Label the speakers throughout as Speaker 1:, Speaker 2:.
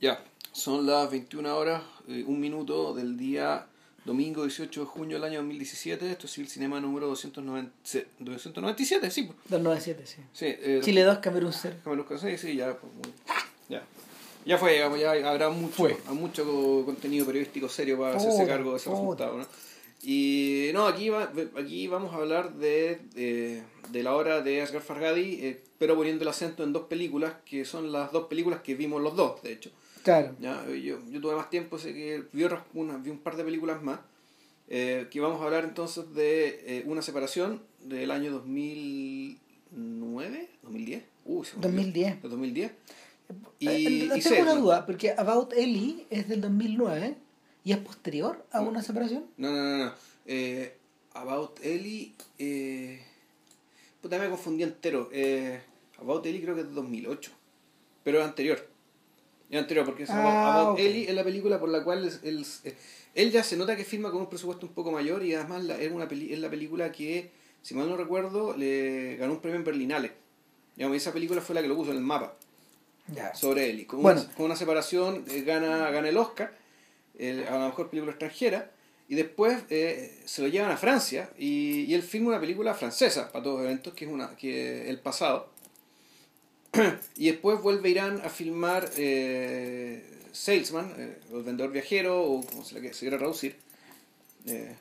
Speaker 1: Ya, son las 21 horas, eh, un minuto del día domingo 18 de junio del año 2017. Esto es el cinema número 290, 297, sí. pues.
Speaker 2: 297, sí.
Speaker 1: sí eh,
Speaker 2: Chile 2, Camerún 0.
Speaker 1: Camerún sí, sí, ya, pues, ya. Ya fue, digamos, ya habrá mucho,
Speaker 2: Fue.
Speaker 1: mucho co- contenido periodístico serio para hacerse cargo de ese resultado, ¿no? Y no, aquí, va, aquí vamos a hablar de, de, de la obra de Asghar Farhadi, eh, pero poniendo el acento en dos películas, que son las dos películas que vimos los dos, de hecho.
Speaker 2: Claro.
Speaker 1: Ya, yo, yo tuve más tiempo, sé que vi, otras- una, vi un par de películas más. eh, que vamos a hablar entonces de eh, una separación del año 2009, 2010. Uh, se me olvidó.
Speaker 2: 2010.
Speaker 1: De 2010. Y,
Speaker 2: Eh,
Speaker 1: y
Speaker 2: tengo una duda, porque About Ellie es del 2009 y es posterior a una separación.
Speaker 1: No, no, no, no. Eh, About Ellie. Eh, puta, me confundí entero. Eh, About Ellie creo que es de 2008. Pero es anterior. Es anterior, porque es
Speaker 2: Ah,
Speaker 1: About. Ellie es la película por la cual es- él, eh, él ya se nota que firma con un presupuesto un poco mayor y además la- es, una peli- es la película que, si mal no recuerdo, le ganó un premio en Berlinale. Digamos, esa película fue la que lo puso en el mapa sobre Ellie. Con,
Speaker 2: Bueno.
Speaker 1: una, con una separación eh, gana, gana el Oscar el- a la mejor película extranjera y después eh, se lo llevan a Francia y, y él filma una película francesa para todos los eventos que es una que el pasado y después vuelve a Irán a filmar eh, Salesman eh, o el vendedor viajero o como se se quiera traducir eh,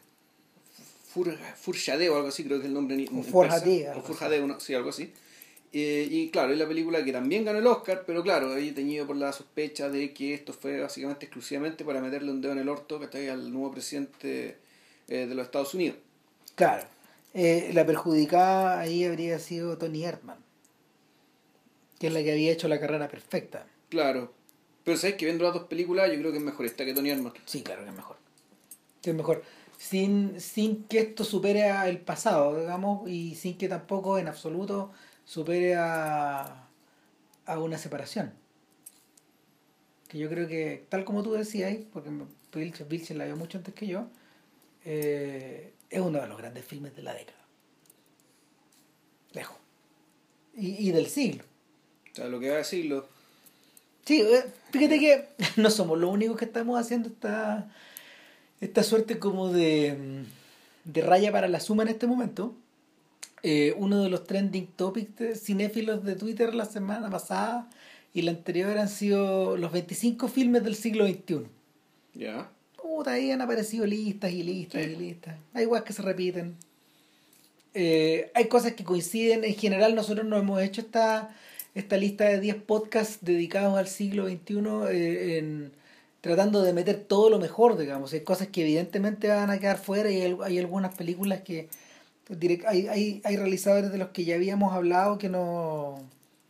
Speaker 1: Fur, Furshade o algo así creo que es el nombre en, en
Speaker 2: O Forjade,
Speaker 1: persa.
Speaker 2: algo
Speaker 1: o Furjade, una- sí algo así eh, y claro, es la película que también ganó el Oscar, pero claro, ahí teñido por la sospecha de que esto fue básicamente exclusivamente para meterle un dedo en el orto ¿cachai? al nuevo presidente eh, de los Estados Unidos.
Speaker 2: Claro. Eh, la perjudicada ahí habría sido Tony Erdman, que es la que había hecho la carrera perfecta.
Speaker 1: Claro, pero sabes que viendo las dos películas, yo creo que es mejor esta que Tony Erdmann.
Speaker 2: Sí, claro que es mejor. Que es mejor. Sin, sin que esto supere a el pasado, digamos, y sin que tampoco en absoluto supere a, a una separación. Que yo creo que, tal como tú decías, porque Vilchen la vio mucho antes que yo, eh, es uno de los grandes filmes de la década. Lejos. Y, y del siglo.
Speaker 1: O sea, lo que va a decirlo.
Speaker 2: Sí, eh, fíjate que no somos los únicos que estamos haciendo esta, esta suerte como de, mm, de raya para la suma en este momento. Eh, uno de los trending topics de cinéfilos de Twitter la semana pasada y la anterior han sido los 25 filmes del siglo XXI.
Speaker 1: Ya.
Speaker 2: Puta, ahí han aparecido listas y listas
Speaker 1: Sí.
Speaker 2: y listas. Hay cosas que se repiten. Eh, hay cosas que coinciden. En general, nosotros nos hemos hecho esta, esta lista de 10 podcasts dedicados al siglo XXI eh, en, tratando de meter todo lo mejor, digamos. Hay cosas que evidentemente van a quedar fuera y hay, hay algunas películas que direct- hay, hay, hay realizadores de los que ya habíamos hablado que no,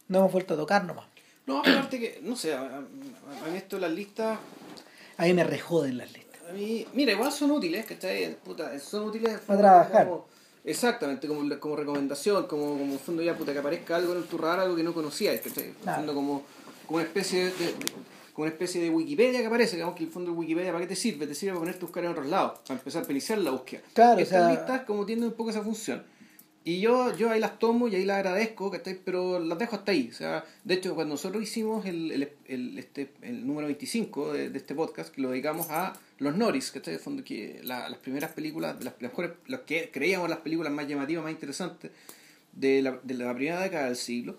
Speaker 2: no hemos vuelto a tocar nomás.
Speaker 1: No, aparte que, no sé, a, mí esto las listas,
Speaker 2: A mí me rejoden las listas.
Speaker 1: a mí, mira, igual son útiles, ¿cachai? Puta, son útiles.
Speaker 2: Para trabajar.
Speaker 1: como- exactamente, como, como recomendación, como, como en fondo ya, puta, que aparezca algo en tu radar, algo que no conocías, ¿cachai?
Speaker 2: Claro.
Speaker 1: fondo como, como una especie de, de- como una especie de Wikipedia que aparece, digamos que el fondo de Wikipedia, ¿para qué te sirve? Te sirve para ponerte a buscar en otros lados, para empezar a iniciar la búsqueda.
Speaker 2: Claro, o
Speaker 1: Estas
Speaker 2: sea-
Speaker 1: listas como tienen un poco esa función. Y yo, yo ahí las tomo y ahí las agradezco, ¿cachai? pero las dejo hasta ahí. O sea, de hecho, cuando nosotros hicimos el, el, este, el número 25 de, este podcast, que lo dedicamos a los Norris, ¿cachai? De fondo, que la- las primeras películas, las, mejores, las que creíamos las películas más llamativas, más interesantes de la, de la primera década del siglo,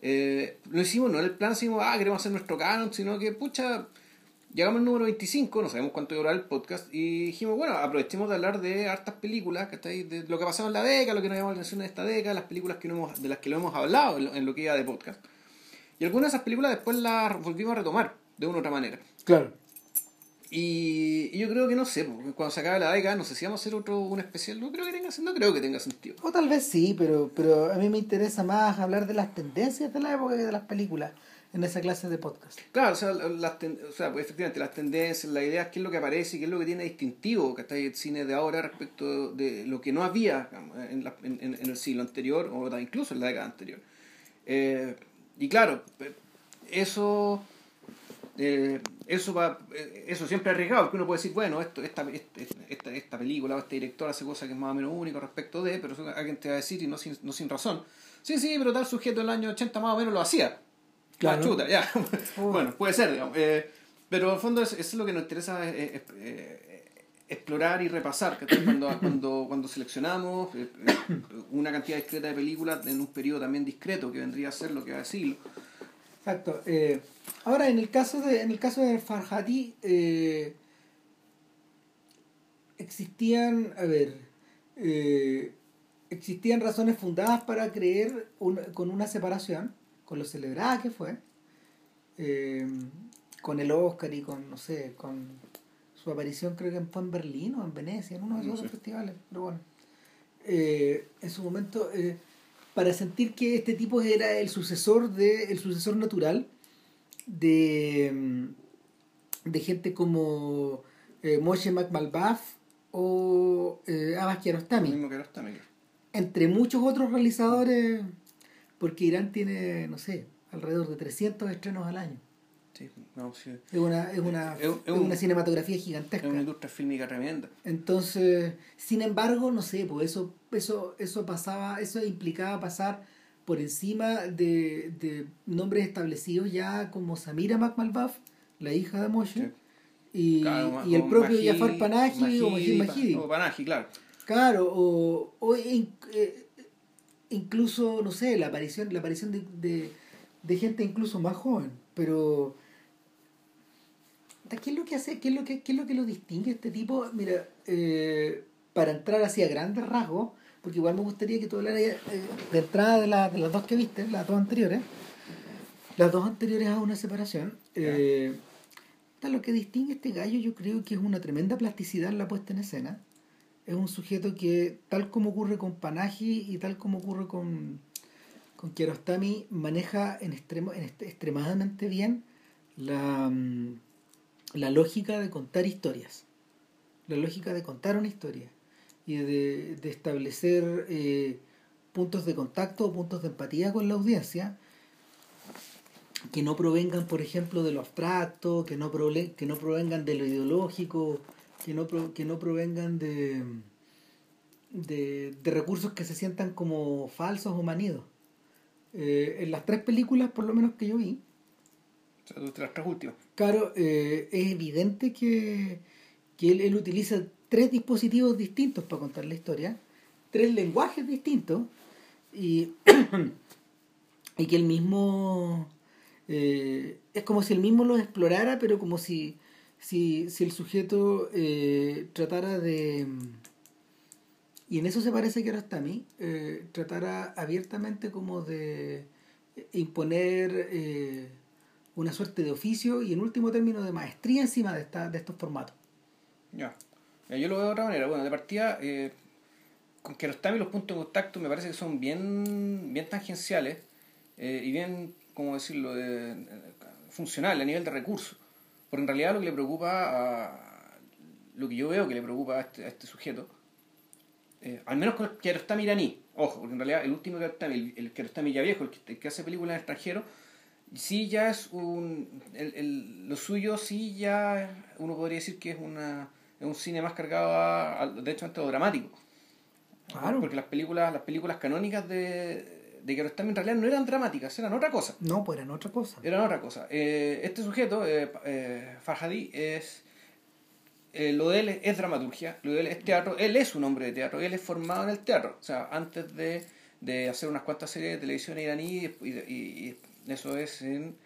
Speaker 1: eh, lo hicimos no en el plan, decimos, ah, queremos hacer nuestro canon, sino que, pucha, llegamos al número 25, no sabemos cuánto durará el podcast, y dijimos, bueno, aprovechemos de hablar de hartas películas, ¿cachai? De lo que ha pasado en la década, lo que nos llamó la atención de esta década, las películas que no hemos, de las que lo hemos hablado en lo, en lo que iba de podcast. Y algunas de esas películas después las volvimos a retomar, de una u otra manera.
Speaker 2: Claro.
Speaker 1: Y, y yo creo que no sé, porque cuando se acabe la década, no sé si vamos a hacer otro, un especial, no creo que tenga, no creo que tenga sentido.
Speaker 2: O tal vez sí, pero, pero a mí me interesa más hablar de las tendencias de la época que de las películas en esa clase de podcast.
Speaker 1: Claro, o sea, las o sea, pues, efectivamente, las tendencias, la idea, qué es lo que aparece y qué es lo que tiene distintivo que está el cine de ahora respecto de lo que no había en, la- en- en- el siglo anterior o incluso en la década anterior. Eh, y claro, eh, eso eh, eso va eh, eso siempre es arriesgado porque uno puede decir bueno esto esta, este- esta, esta película o este director hace cosas que es más o menos único respecto de pero alguien te va a decir y no sin, no sin razón sí sí pero tal sujeto en el año 80 más o menos lo hacía Claro. chuta, ya. bueno, puede ser, digamos. Eh, pero en el fondo eso es lo que nos interesa explorar y repasar cuando, cuando, cuando seleccionamos una cantidad discreta de películas en un periodo también discreto que vendría a ser lo que va a decirlo.
Speaker 2: Exacto. ahora, en el caso de, en el caso de Farhadi, existían, a ver, eh, existían razones fundadas para creer con una separación, con lo celebrada que fue, eh, con el Oscar y con, no sé, con su aparición creo que fue en Berlín o en Venecia, en uno de esos festivales, pero bueno, eh, en su momento, para sentir que este tipo era el sucesor, de, el sucesor natural de, de gente como Moshe McMalbath o eh, Abbas Kiarostami. Entre muchos otros realizadores, porque Irán tiene, no sé, alrededor de 300 estrenos al año. Sí, no, sí. Es, una, es, una, es, una cinematografía gigantesca.
Speaker 1: Es una industria fílmica tremenda.
Speaker 2: Entonces, sin embargo, no sé, pues eso, eso, eso pasaba, eso implicaba pasar por encima de, de nombres establecidos ya como Samira McMalbaf, la hija de Moshe, y, y el propio Jafar Panahi o Majid Mahidi.
Speaker 1: O Panahi, claro.
Speaker 2: Claro, o, o eh, incluso, no sé, la aparición, la aparición de, de, de, gente incluso más joven, pero ¿qué es lo que hace, qué es lo que, qué es lo que lo distingue este tipo? Mira, eh, para entrar así a grandes rasgos, porque igual me gustaría que tú hablaras eh, de entrada de, la, de las dos que viste, las dos anteriores, las dos anteriores a una separación. Eh, lo que distingue a este gallo yo creo que es una tremenda plasticidad en la puesta en escena. Es un sujeto que, tal como ocurre con Panaji y tal como ocurre con, con Kiarostami, maneja en, extremo, en extremadamente bien la, mm, la lógica de contar historias. La lógica de contar una historia y de, de establecer eh, puntos de contacto o puntos de empatía con la audiencia que no provengan, por ejemplo, de lo abstracto, que no, que no provengan de lo ideológico, que no, que no provengan de, de, recursos que se sientan como falsos o manidos. Eh, en las tres películas, por lo menos que yo vi,
Speaker 1: o las tres últimas.
Speaker 2: Claro, eh, es evidente que, que él, él utiliza tres dispositivos distintos para contar la historia, tres lenguajes distintos, y, y que el mismo eh, es como si él mismo lo explorara, pero como si, si, si el sujeto eh, tratara de... Y en eso se parece que ahora está a mí, eh, tratara abiertamente como de imponer una suerte de oficio y en último término de maestría encima de, esta, de estos formatos.
Speaker 1: Ya. Yo lo veo de otra manera. Bueno, de partida, con que los puntos de contacto me parece que son bien, bien tangenciales y bien ¿cómo decirlo?, de, funcional, a nivel de recursos. Porque en realidad lo que le preocupa a, lo que yo veo que le preocupa a este, este sujeto, eh, al menos con el Kiarostami iraní, ojo, porque en realidad el último Kiarostami, el, el ya viejo, el que, hace películas en extranjero, sí ya es un, el, el, lo suyo sí ya, uno podría decir que es una es un cine más cargado a, de hecho, a dramático. Claro. Porque las películas, las películas canónicas de, de que en realidad no eran dramáticas, eran otra cosa.
Speaker 2: No, pues eran otra cosa.
Speaker 1: Eran otra cosa. Eh, este sujeto, eh, eh, Farhadi, es. Eh, lo de él es, dramaturgia, lo de él es teatro, él es un hombre de teatro, él es formado en el teatro. O sea, antes de, de hacer unas cuantas series de televisión iraní, y, y, eso es en.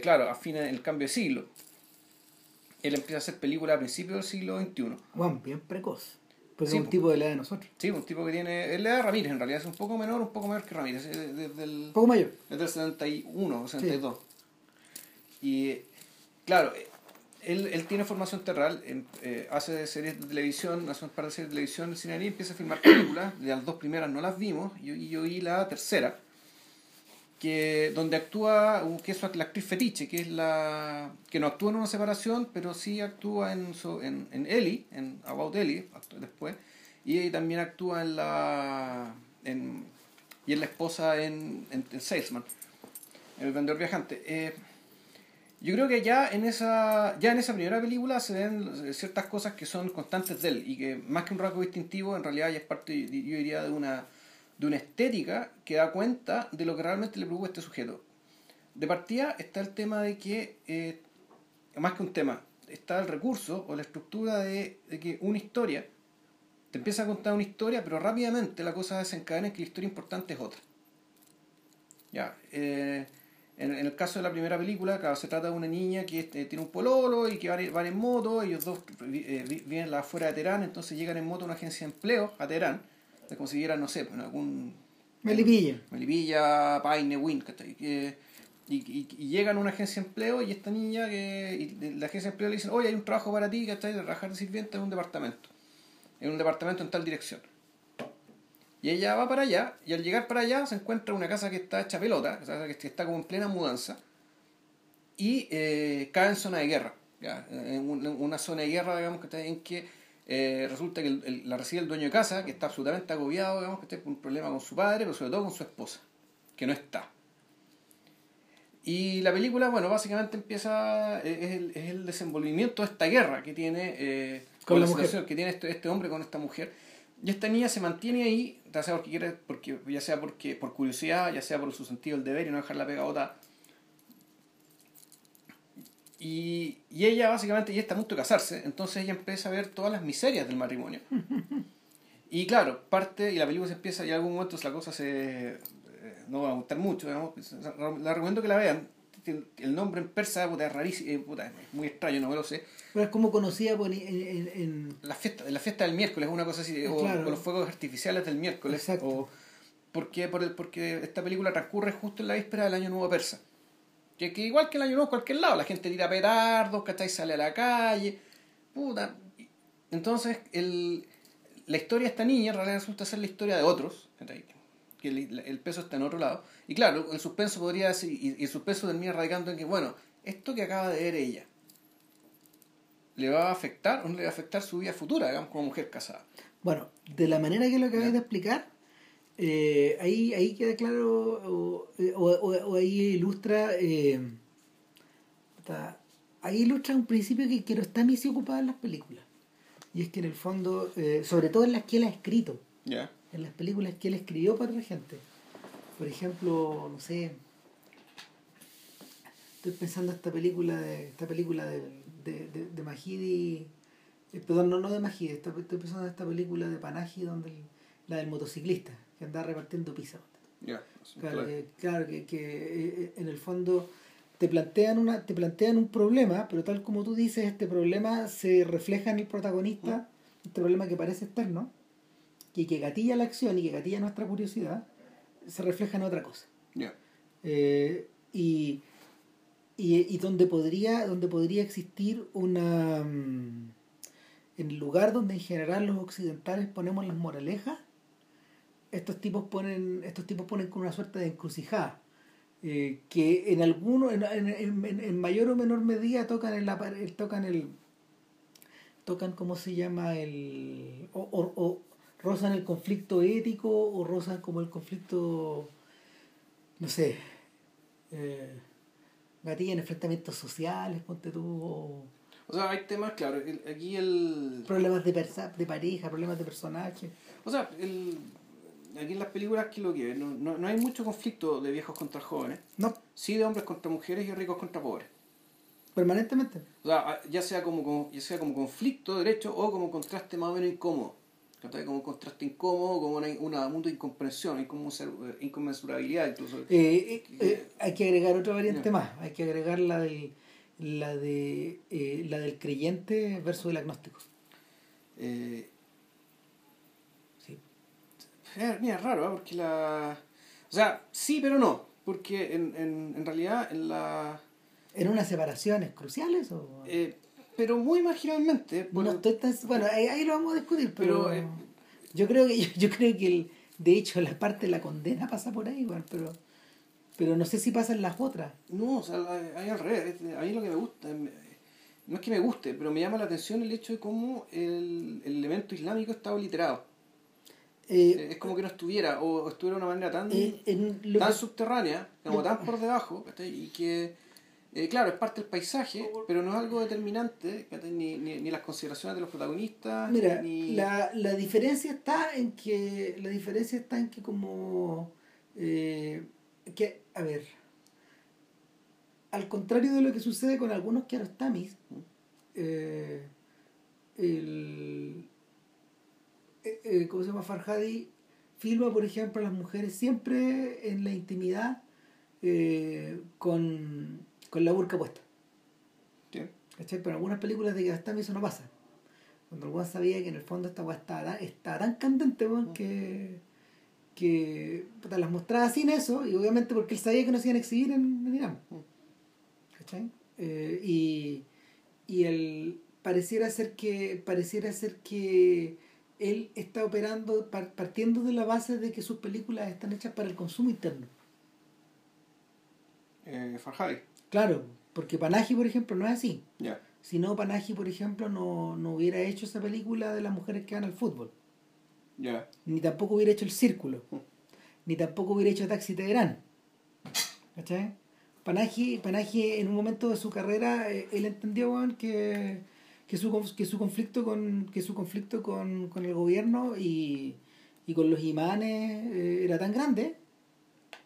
Speaker 1: claro, a fines del cambio de siglo. Él empieza a hacer películas a principios del siglo XXI.
Speaker 2: Juan, bien precoz. Pues es un tipo de la edad de nosotros.
Speaker 1: Sí, un tipo que tiene. Es la edad de Ramírez, en realidad es un poco menor, un poco mayor que Ramírez. Desde el,
Speaker 2: poco mayor.
Speaker 1: Desde el 71 o 72. Y claro, él, él tiene formación teatral, eh, hace series de televisión, hace un par de series de televisión, el y empieza a filmar películas. Las dos primeras no las vimos, y yo, yo vi la tercera que donde actúa que es la actriz fetiche que es la que no actúa en una separación pero sí actúa en en, en Ellie en About Ellie después y también actúa en la en, y es la esposa en, en, Salesman en el vendedor viajante. Eh, yo creo que ya en esa ya en esa primera película se ven ciertas cosas que son constantes de él y que más que un rasgo distintivo en realidad ya es parte yo diría de una de una estética que da cuenta de lo que realmente le preocupa a este sujeto. de partida está el tema de que, eh, más que un tema, está el recurso o la estructura de, que una historia te empieza a contar una historia, pero rápidamente la cosa desencadena en que la historia importante es otra. Ya, eh, en, el caso de la primera película, claro, se trata de una niña que este, tiene un pololo y que van, van en moto, ellos dos eh, vi- viven en la afuera de Teherán, entonces llegan en moto a una agencia de empleo a Teherán, de conseguir, no sé, pues, algún
Speaker 2: Melipilla.
Speaker 1: Melipilla, Paine, Win. Que- y, y, y llegan a una agencia de empleo y esta niña que y la agencia de empleo le dicen, oye, hay un trabajo para ti, ¿cachai? De trabajar de sirviente en un departamento. En un departamento en tal dirección. Y ella va para allá, y al llegar para allá se encuentra una casa que está hecha pelota, que está como en plena mudanza, y eh, cae en zona de guerra. ¿ya? En en una zona de guerra, digamos, que está en que eh, resulta que el- el- la recibe el dueño de casa, que está absolutamente agobiado, digamos, que está un problema con su padre, pero sobre todo con su esposa, que no está. Y la película, bueno, básicamente empieza, eh, es el, es el desenvolvimiento de esta guerra que tiene, eh,
Speaker 2: Con la
Speaker 1: situación
Speaker 2: mujer.
Speaker 1: que tiene este, este hombre con esta mujer. Y esta niña se mantiene ahí, ya sea porque quiere, porque, ya sea porque por curiosidad, ya sea por su sentido del deber y no dejarla pegada. Y, y ella básicamente ya está a punto de casarse, entonces ella empieza a ver todas las miserias del matrimonio. Y claro, parte, y la película se empieza, y en algún momento la cosa se... eh, no va a gustar mucho, digamos, la recomiendo que la vean. El nombre en persa puta, es rarísimo, eh, puta, es muy extraño, no me lo sé.
Speaker 2: Pero es como conocida por, en, en- en-
Speaker 1: La fiesta, la fiesta del miércoles, una cosa así, o,
Speaker 2: Claro.
Speaker 1: o los fuegos artificiales del miércoles.
Speaker 2: Exacto.
Speaker 1: O, porque, por el, porque esta película transcurre justo en la víspera del Año Nuevo Persa. Que, que igual que el Año Nuevo en cualquier lado, la gente tira petardos, ¿cachai? Sale a la calle. Puta. Entonces, el, la historia de esta niña en realidad resulta ser la historia de otros, ¿cachai? que el, el peso está en otro lado. Y claro, el suspenso podría ser, y, y el suspenso termina radicando en que, bueno, esto que acaba de ver ella, ¿le va a afectar o no le va a afectar su vida futura, digamos, como mujer casada?
Speaker 2: Bueno, de la manera que lo acabáis de explicar, eh, ahí, ahí queda claro, o, o- o- o ahí ilustra, eh, ahí ilustra un principio que Kiarostami se ocupaba en las películas. Y es que en el fondo, eh, sobre todo en las que él ha escrito, en las películas que él escribió para otra gente. Por ejemplo, no sé, estoy pensando en esta película de esta película de, de, de, de Majidi, eh, perdón, no, no de Majidi, esta- estoy pensando en esta película de Panaji donde el- la del motociclista que anda repartiendo pizza.
Speaker 1: Ya.
Speaker 2: Claro, que, claro, que, que, eh, en el fondo te plantean una te plantean un problema, pero tal como tú dices, este problema se refleja en el protagonista, este problema que parece externo, y que gatilla la acción y que gatilla nuestra curiosidad, se refleja en otra cosa. Eh, y, y, y donde podría donde podría existir una mm, en el lugar donde en general los occidentales ponemos las moralejas estos tipos ponen estos tipos ponen con una suerte de encrucijada eh, que en alguno en, en, en- en mayor o menor medida tocan la par- tocan el tocan cómo se llama el o, o, o rozan el conflicto ético o rozan como el conflicto no sé eh, gatillan enfrentamientos sociales ponte tú o
Speaker 1: O sea, hay temas, claro, el- aquí el...
Speaker 2: problemas de persa- de pareja problemas de personaje.
Speaker 1: O sea, el, aquí en las películas que lo que no, no, no hay mucho conflicto de viejos contra jóvenes,
Speaker 2: no.
Speaker 1: Sí de hombres contra mujeres y ricos contra pobres.
Speaker 2: permanentemente.
Speaker 1: O sea, ya sea como, como- ya sea como conflicto derecho o como contraste más o menos incómodo. Como contraste incómodo, como una, una mutua incomprensión, inconmensu- inconmensurabilidad incluso.
Speaker 2: Eh, eh, eh, hay que agregar otra variante más. Hay que agregar la del la de eh, la del creyente versus el agnóstico.
Speaker 1: Eh, Eh, Mira, es raro, ¿eh? porque la... O sea, sí, pero no. Porque en, en, en realidad en la...
Speaker 2: en unas separaciones cruciales o
Speaker 1: eh, pero muy marginalmente. por-
Speaker 2: no tan bueno ahí, ahí lo vamos a discutir pero,
Speaker 1: Pero, eh,
Speaker 2: yo creo que yo, yo creo que el, de hecho la parte de la condena pasa por ahí bueno, pero pero no sé si pasan las otras
Speaker 1: No, o sea, ahí al revés. A mí lo que me gusta... me- No es que me guste, pero me llama la atención el hecho de cómo el, el elemento islámico está obliterado.
Speaker 2: Eh,
Speaker 1: Eh, es como que no estuviera, o estuviera de una manera tan,
Speaker 2: en lo
Speaker 1: tan
Speaker 2: que-
Speaker 1: subterránea, como tan por debajo, y que, eh, claro, es parte del paisaje, pero no es algo determinante, ni, ni, ni las consideraciones de los protagonistas,
Speaker 2: Mira,
Speaker 1: ni...
Speaker 2: la, la diferencia está en que la diferencia está en que como eh, que a ver al contrario de lo que sucede con algunos Kiarostami, eh, el, eh, eh, ¿cómo se llama? Farhadi filma, por ejemplo, a las mujeres siempre en la intimidad eh, con, con la burka puesta.
Speaker 1: Sí.
Speaker 2: ¿Cachai? Pero en algunas películas de Kiarostami eso no pasa. Cuando el sabía que en el fondo esta weá estaba, tan- estaba tan candente, weón, que, que puta, las mostraba sin eso, y obviamente porque él sabía que no se iban a exhibir en, en Irán. ¿Cachai? Eh, y, y él pareciera ser que pareciera ser que él está operando par- partiendo de la base de que sus películas están hechas para el consumo interno.
Speaker 1: Eh, Farhadi.
Speaker 2: Claro, porque Panaji, por ejemplo, no es así. Si no, Panaji, por ejemplo, no, no hubiera hecho esa película de las mujeres que van al fútbol.
Speaker 1: Ya.
Speaker 2: Ni tampoco hubiera hecho El Círculo. Ni tampoco hubiera hecho Taxi Teherán. ¿Cachai? Panaji, Panaji en un momento de su carrera, eh, él entendió que, que, su, que su conflicto con que su conflicto con, con el gobierno y, y con los imanes eh, era tan grande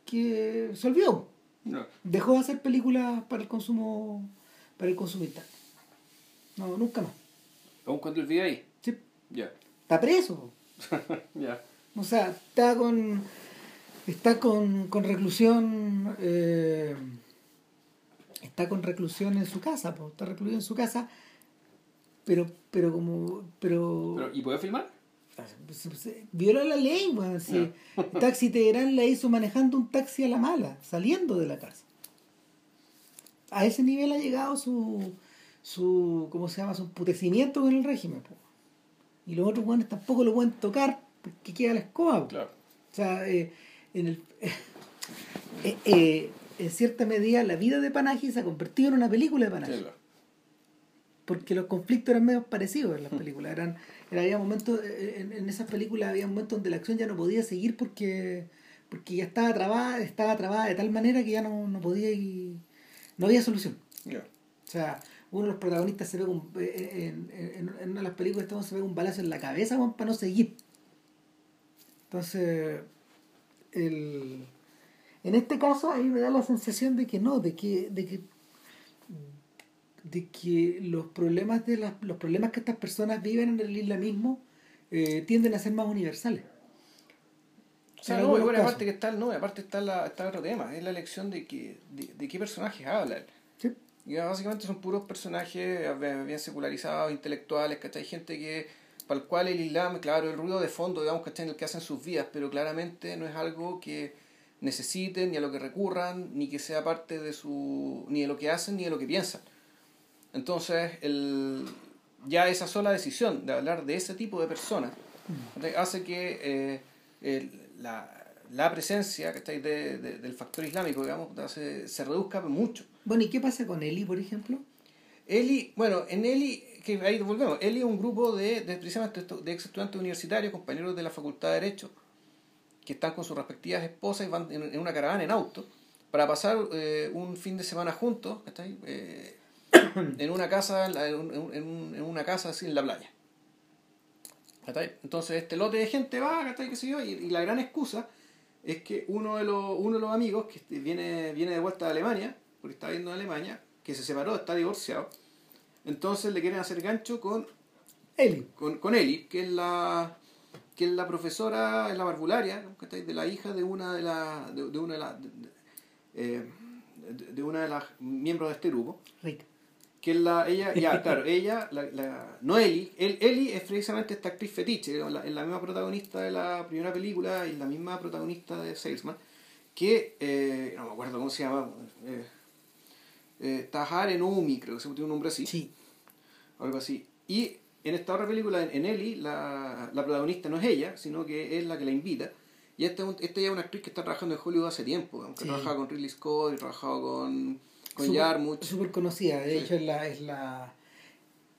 Speaker 2: que se olvidó.
Speaker 1: No.
Speaker 2: Dejó de hacer películas para el consumo para el consumo interno. No, nunca más.
Speaker 1: Aún cuando el ahí.
Speaker 2: Sí,
Speaker 1: Ya.
Speaker 2: está preso.
Speaker 1: ya.
Speaker 2: O sea, está con. Está con, con reclusión. eh, está con reclusión en su casa, po, está recluido en su casa. Pero, pero como. Pero.
Speaker 1: Pero, ¿Y puede filmar?
Speaker 2: se- se- viola la ley, weón. Si Taxi Teherán la hizo manejando un taxi a la mala, saliendo de la casa. A ese nivel ha llegado su. su ¿Cómo se llama? Su emputecimiento con el régimen, po. Y los otros weones tampoco lo pueden tocar porque queda la escoba.
Speaker 1: Claro.
Speaker 2: O sea, eh, en, el, eh, eh, en cierta medida la vida de Panaji se ha convertido en una película de Panaji.
Speaker 1: Sí, claro.
Speaker 2: Porque los conflictos eran medio parecidos en las películas. Eran, era- había momentos, eh, en, en esas películas había momentos donde la acción ya no podía seguir porque, porque ya estaba trabada, estaba trabada de tal manera que ya no, no podía y no había solución.
Speaker 1: Ya.
Speaker 2: O sea, uno de los protagonistas se ve un, eh, en, en, en una de las películas este se ve un balazo en la cabeza para no seguir. Entonces, el, en este caso a mí me da la sensación de que no, de que, de que, de que los problemas de las, los problemas que estas personas viven en el islamismo eh, tienden a ser más universales.
Speaker 1: O sea, no, aparte que está, no, aparte está, la, está otro tema, es la elección de, que, de, de qué personajes habla él.
Speaker 2: Sí.
Speaker 1: Y básicamente son puros personajes bien secularizados, intelectuales, ¿cachai? Gente que, para el cual el Islam, claro, el ruido de fondo, digamos, ¿cachai? En el que hacen sus vidas, pero claramente no es algo que necesiten, ni a lo que recurran, ni que sea parte de su, ni de lo que hacen, ni de lo que piensan. Entonces, el, ya esa sola decisión de hablar de ese tipo de personas hace que eh, el- la, la presencia ¿cachai? De, de- del factor islámico, digamos, se, se reduzca mucho.
Speaker 2: Bueno, ¿y qué pasa con Eli, por ejemplo?
Speaker 1: Eli, bueno, en Eli, que ahí volvemos, Eli es un grupo de, de precisamente de ex estudiantes universitarios, compañeros de la Facultad de Derecho, que están con sus respectivas esposas y van en, en una caravana en auto para pasar eh, un fin de semana juntos, ¿cachai? Eh, en una casa, en, la- en un- en un- en una casa así en la playa. Entonces este lote de gente va. ¿Qué sé yo? Y, la gran excusa es que uno de los, uno de los amigos que este, viene, viene de vuelta de Alemania, porque está viendo en Alemania, que se separó, está divorciado, entonces le quieren hacer gancho con,
Speaker 2: Eli.
Speaker 1: con, con Eli, que es la que es la profesora, es la barbularia, de la hija de una de las de, de una de de- eh, de- de una de las miembros de este grupo
Speaker 2: Rick.
Speaker 1: Que es la ella ya claro ella la, la no Eli el, Eli es precisamente esta actriz fetiche digamos, la, es la misma protagonista de la primera película y la misma protagonista de Salesman que eh, no me acuerdo cómo se llama eh, eh, Tahar Umi creo que se tiene un nombre así
Speaker 2: Sí.
Speaker 1: algo así y en esta otra película en, Eli la, la protagonista no es ella sino que es la que la invita y esta, es esta ya es una actriz que está trabajando en Hollywood hace tiempo aunque
Speaker 2: Sí.
Speaker 1: ha trabajado con Ridley Scott y trabajado con con
Speaker 2: Súper- conocida. De
Speaker 1: Sí.
Speaker 2: hecho, es la, es la,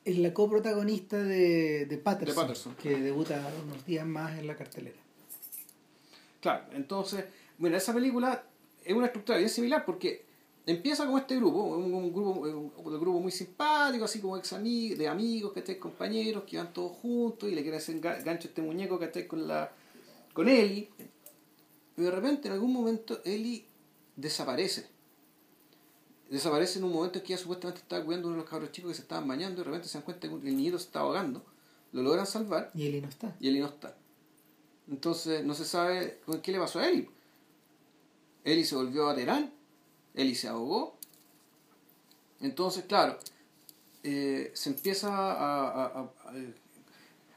Speaker 2: es la coprotagonista de, de, Patterson,
Speaker 1: De Patterson.
Speaker 2: que debuta unos días más en la cartelera.
Speaker 1: Claro, entonces, bueno, esa película es una estructura bien similar porque empieza con este grupo, un, un grupo, un, grupo muy simpático, así como ex amigos, de amigos, que estáis compañeros, que van todos juntos y le quieren hacer ga- gancho a este muñeco que estáis con la con Eli. Pero de repente en algún momento Eli desaparece. Desaparece en un momento en que ella supuestamente estaba cuidando uno de los cabros chicos que se estaban bañando y de repente se dan cuenta que el niñito se estaba ahogando, lo logran salvar
Speaker 2: Y Eli no está.
Speaker 1: y Eli no está. Entonces no se sabe con qué le pasó a Eli. Eli se volvió a Terán, Eli se ahogó. Entonces, claro, eh, se empieza a, a- a- a-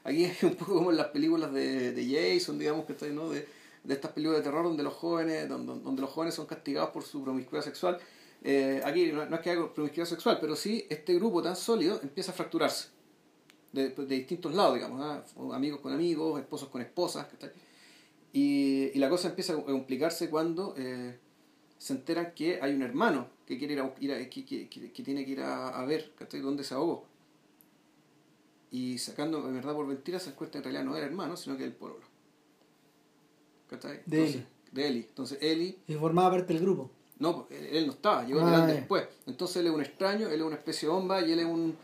Speaker 1: Aquí es un poco como en las películas de, de Jason, digamos, que está, ¿no? De, de estas películas de terror donde los jóvenes, donde, donde los jóvenes son castigados por su promiscuidad sexual. Eh, aquí no, no es que haya promiscuidad sexual, pero sí este grupo tan sólido empieza a fracturarse de, de distintos lados, digamos, ¿ah? amigos con amigos, esposos con esposas. Y, y la cosa empieza a complicarse cuando eh, se enteran que hay un hermano que quiere ir a, ir a- que, que- que- que tiene que ir a, a ver, ¿cachai? Dónde se ahogó. Y sacando, en verdad, por mentira, se encuentra en realidad no era hermano, sino que el pololo. ¿Cachai?
Speaker 2: De Eli.
Speaker 1: De Eli. Entonces Eli
Speaker 2: Y formaba parte del grupo.
Speaker 1: No, él, no estaba, llegó
Speaker 2: ya.
Speaker 1: después. Entonces él es un extraño, él es una especie de bomba y él es un.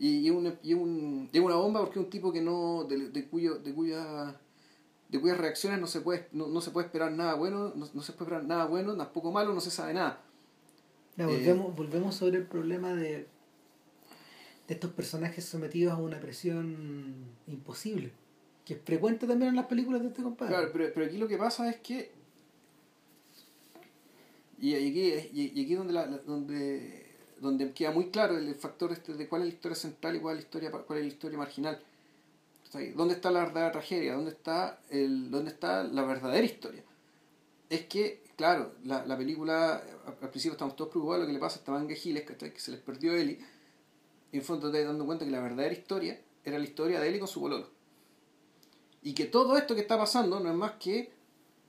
Speaker 1: Y, y, un, y, un, y una bomba porque es un tipo que no. de, de cuyo. de cuya. de cuyas reacciones no se puede, no, no se puede esperar nada bueno, no, no se puede esperar nada bueno, tampoco malo, no se sabe nada.
Speaker 2: Ya,
Speaker 1: Eh,
Speaker 2: volvemos, volvemos sobre el problema de, de estos personajes sometidos a una presión imposible. Que es frecuente también en las películas de este compadre.
Speaker 1: Claro, pero, pero aquí lo que pasa es que. Y aquí, y, y aquí donde, la, donde, donde queda muy claro el factor este de cuál es la historia central y cuál es la historia, cuál es la historia marginal. ¿Dónde está la verdadera tragedia? ¿Dónde está, el, ¿Dónde está la verdadera historia? Es que, claro, la, la película, al principio estamos todos preocupados de lo que le pasa a esta manga giles, que se les perdió Eli. Y en fondo te dando cuenta que la verdadera historia era la historia de Eli con su pololo. Y que todo esto que está pasando no es más que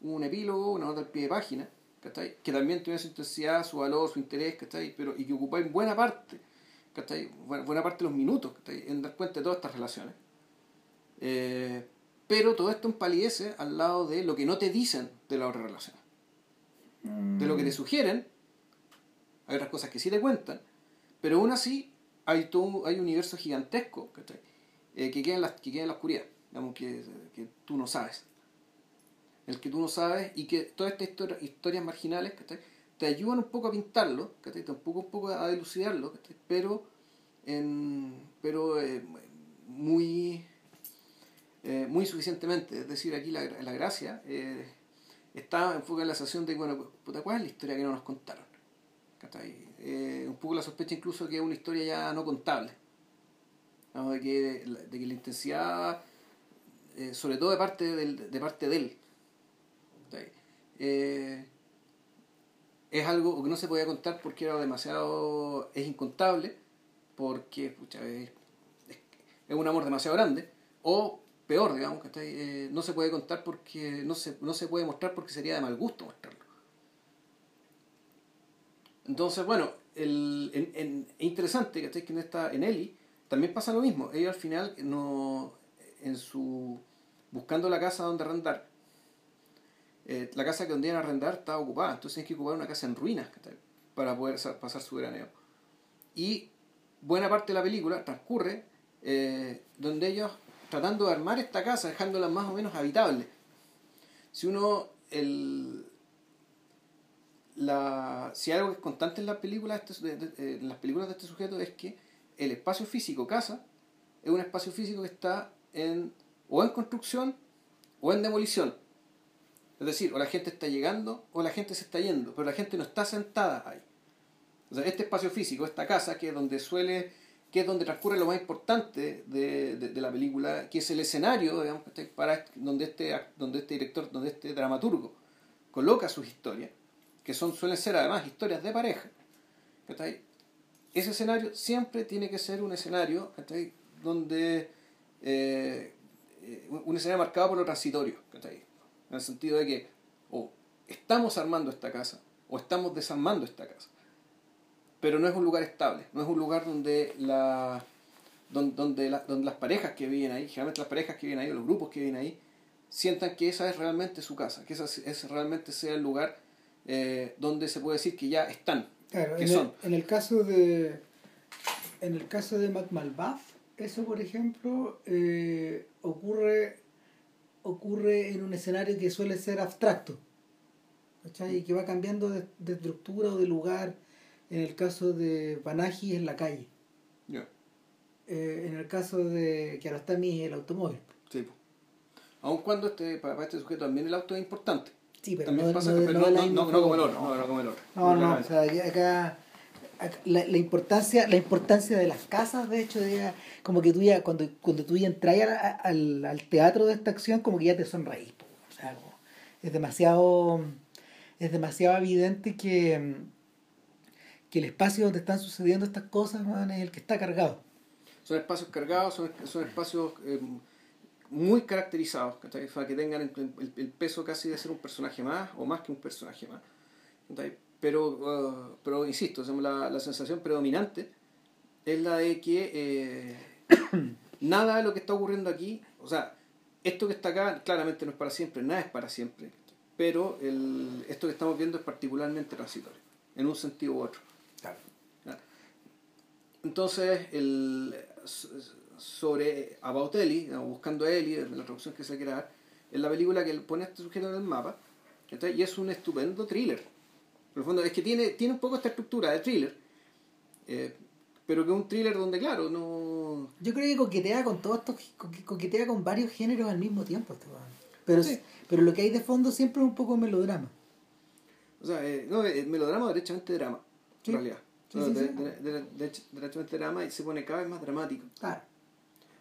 Speaker 1: un epílogo, una nota al pie de página, ¿cachai? que también tiene su intensidad, su valor, su interés, ¿cachai? Pero, y que ocupa en buena parte, ¿cachai? buena, buena parte de los minutos ¿cachai? en dar cuenta de todas estas relaciones. Eh, pero todo esto empalidece al lado de lo que no te dicen de la otra relación. De lo que te sugieren, hay otras cosas que sí te cuentan, pero aún así hay todo un- hay un universo gigantesco ¿cachai? Eh, que, queda en la, que queda en la oscuridad, digamos, que, que tú no sabes. El que tú no sabes y que todas estas historia- historias marginales te ayudan un poco a pintarlo, ¿cachai? tampoco un poco a dilucidarlo, pero, pero eh, muy, eh, muy suficientemente. Es decir, aquí la, la gracia eh, está enfocada en la sensación de, bueno, puta, ¿cuál es la historia que no nos contaron? Un poco la sospecha incluso que es una historia ya no contable. De, que, que la intensidad, sobre todo de parte, del, de parte de él. Eh, es algo que no se podía contar porque era demasiado, es incontable, porque pucha, es, es, un amor demasiado grande, o peor, digamos, ¿cachai? Eh, no se puede contar porque no se, no se puede mostrar porque sería de mal gusto mostrarlo. Entonces, bueno, el, en, en, es interesante que en, esta, en Eli también pasa lo mismo. Ella al final, no en su buscando la casa donde arrendar, eh, la casa que donde a arrendar estaba ocupada, entonces tienes que ocupar una casa en ruinas para poder sa- pasar su veraneo. Y buena parte de la película transcurre eh, donde ellos tratando de armar esta casa, dejándola más o menos habitable. Si uno, el, la, si algo que es constante en las películas de, este- de- en las películas de este sujeto es que el espacio físico casa es un espacio físico que está en o en construcción o en demolición. Es decir, o la gente está llegando o la gente se está yendo, pero la gente no está sentada ahí. O sea, este espacio físico, esta casa, que es donde suele, que es donde transcurre lo más importante de, de, la película, que es el escenario, digamos, para donde este, donde este director, donde este dramaturgo coloca sus historias, que son, suelen ser además historias de pareja. Ese escenario siempre tiene que ser un escenario donde eh, eh, un escenario marcado por lo transitorio, ¿cachai? En el sentido de que o estamos armando esta casa o estamos desarmando esta casa, pero no es un lugar estable, no es un lugar donde la donde, donde, la- donde las parejas que viven ahí, generalmente las parejas que viven ahí o los grupos que viven ahí, sientan que esa es realmente su casa, que esa es, realmente sea el lugar eh, donde se puede decir que ya están,
Speaker 2: Claro,
Speaker 1: que
Speaker 2: en
Speaker 1: son.
Speaker 2: El, en el caso de en el caso de Mac Malbath, eso por ejemplo eh, ocurre ocurre en un escenario que suele ser abstracto ¿cachai? y que va cambiando de, de estructura o de lugar En el caso de Banagi es la calle.
Speaker 1: Ya.
Speaker 2: Eh, en el caso de Kiarostami es el automóvil.
Speaker 1: Sí. Aun cuando este, para, este sujeto también el auto es importante.
Speaker 2: Sí, pero
Speaker 1: También
Speaker 2: no,
Speaker 1: pasa
Speaker 2: no-
Speaker 1: que- pero no, no, no, como el otro. No, no como el otro.
Speaker 2: No, no, o sea, acá la, la importancia la importancia de las casas, de hecho, de, como que tú ya, cuando, cuando tú ya entras al, al, teatro de esta acción, como que ya te sonreís. O sea, es demasiado es demasiado evidente que, que el espacio donde están sucediendo estas cosas man, es el que está cargado.
Speaker 1: Son espacios cargados, son, son espacios eh, muy caracterizados, para que tengan el, el- el peso casi de ser un personaje más o más que un personaje más. Pero, uh, pero insisto, la, la sensación predominante es la de que eh, nada de lo que está ocurriendo aquí, o sea, esto que está acá claramente no es para siempre, nada es para siempre, pero el, esto que estamos viendo es particularmente transitorio, en un sentido u otro. ¿ya? Entonces, el, sobre About ¿no? buscando a Ellie, la traducción que se quiere dar, es la película que pone a este sujeto en el mapa, y es un estupendo thriller. En el fondo, es que tiene, tiene un poco esta estructura de thriller, eh, pero que es un thriller donde, claro, no.
Speaker 2: Yo creo que coquetea con todos estos, coque- coquetea con varios géneros al mismo tiempo. este. Pero,
Speaker 1: Sí.
Speaker 2: pero lo que hay de fondo siempre es un poco melodrama.
Speaker 1: O sea, eh, no, es melodrama derechamente drama,
Speaker 2: Sí.
Speaker 1: en realidad.
Speaker 2: Sí,
Speaker 1: No, de- de- de- de- derechamente drama y se pone cada vez más dramático.
Speaker 2: Claro.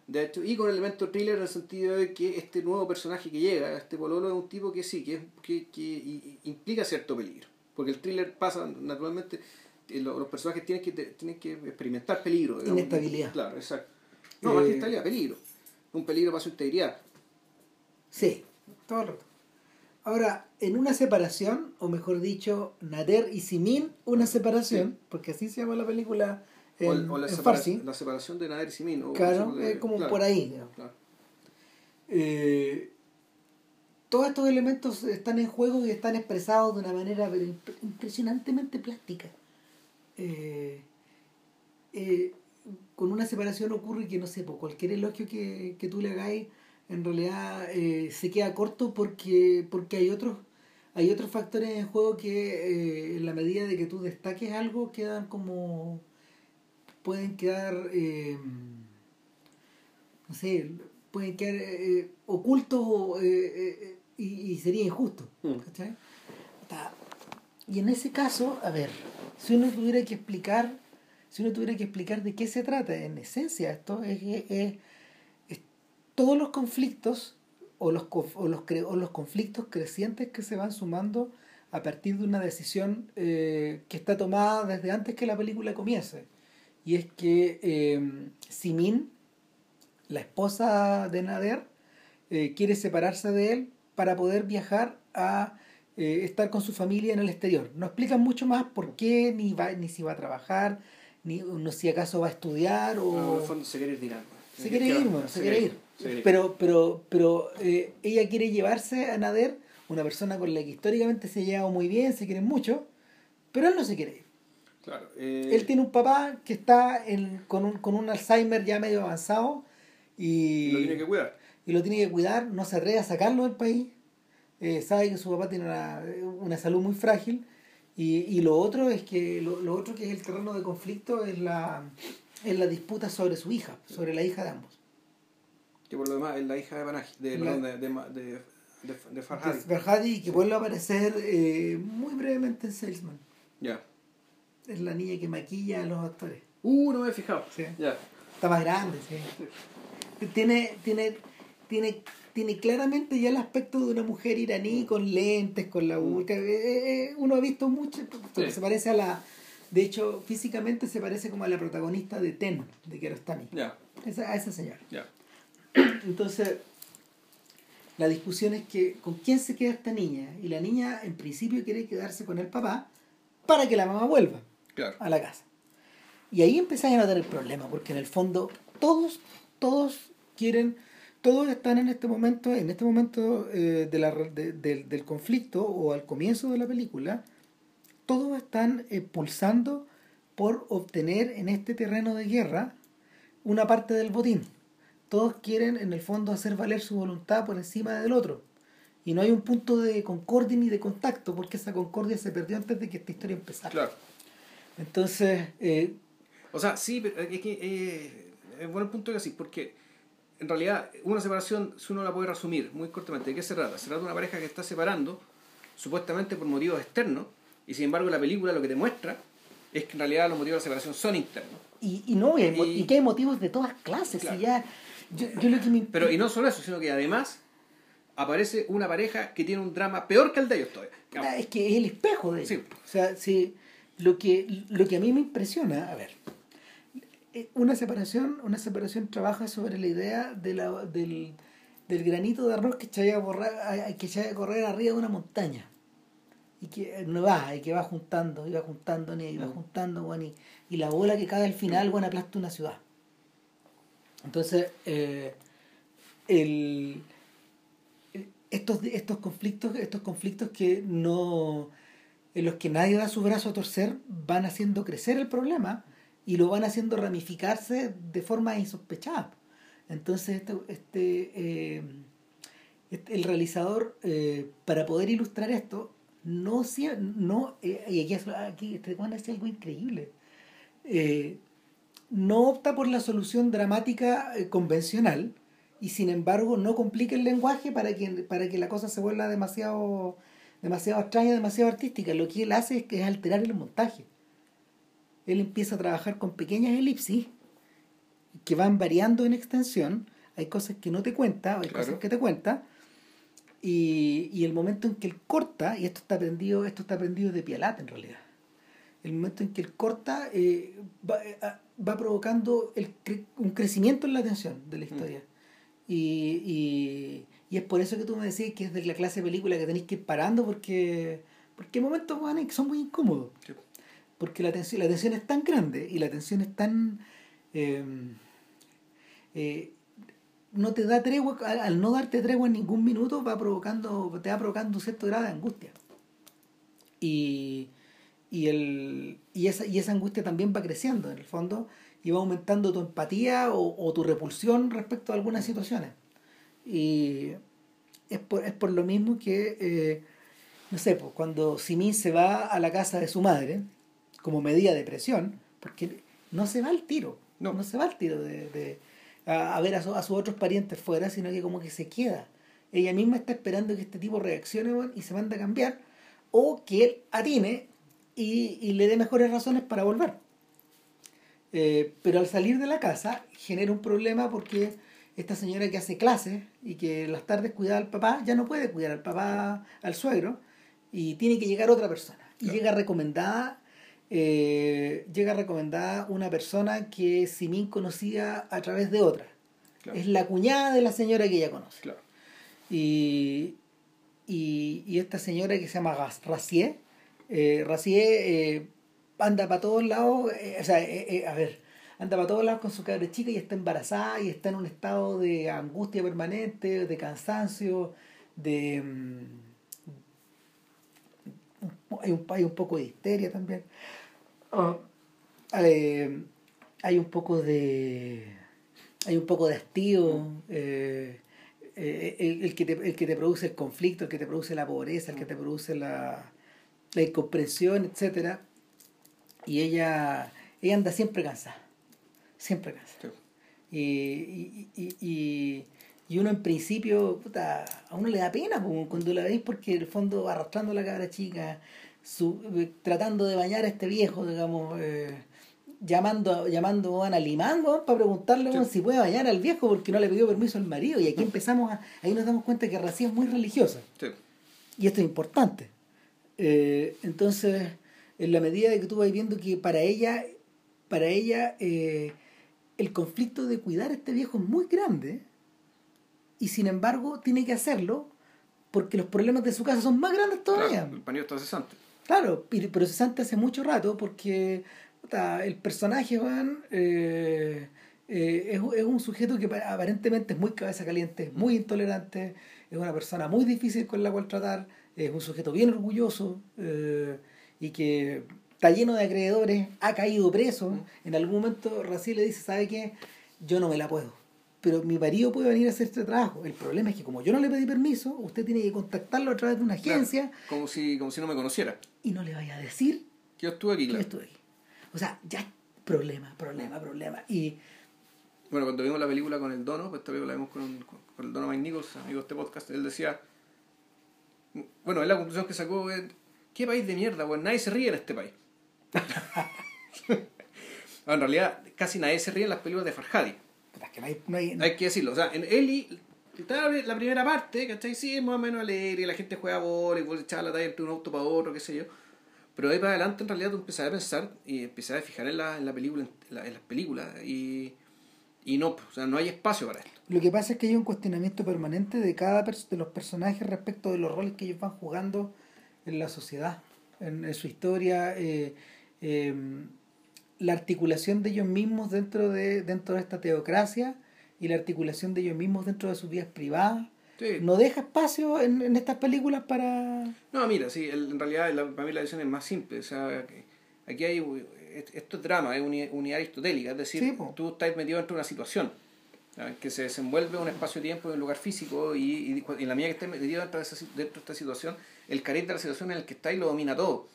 Speaker 1: De hecho, y con elemento thriller en el sentido de que este nuevo personaje que llega, este pololo, es un tipo que sí, que, es- que, que i- implica cierto peligro. Porque el thriller pasa, naturalmente, eh, lo- los personajes tienen que, te- tienen que experimentar peligro. digamos.
Speaker 2: Inestabilidad.
Speaker 1: Claro, exacto. No, más que
Speaker 2: Eh,
Speaker 1: inestabilidad, peligro. Un peligro para su integridad.
Speaker 2: Sí, todo el rato. Ahora, en una separación, o mejor dicho, Nader y Simin, una separación, porque así se llama la película
Speaker 1: O,
Speaker 2: en,
Speaker 1: o la,
Speaker 2: en
Speaker 1: separa-
Speaker 2: farsi.
Speaker 1: la separación de Nader y Simin. o-
Speaker 2: Claro, es como
Speaker 1: claro,
Speaker 2: por ahí.
Speaker 1: claro.
Speaker 2: Eh, todos estos elementos están en juego y están expresados de una manera impresionantemente plástica. Eh, eh, con una separación ocurre que, no sé, por cualquier elogio que, que tú le hagáis, en realidad eh, se queda corto porque, porque hay otros hay otros factores en juego que en la medida de que tú destaques algo quedan como pueden quedar no sé pueden quedar ocultos eh, y, y sería injusto
Speaker 1: Mm.
Speaker 2: y en ese caso a ver si uno tuviera que explicar si uno tuviera que explicar de qué se trata en esencia esto es, es- es- todos los conflictos o los, o, los cre- o los conflictos crecientes que se van sumando a partir de una decisión eh, que está tomada desde antes que la película comience. Y es que eh, Simin, la esposa de Nader, eh, quiere separarse de él para poder viajar a eh, estar con su familia en el exterior. No explican mucho más por qué, ni, va, ni si va a trabajar, ni no si acaso va a estudiar o...
Speaker 1: No, en el fondo se quiere ir tirando.
Speaker 2: Se quiere ir, bueno, se quiere ir.
Speaker 1: se quiere ir.
Speaker 2: Pero, pero, pero eh, ella quiere llevarse a Nader, una persona con la que históricamente se ha llevado muy bien, se quieren mucho, pero él no se quiere ir.
Speaker 1: Claro, eh,
Speaker 2: Él tiene un papá que está en- con, un, con un Alzheimer ya medio avanzado y,
Speaker 1: lo tiene que cuidar.
Speaker 2: Y lo tiene que cuidar, no se atreve a sacarlo del país, eh, sabe que su papá tiene una, una salud muy frágil y, y lo otro es que lo, lo otro que es el terreno de conflicto es la, es la disputa sobre su hija, sobre la hija de ambos.
Speaker 1: Que por lo demás es la hija de Panaji, de,
Speaker 2: La-
Speaker 1: de, de, de, Farhadi.
Speaker 2: Farhadi, que vuelve a aparecer eh, muy brevemente en Salesman.
Speaker 1: Ya.
Speaker 2: Es la niña que maquilla a los actores.
Speaker 1: Uh, no me he fijado.
Speaker 2: Sí.
Speaker 1: Ya.
Speaker 2: Está más grande, sí. Tiene, tiene, tiene, tiene claramente ya el aspecto de una mujer iraní con lentes, con la burka. Eh, eh, uno ha visto mucho,
Speaker 1: Sí.
Speaker 2: se parece a la... De hecho, físicamente se parece como a la protagonista de Ten, de Kiarostami.
Speaker 1: Ya.
Speaker 2: Esa, a esa señora. Entonces, la discusión es que con quién se queda esta niña. Y la niña en principio quiere quedarse con el papá para que la mamá vuelva
Speaker 1: Claro.
Speaker 2: a la casa. Y ahí empezáis a notar el problema, porque en el fondo todos, todos quieren, todos están en este momento, en este momento eh, de la, de- del- conflicto o al comienzo de la película, todos están eh, pulsando por obtener en este terreno de guerra una parte del botín. Todos quieren en el fondo hacer valer su voluntad por encima del otro. Y no hay un punto de concordia ni de contacto, porque esa concordia se perdió antes de que esta historia empezara.
Speaker 1: Claro.
Speaker 2: Entonces... Eh,
Speaker 1: o sea, sí, pero es que eh, es bueno el punto que así, porque en realidad una separación, si uno la puede resumir muy cortamente, ¿de qué se trata? Se trata de una pareja que está separando, supuestamente por motivos externos, y sin embargo la película lo que te muestra es que en realidad los motivos de la separación son internos.
Speaker 2: Y, y no, y, que hay motivos de todas clases. Y ya, yo, yo lo que me...
Speaker 1: Pero y no solo eso, sino que además aparece una pareja que tiene un drama peor que el de ellos todavía.
Speaker 2: Es que es el espejo de ellos. O sea, sí, lo, que, lo que a mí me impresiona, a ver, una separación, una separación trabaja sobre la idea de la, del, del granito de arroz que se a, que a correr arriba de una montaña y que no va, y que va juntando, y va juntando, y va mm. juntando, bueno, y, y, la bola que cae al final, bueno, aplasta una ciudad. Entonces, eh, el, estos, estos conflictos, estos conflictos que no, en los que nadie da su brazo a torcer, van haciendo crecer el problema y lo van haciendo ramificarse de forma insospechada. Entonces, este, este, eh, este el realizador, eh, para poder ilustrar esto, no, no eh, y aquí, aquí este Juan hace algo increíble, eh, no opta por la solución dramática eh, convencional y sin embargo no complica el lenguaje para que, para que la cosa se vuelva demasiado, demasiado extraña, demasiado artística. Lo que él hace es, que es alterar el montaje. Él empieza a trabajar con pequeñas elipsis que van variando en extensión. Hay cosas que no te cuenta, hay cosas que te cuenta y, y el momento en que él corta, y esto está aprendido, esto está aprendido de Pialat en realidad, el momento en que él corta eh, va, eh, va, provocando el, un crecimiento en la atención de la mm. historia. Y, y, y, es por eso que tú me decís que es de la clase de película que tenéis que ir parando porque, porque hay momentos que son muy incómodos. Porque la tensión, la tensión es tan grande y la tensión es tan... Eh, eh, no te da tregua, al, no darte tregua en ningún minuto, va provocando, te va provocando un cierto grado de angustia. Y, y, el, y, esa, y esa angustia también va creciendo, en el fondo, y va aumentando tu empatía o, tu repulsión respecto a algunas situaciones. Y es por, es por lo mismo que, eh, no sé, pues, cuando Simín se va a la casa de su madre, como medida de presión, porque no se va al tiro, no, no se va al tiro de a, ver a, a, sus otros parientes fuera, sino que como que se queda. Ella misma está esperando que este tipo reaccione y se manda a cambiar, o que él atine y, y le dé mejores razones para volver. Eh, pero al salir de la casa genera un problema porque esta señora que hace clases y que las tardes cuida al papá, ya no puede cuidar al papá, al suegro, y tiene que llegar otra persona. Y llega recomendada eh, llega recomendada una persona que Simín conocía a través de otra. Es la cuñada de la señora que ella conoce. Y, y, esta señora que se llama Racier, eh, Racier eh, anda para todos lados, eh, o sea, a ver, anda para todos lados con su cabra chica y está embarazada y está en un estado de angustia permanente, de cansancio, de... Mm, hay un, hay un poco de histeria también. Oh, eh, hay un poco de hay un poco de hastío eh, eh, el, que te, el que te produce el conflicto el que te produce la pobreza el que te produce la, la incomprensión etcétera y ella ella anda siempre cansada siempre cansada. Y, y, y, y, uno en principio puta, a uno le da pena cuando la veis porque en el fondo arrastrando la cabra chica su, eh, tratando de bañar a este viejo, digamos, eh, llamando, llamando a Limán para preguntarle si puede bañar al viejo porque no le pidió permiso al marido. Y aquí empezamos a, ahí nos damos cuenta que Racía es muy religiosa. Y esto es importante. Eh, entonces, en la medida de que tú vas viendo que para ella, para ella, el conflicto de cuidar a este viejo es muy grande, y sin embargo tiene que hacerlo porque los problemas de su casa son más grandes todavía.
Speaker 1: el pañuelo está cesante.
Speaker 2: Claro, pero cesante hace mucho rato porque el personaje, Van, eh, eh, es, es, un sujeto que aparentemente es muy cabeza caliente, muy intolerante, es una persona muy difícil con la cual tratar, es un sujeto bien orgulloso eh, y que está lleno de acreedores, ha caído preso. En algún momento Raciel le dice, ¿sabe qué? Yo no me la puedo pero mi marido puede venir a hacer este trabajo. El problema es que como yo no le pedí permiso, usted tiene que contactarlo a través de una agencia.
Speaker 1: como, si, como si no me conociera.
Speaker 2: Y no le vaya a decir
Speaker 1: que yo estuve aquí.
Speaker 2: Que estuve aquí. O sea, ya problema, problema, problema. Y
Speaker 1: Bueno, cuando vimos la película con el Dono, pues esta película la vimos con, con- el Dono Mike Nichols, amigo de este podcast, él decía, bueno, él la conclusión que sacó es, ¿qué país de mierda, weón? Nadie se ríe en este país. En realidad, casi nadie se ríe en las películas de Farhadi.
Speaker 2: Puta, es que no hay, no hay-
Speaker 1: Hay que decirlo. O sea, en Eli, la primera parte, ¿cachai? Sí, es más o menos alegre, la gente juega bola y puede echar la talla entre un auto para otro, qué sé yo. Pero ahí para adelante, en realidad, tú empezás a pensar y empezás a fijar en la, en la película, en, la- en las películas, y, y no, o sea, no hay espacio para esto.
Speaker 2: Lo que pasa es que hay un cuestionamiento permanente de cada de los personajes respecto de los roles que ellos van jugando en la sociedad, en, en su historia, eh, eh, la articulación de ellos mismos dentro de, dentro de esta teocracia y la articulación de ellos mismos dentro de sus vidas privadas.
Speaker 1: Sí.
Speaker 2: No deja espacio en, en estas películas para...
Speaker 1: No, mira, sí, el- en realidad la, para mí la decisión es más simple. O sea, que aquí hay. est- Esto es drama, es uni- unidad aristotélica, es decir,
Speaker 2: Sí,
Speaker 1: tú estás metido dentro de una situación que se desenvuelve en un espacio-tiempo, en un lugar físico, y, en la medida que estés metido dentro de, esa, dentro de esta situación, el carácter de la situación en la que estáis lo domina todo.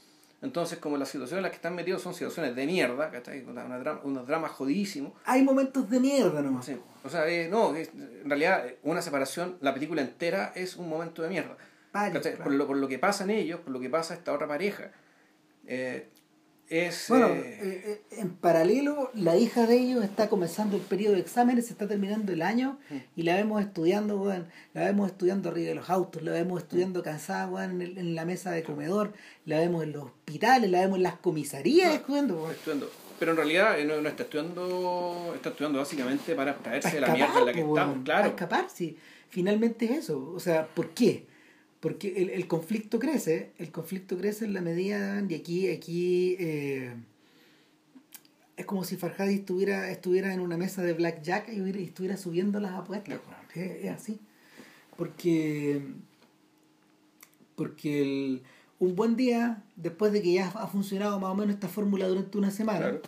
Speaker 1: Entonces, como las situaciones en las que están metidos son situaciones de mierda, ¿cachai? Una, drama- unos dramas jodidísimos,
Speaker 2: Hay momentos de mierda nomás.
Speaker 1: Sí, o sea, eh, no, es- en realidad eh, una separación, la película entera es un momento de mierda.
Speaker 2: Claro.
Speaker 1: Por, lo, por lo que pasa en ellos, por lo que pasa esta otra pareja. Eh, es...
Speaker 2: Bueno,
Speaker 1: eh,
Speaker 2: eh, eh, en paralelo, la hija de ellos está comenzando el periodo de exámenes, se está terminando el año
Speaker 1: Mm.
Speaker 2: y la vemos estudiando, la vemos estudiando arriba de los autos, la vemos estudiando cansada, weón, en, el- en la mesa de comedor, la vemos en los hospitales, la vemos en las comisarías
Speaker 1: No.
Speaker 2: estudiando.
Speaker 1: Pero en realidad no, no está estudiando, está estudiando básicamente para abstraerse
Speaker 2: Para
Speaker 1: de la mierda en la que estamos,
Speaker 2: para
Speaker 1: claro.
Speaker 2: escapar, sí. Finalmente es eso. O sea, ¿por qué? Porque el, el conflicto crece, el conflicto crece en la medida, y aquí, aquí eh, es como si Farhadi estuviera, estuviera en una mesa de blackjack y estuviera subiendo las apuestas. Es, es así. Porque, porque el- un buen día, después de que ya ha funcionado más o menos esta fórmula durante una semana,
Speaker 1: Claro.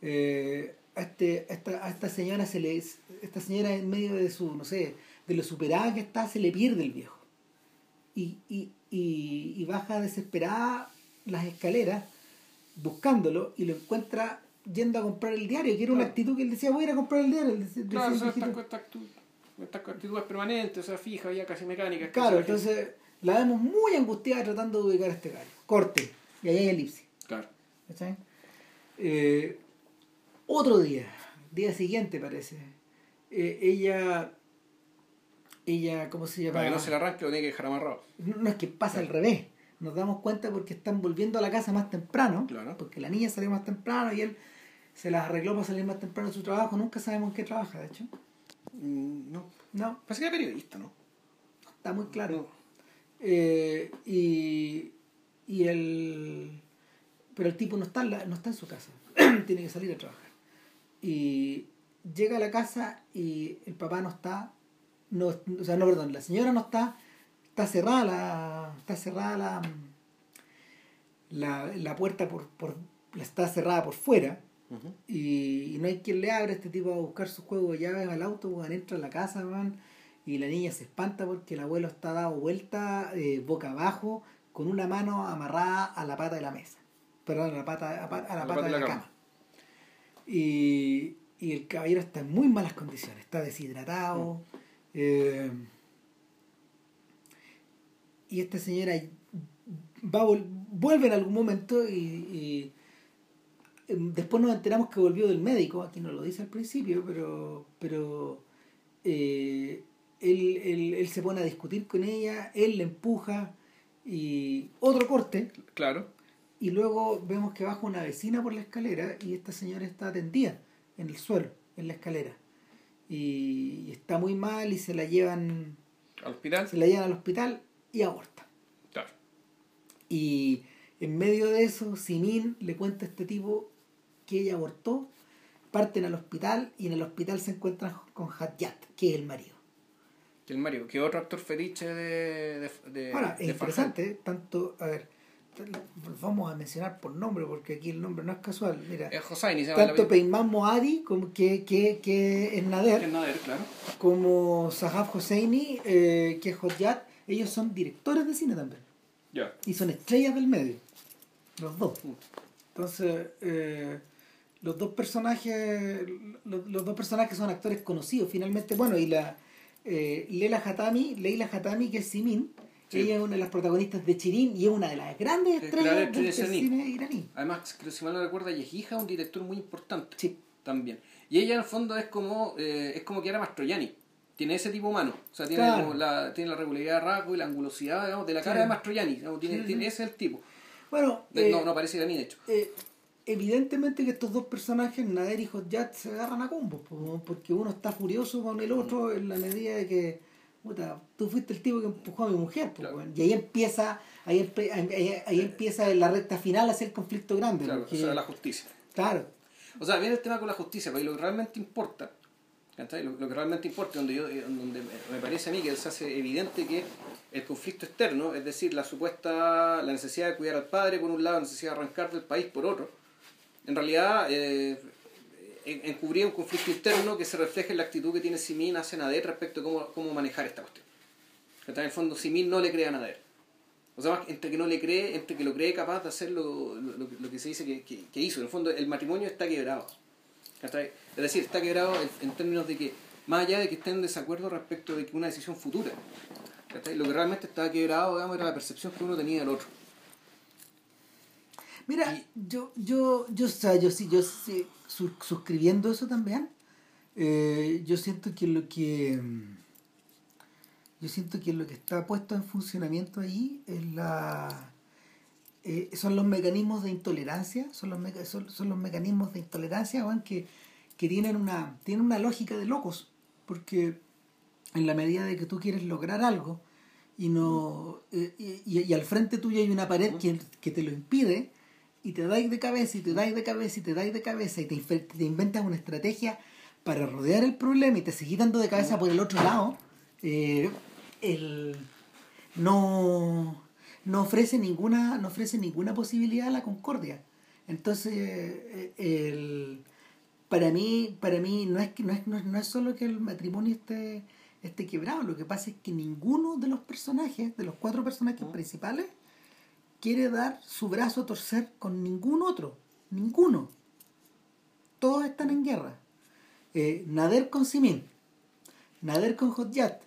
Speaker 2: eh, a, este, a, esta, a esta señora se le esta señora en medio de su no sé de lo superada que está se le pierde el viejo y, y, y, y baja desesperada las escaleras buscándolo y lo encuentra yendo a comprar el diario que era una actitud que él decía voy a ir a comprar el diario decía-
Speaker 1: Claro, o sea, esta actitud- estas actitudes permanentes, o sea, fijas, ya casi mecánicas. que
Speaker 2: claro entonces la vemos muy angustiada tratando de ubicar a este gallo corte y ahí hay elipsis
Speaker 1: Claro.
Speaker 2: ¿Cachai? Eh, otro día, día siguiente parece, eh, ella, ella, ¿cómo se llama?
Speaker 1: Para que no se le arranque lo tiene que dejar amarrado.
Speaker 2: No, no, es que pasa al revés. Nos damos cuenta porque están volviendo a la casa más temprano,
Speaker 1: Claro.
Speaker 2: porque la niña salió más temprano y él se las arregló para salir más temprano de su trabajo. Nunca sabemos en qué trabaja, de hecho.
Speaker 1: Mm, No,
Speaker 2: No,
Speaker 1: parece que era periodista, ¿no?
Speaker 2: está muy claro.
Speaker 1: No.
Speaker 2: Eh, y, y el pero el tipo no está en, la- no está en su casa tiene que salir a trabajar y llega a la casa y el papá no está no o sea no perdón la señora no está está cerrada la está cerrada la la, la puerta por, por está cerrada por fuera y, y no hay quien le abra este tipo a buscar su juego de llaves al auto, weón, entra a la casa, weón, y la niña se espanta porque el abuelo está dado vuelta eh, boca abajo con una mano amarrada a la pata de la mesa, perdón, a la pata, a, pa- a la pata de la, cama. Y, y el caballero está en muy malas condiciones, está deshidratado. Eh, y esta señora va a vuelve en algún momento y, y, em, después nos enteramos que volvió del médico, aquí no lo dice al principio, pero, pero eh, él, él, él se pone a discutir con ella, él le empuja y otro corte
Speaker 1: Claro.
Speaker 2: y luego vemos que baja una vecina por la escalera y esta señora está tendida en el suelo, en la escalera. Y, y está muy mal y se la llevan,
Speaker 1: Al hospital.
Speaker 2: se la llevan al hospital y aborta.
Speaker 1: Claro.
Speaker 2: Y en medio de eso, Simin le cuenta a este tipo que ella abortó, parten al hospital y en el hospital se encuentran con Hadyat, que es el marido.
Speaker 1: Que el Mario, que otro actor fetiche de. de, de
Speaker 2: Ahora,
Speaker 1: de
Speaker 2: es interesante, tanto, a ver, vamos a mencionar por nombre porque aquí el nombre no es casual. Mira, tanto. Peyman Moadi, como que, que, que es Nader,
Speaker 1: claro.
Speaker 2: como Sahaf Hosseini, eh, que es Hojat, ellos son directores de cine también. Y son estrellas del medio. Los dos. Entonces, eh, los dos personajes, los, los, dos personajes son actores conocidos, finalmente, bueno, y la eh, Leila Hatami, Leila Hatami, que es Simin, ella es una de las protagonistas de Chirin y es una de las grandes estrellas del cine iraní.
Speaker 1: Además, si mal no recuerdo, ella es hija de un director muy importante. Sí. También. Y ella en el fondo es como, eh, es como Chiara Mastroianni. Tiene ese tipo humano. O sea, tiene, la, tiene la regularidad de rasgo y la angulosidad digamos, de la cara de Mastroianni. Tiene, tiene, ese es el tipo. Bueno, no, eh, no parece iraní, de hecho.
Speaker 2: Eh, evidentemente que estos dos personajes, Nader y Hotjat, se agarran a combos, porque uno está furioso con el otro en la medida de que puta, tú fuiste el tipo que empujó a mi mujer, y ahí empieza, ahí, ahí, empieza la recta final hacia el conflicto grande.
Speaker 1: Claro, o sea, la justicia. Claro. O sea, viene el tema con la justicia, porque lo que realmente importa, lo, lo, que realmente importa, donde, yo, donde me parece a mí que se hace evidente que el conflicto externo, es decir, la supuesta, la necesidad de cuidar al padre por un lado, la necesidad de arrancar del país por otro, en realidad eh, encubría un conflicto interno que se refleja en la actitud que tiene Simin hacia Nader respecto a cómo, cómo manejar esta cuestión. En el fondo, Simin no le cree a Nader. O sea, entre que no le cree, entre que lo cree capaz de hacer lo, lo, que se dice que, que, hizo. En el fondo, el matrimonio está quebrado. Es decir, está quebrado en, términos de que, más allá de que estén en desacuerdo respecto de que una decisión futura, lo que realmente estaba quebrado digamos, era la percepción que uno tenía del otro.
Speaker 2: Mira, yo, yo, yo, o sea, yo sí, yo sí, suscribiendo eso también, eh, yo siento que lo que yo siento que lo que está puesto en funcionamiento ahí es la eh, son los mecanismos de intolerancia, son los, mecanismos de intolerancia que, que tienen una, tienen una lógica de locos, porque en la medida de que tú quieres lograr algo y no eh, y, al frente tuyo hay una pared que, que te lo impide, y te dais de cabeza y te dais de cabeza y te dais de cabeza y te, te inventas una estrategia para rodear el problema y te seguís dando de cabeza por el otro lado, eh, el, no, no, ofrece ninguna, no ofrece ninguna posibilidad a la concordia. Entonces, eh, el, para mí, para mí no, es, que, no, es, no, es solo que el matrimonio esté, esté quebrado, lo que pasa es que ninguno de los personajes, de los cuatro personajes principales, quiere dar su brazo a torcer con ningún otro, ninguno. Todos están en guerra. Eh, Nader con Simin, Nader con Hotjat,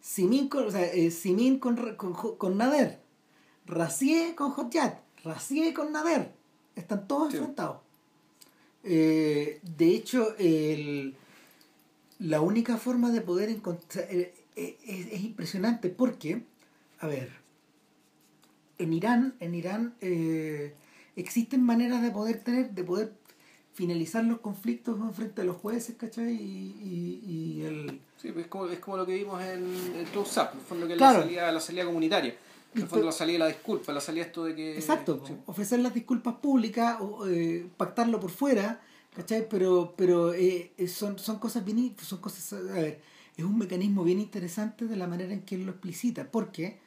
Speaker 2: Simin con, o sea, eh, Simin con, con, Nader, Racié con Hotjat, Racié con Nader. Están todos enfrentados. Eh, de hecho, el, la única forma de poder encontrar es, es impresionante porque, a ver, en Irán, en Irán eh, existen maneras de poder tener, de poder finalizar los conflictos frente a los jueces, ¿cachai? Y, y, el...
Speaker 1: Sí, pues es como, es como lo que vimos en el Close Up, en el fondo que la, salida, la salida comunitaria. En el fondo la salida de la disculpa, la salida esto de que...
Speaker 2: Exacto, ofrecer las disculpas públicas, o, eh, pactarlo por fuera, ¿cachai? Pero, pero eh, son, son cosas bien... Son cosas, a ver, es un mecanismo bien interesante de la manera en que él lo explicita, porque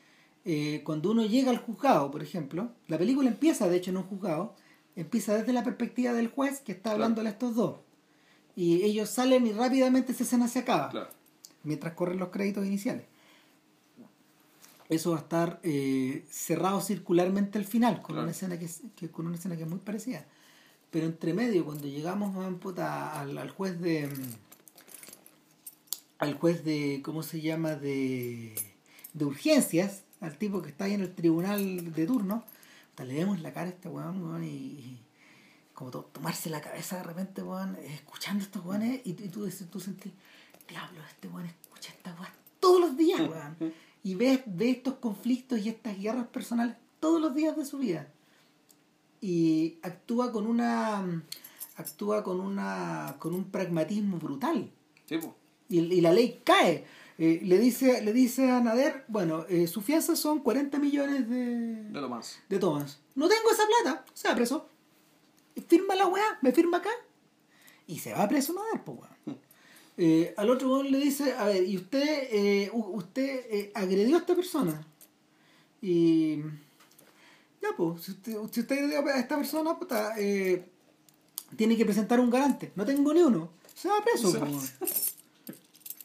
Speaker 2: eh, cuando uno llega al juzgado, por ejemplo, la película empieza de hecho en un juzgado, empieza desde la perspectiva del juez que está hablándole a estos dos. Y ellos salen y rápidamente esa escena se acaba, mientras corren los créditos iniciales. Eso va a estar eh, cerrado circularmente al final, con, una escena que, con una escena que es muy parecida. Pero entre medio, cuando llegamos al, al juez de. al juez de. ¿cómo se llama? de. de urgencias, al tipo que está ahí en el tribunal de turno, le vemos la cara a este weón, y, como tomarse la cabeza de repente, weón, escuchando a estos weones, y, tú, tú sentís, diablo, este weón escucha esta weón todos los días, weón. y ves, ve estos conflictos y estas guerras personales todos los días de su vida. Y actúa con una actúa con una con un pragmatismo brutal. y, y la ley cae eh, le, dice, le dice a Nader, bueno, eh, su fianza son 40 millones de...
Speaker 1: De Tomás.
Speaker 2: De Tomás. No tengo esa plata, se va preso. Firma la weá, me firma acá. Y se va preso Nader, pues weá. Eh, al otro le dice, a ver, ¿y usted, usted agredió a esta persona? Y... Ya, pues, si usted, si usted agredió a esta persona, puta, tiene que presentar un garante. No tengo ni uno. Se va preso,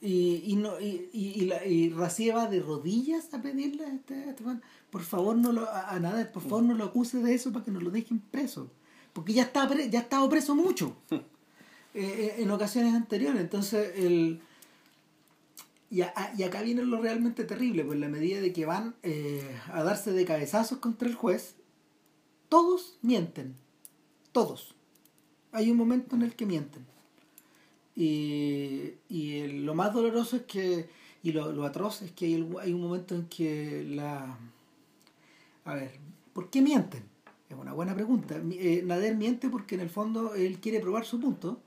Speaker 2: Y, y, no, y, y, y, la, y va de rodillas a pedirle a este, a este man, por favor no lo, a, a Nader, por favor no lo acuse de eso para que no lo dejen preso. Porque ya está pre- ya ha estado preso mucho eh, eh, en ocasiones anteriores. Entonces, el, y, a- y acá viene lo realmente terrible, pues en la medida de que van eh, a darse de cabezazos contra el juez, todos mienten. Todos. Hay un momento en el que mienten. Y, y el- lo más doloroso es que, y lo, lo atroz es que hay, el- hay un momento en que la... A ver, ¿por qué mienten? Es una buena pregunta. Eh, Nader miente porque en el fondo él quiere probar su punto.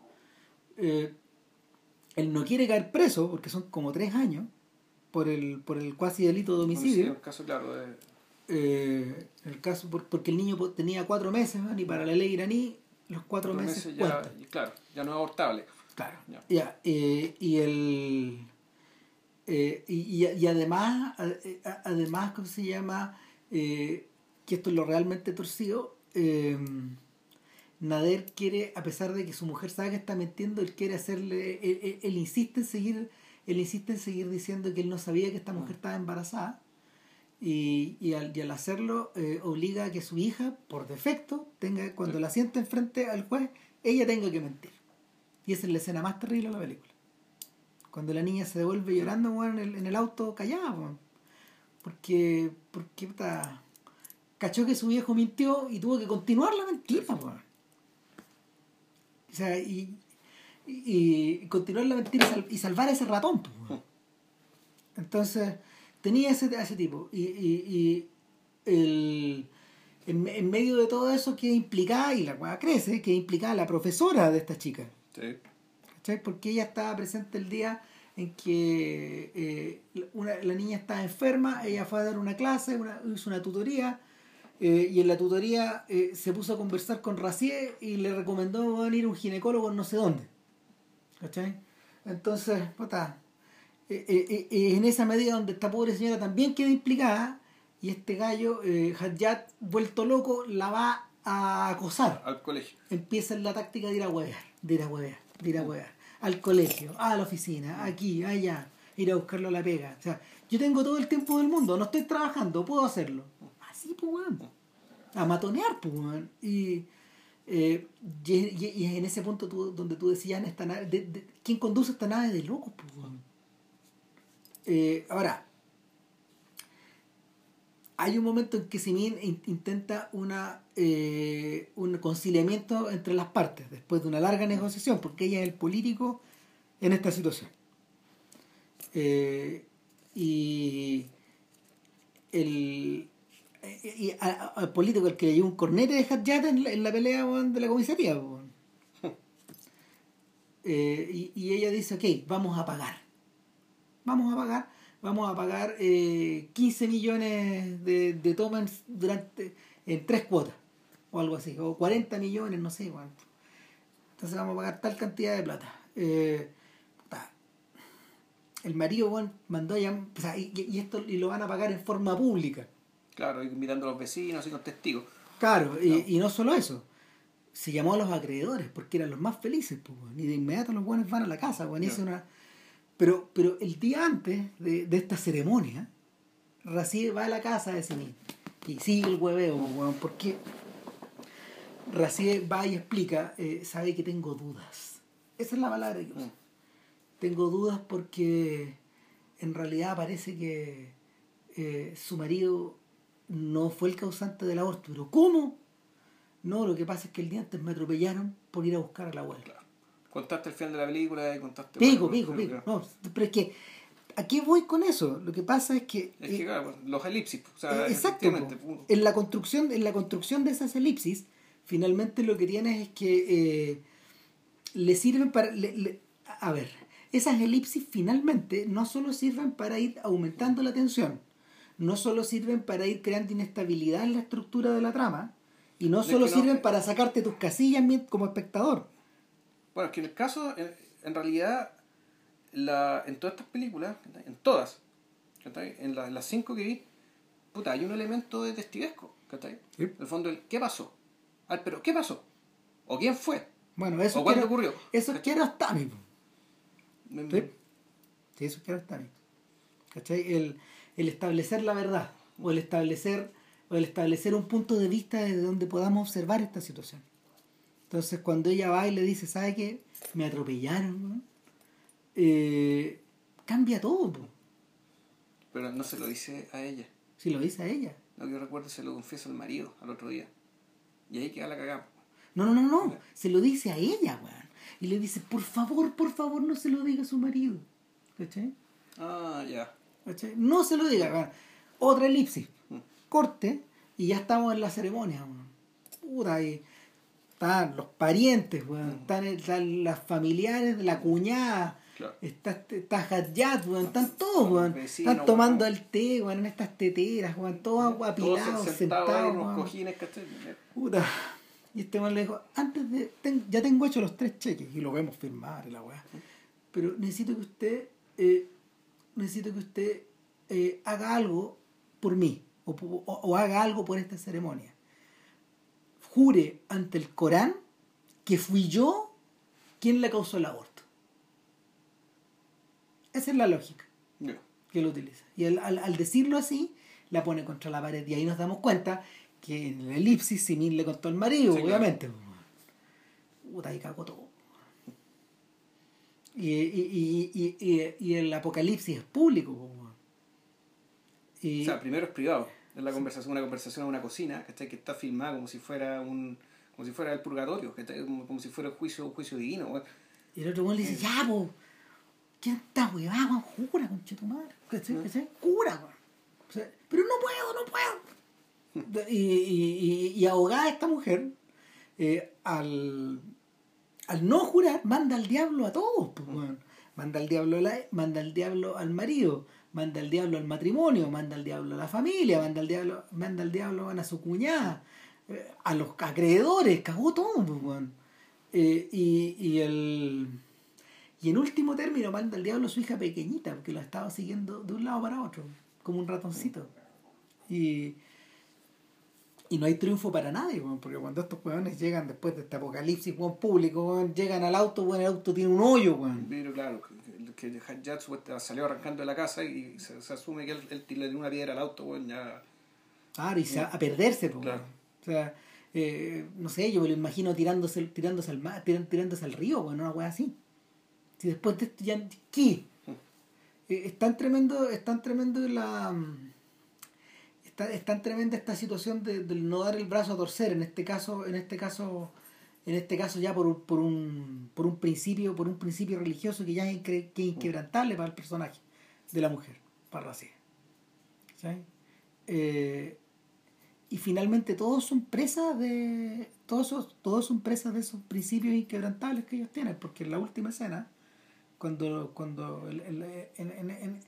Speaker 2: Eh, él no quiere caer preso porque son como tres años por el, por el cuasi delito de homicidio.
Speaker 1: Un caso claro de.
Speaker 2: Eh, el caso por- porque el niño tenía cuatro meses ¿no? y para la ley iraní los cuatro,
Speaker 1: cuatro
Speaker 2: meses,
Speaker 1: meses ya, claro, ya no es abortable.
Speaker 2: Claro.
Speaker 1: Ya.
Speaker 2: Eh, y el. eh, y, y, además, además, ¿cómo se llama? Eh, que esto es lo realmente torcido. eh, Nader quiere, a pesar de que su mujer sabe que está mintiendo, él quiere hacerle. Él, él- él insiste en seguir. Él insiste en seguir diciendo que él no sabía que esta mujer estaba embarazada. Y, y, al, y al hacerlo, obliga a que su hija, por defecto, tenga, cuando
Speaker 1: Sí.
Speaker 2: la sienta enfrente al juez, ella tenga que mentir. Y esa es la escena más terrible de la película. Cuando la niña se devuelve llorando en, el, en el auto callada, porque, porque puta, cachó que su viejo mintió y tuvo que continuar la mentira. weón. O sea, y, y, y continuar la mentira y, sal- y salvar a ese ratón. pues. Entonces, tenía ese, ese tipo. Y, y, y el, en, en medio de todo eso que implicaba, y la weá crece, que implicaba la profesora de esta chica. ¿Cachai? Porque ella estaba presente el día en que eh, una, la niña estaba enferma, ella fue a dar una clase, una, hizo una tutoría, eh, y en la tutoría eh, se puso a conversar con Racié y le recomendó venir a un ginecólogo no sé dónde. ¿Cachai? Entonces, puta, en esa medida donde esta pobre señora también queda implicada, y este gallo, Haddad, vuelto loco, la va a acosar
Speaker 1: Al colegio.
Speaker 2: empieza la táctica de ir a huevear, de ir a huevear, de ir a huevear. Al colegio, a la oficina, aquí, allá, ir a buscarlo a la pega. O sea, yo tengo todo el tiempo del mundo, no estoy trabajando, puedo hacerlo. Así, pues, weón. A matonear, pues, weón. Y, eh, y, y- en ese punto tú- donde tú decías, en esta nave, de- de- ¿quién conduce esta nave de locos, pues, weón? Eh, ahora, hay un momento en que Simin in- intenta una, eh, un conciliamiento entre las partes después de una larga negociación, porque ella es el político en esta situación. Eh, y el y a- al político el que le llevó un cornete de Hadjata en en la pelea de la comisaría. Eh, y, y ella dice, ok, vamos a pagar. Vamos a pagar, vamos a pagar eh, 15 millones de, de tomas durante, en tres cuotas, o algo así, o 40 millones, no sé cuánto. Entonces vamos a pagar tal cantidad de plata. Eh, el marido weón, mandó a o sea, y, y esto y lo van a pagar en forma pública.
Speaker 1: Claro, y mirando a los vecinos y con testigos.
Speaker 2: Claro, y,
Speaker 1: No.
Speaker 2: y no solo eso. Se llamó a los acreedores porque eran los más felices, pues, y de inmediato los buenos van a la casa, y hizo una... Pero, pero el día antes de, de esta ceremonia, Raciel va a la casa de Simín y sigue el hueveo, weón, porque Raciel va y explica, eh, sabe que tengo dudas. Esa es la palabra que usa. Tengo dudas porque en realidad parece que eh, su marido no fue el causante del aborto. ¿Pero cómo? No, lo que pasa es que el día antes me atropellaron por ir a buscar a la abuela.
Speaker 1: Claro. Contaste el final de la película y contaste.
Speaker 2: Pico, pico, pico. No, pero es que, ¿a qué voy con eso? Lo que pasa es que...
Speaker 1: Es que,
Speaker 2: eh,
Speaker 1: claro, pues, los elipsis. O sea,
Speaker 2: eh, exacto.
Speaker 1: efectivamente,
Speaker 2: po.
Speaker 1: pu-
Speaker 2: En la construcción, en la construcción de esas elipsis, finalmente lo que tienes es que eh, le sirven para. le- le- a ver, esas elipsis finalmente no solo sirven para ir aumentando la tensión, no solo sirven para ir creando inestabilidad en la estructura de la trama, y no solo
Speaker 1: no-
Speaker 2: sirven para sacarte tus casillas como espectador.
Speaker 1: Bueno, es que en el caso, en, en realidad, la, en todas estas películas, en todas, en, la- en las cinco que vi, puta, hay un elemento de testiguesco, ¿cachai?
Speaker 2: Sí.
Speaker 1: En el fondo, el ¿qué pasó? Pero ¿qué pasó? ¿O quién fue?
Speaker 2: Bueno, eso
Speaker 1: ¿O cuándo ocurrió?
Speaker 2: Eso mí. po.
Speaker 1: Me-
Speaker 2: Sí. Sí, eso es Kiarostami. ¿Cachai? El, el establecer la verdad o el establecer o el establecer un punto de vista desde donde podamos observar esta situación. Entonces, cuando ella va y le dice, ¿sabe qué? Me atropellaron, ¿no? Eh, cambia todo. po.
Speaker 1: Pero no se lo dice a ella.
Speaker 2: Si lo dice a ella.
Speaker 1: Lo que yo recuerdo se lo confieso al marido al otro día. Y ahí queda la cagada.
Speaker 2: No, no, no, no. Se lo dice a ella, weón. Y le dice, por favor, por favor, no se lo diga a su marido. ¿Cachai?
Speaker 1: Ah, ya.
Speaker 2: ¿Cachai? No se lo diga, weón. Otra elipsis. Corte. Y ya estamos en la ceremonia, weón. Puta, y están los parientes, weón. Están, están las familiares de la cuñada.
Speaker 1: Claro.
Speaker 2: Está, está weón. Están todos, weón. Están tomando
Speaker 1: weón.
Speaker 2: el té, weón, en estas teteras, weón. Todos
Speaker 1: Todos
Speaker 2: apilados,
Speaker 1: sentados unos
Speaker 2: weón.
Speaker 1: cojines, ¿cachai?
Speaker 2: Puta. Y este man le dijo, antes de, ten- ya tengo hecho los tres cheques y lo vemos firmar la weá. Pero necesito que usted, eh, necesito que usted eh, haga algo por mí o, pu- o- o haga algo por esta ceremonia. Jure ante el Corán que fui yo quien le causó el aborto. Esa es la lógica
Speaker 1: Ya.
Speaker 2: que lo utiliza. Y al, al- al decirlo así, la pone contra la pared. Y ahí nos damos cuenta que en el elipsis Simin le contó al marido,
Speaker 1: Sí, claro.
Speaker 2: obviamente. Puta, ahí cagó todo. Y, y, y, y, el apocalipsis es público.
Speaker 1: O sea, primero es privado. Es la conversación, una conversación en una cocina, ¿cachai? Que está filmada como si fuera un como si fuera el purgatorio, ¿cachai? Como, como si fuera un juicio, un juicio divino,
Speaker 2: y el otro weón le dice, ya, po, ¿quién está weón? Weón, Jura, concha tu madre. ¿Cachai? O sea, pero no puedo, no puedo. Y, y, y, y ahogada esta mujer, eh, al, al no jurar, manda al diablo a todos, pues, weón. Manda al diablo a la- manda al diablo al marido, manda al diablo al matrimonio, manda al diablo a la familia, manda al diablo, manda al diablo a su cuñada, eh, a los acreedores, cagó todo, pues, weón. Eh, y, y el y en último término manda al diablo a su hija pequeñita, porque la estaba siguiendo de un lado para otro, como un ratoncito. Y, y no hay triunfo para nadie, weón, porque cuando estos weones llegan después de este apocalipsis weón, público, llegan al auto, weón, el auto tiene un hoyo, weón.
Speaker 1: Pero claro, que, supuestamente salió arrancando de la casa y se, se asume que él, él le dio una piedra al auto, weón, ya.
Speaker 2: Claro, y a perderse, pues,
Speaker 1: Claro.
Speaker 2: O sea, eh, no sé, yo me lo imagino tirándose, tirándose al mar, tirándose al río, weón, una weá así. Si después de esto ya, ¿qué? Eh, es tan tremendo, es tan tremendo la mm, está, es tan tremenda esta situación de, de no dar el brazo a torcer en este caso en este caso en este caso ya por, por un por un principio por un principio religioso que ya es, que es inquebrantable para el personaje de la mujer para Racia ¿Cachai? Eh, y finalmente todos son presas de todos todos son presas de esos principios inquebrantables que ellos tienen porque en la última escena cuando cuando en- en- en-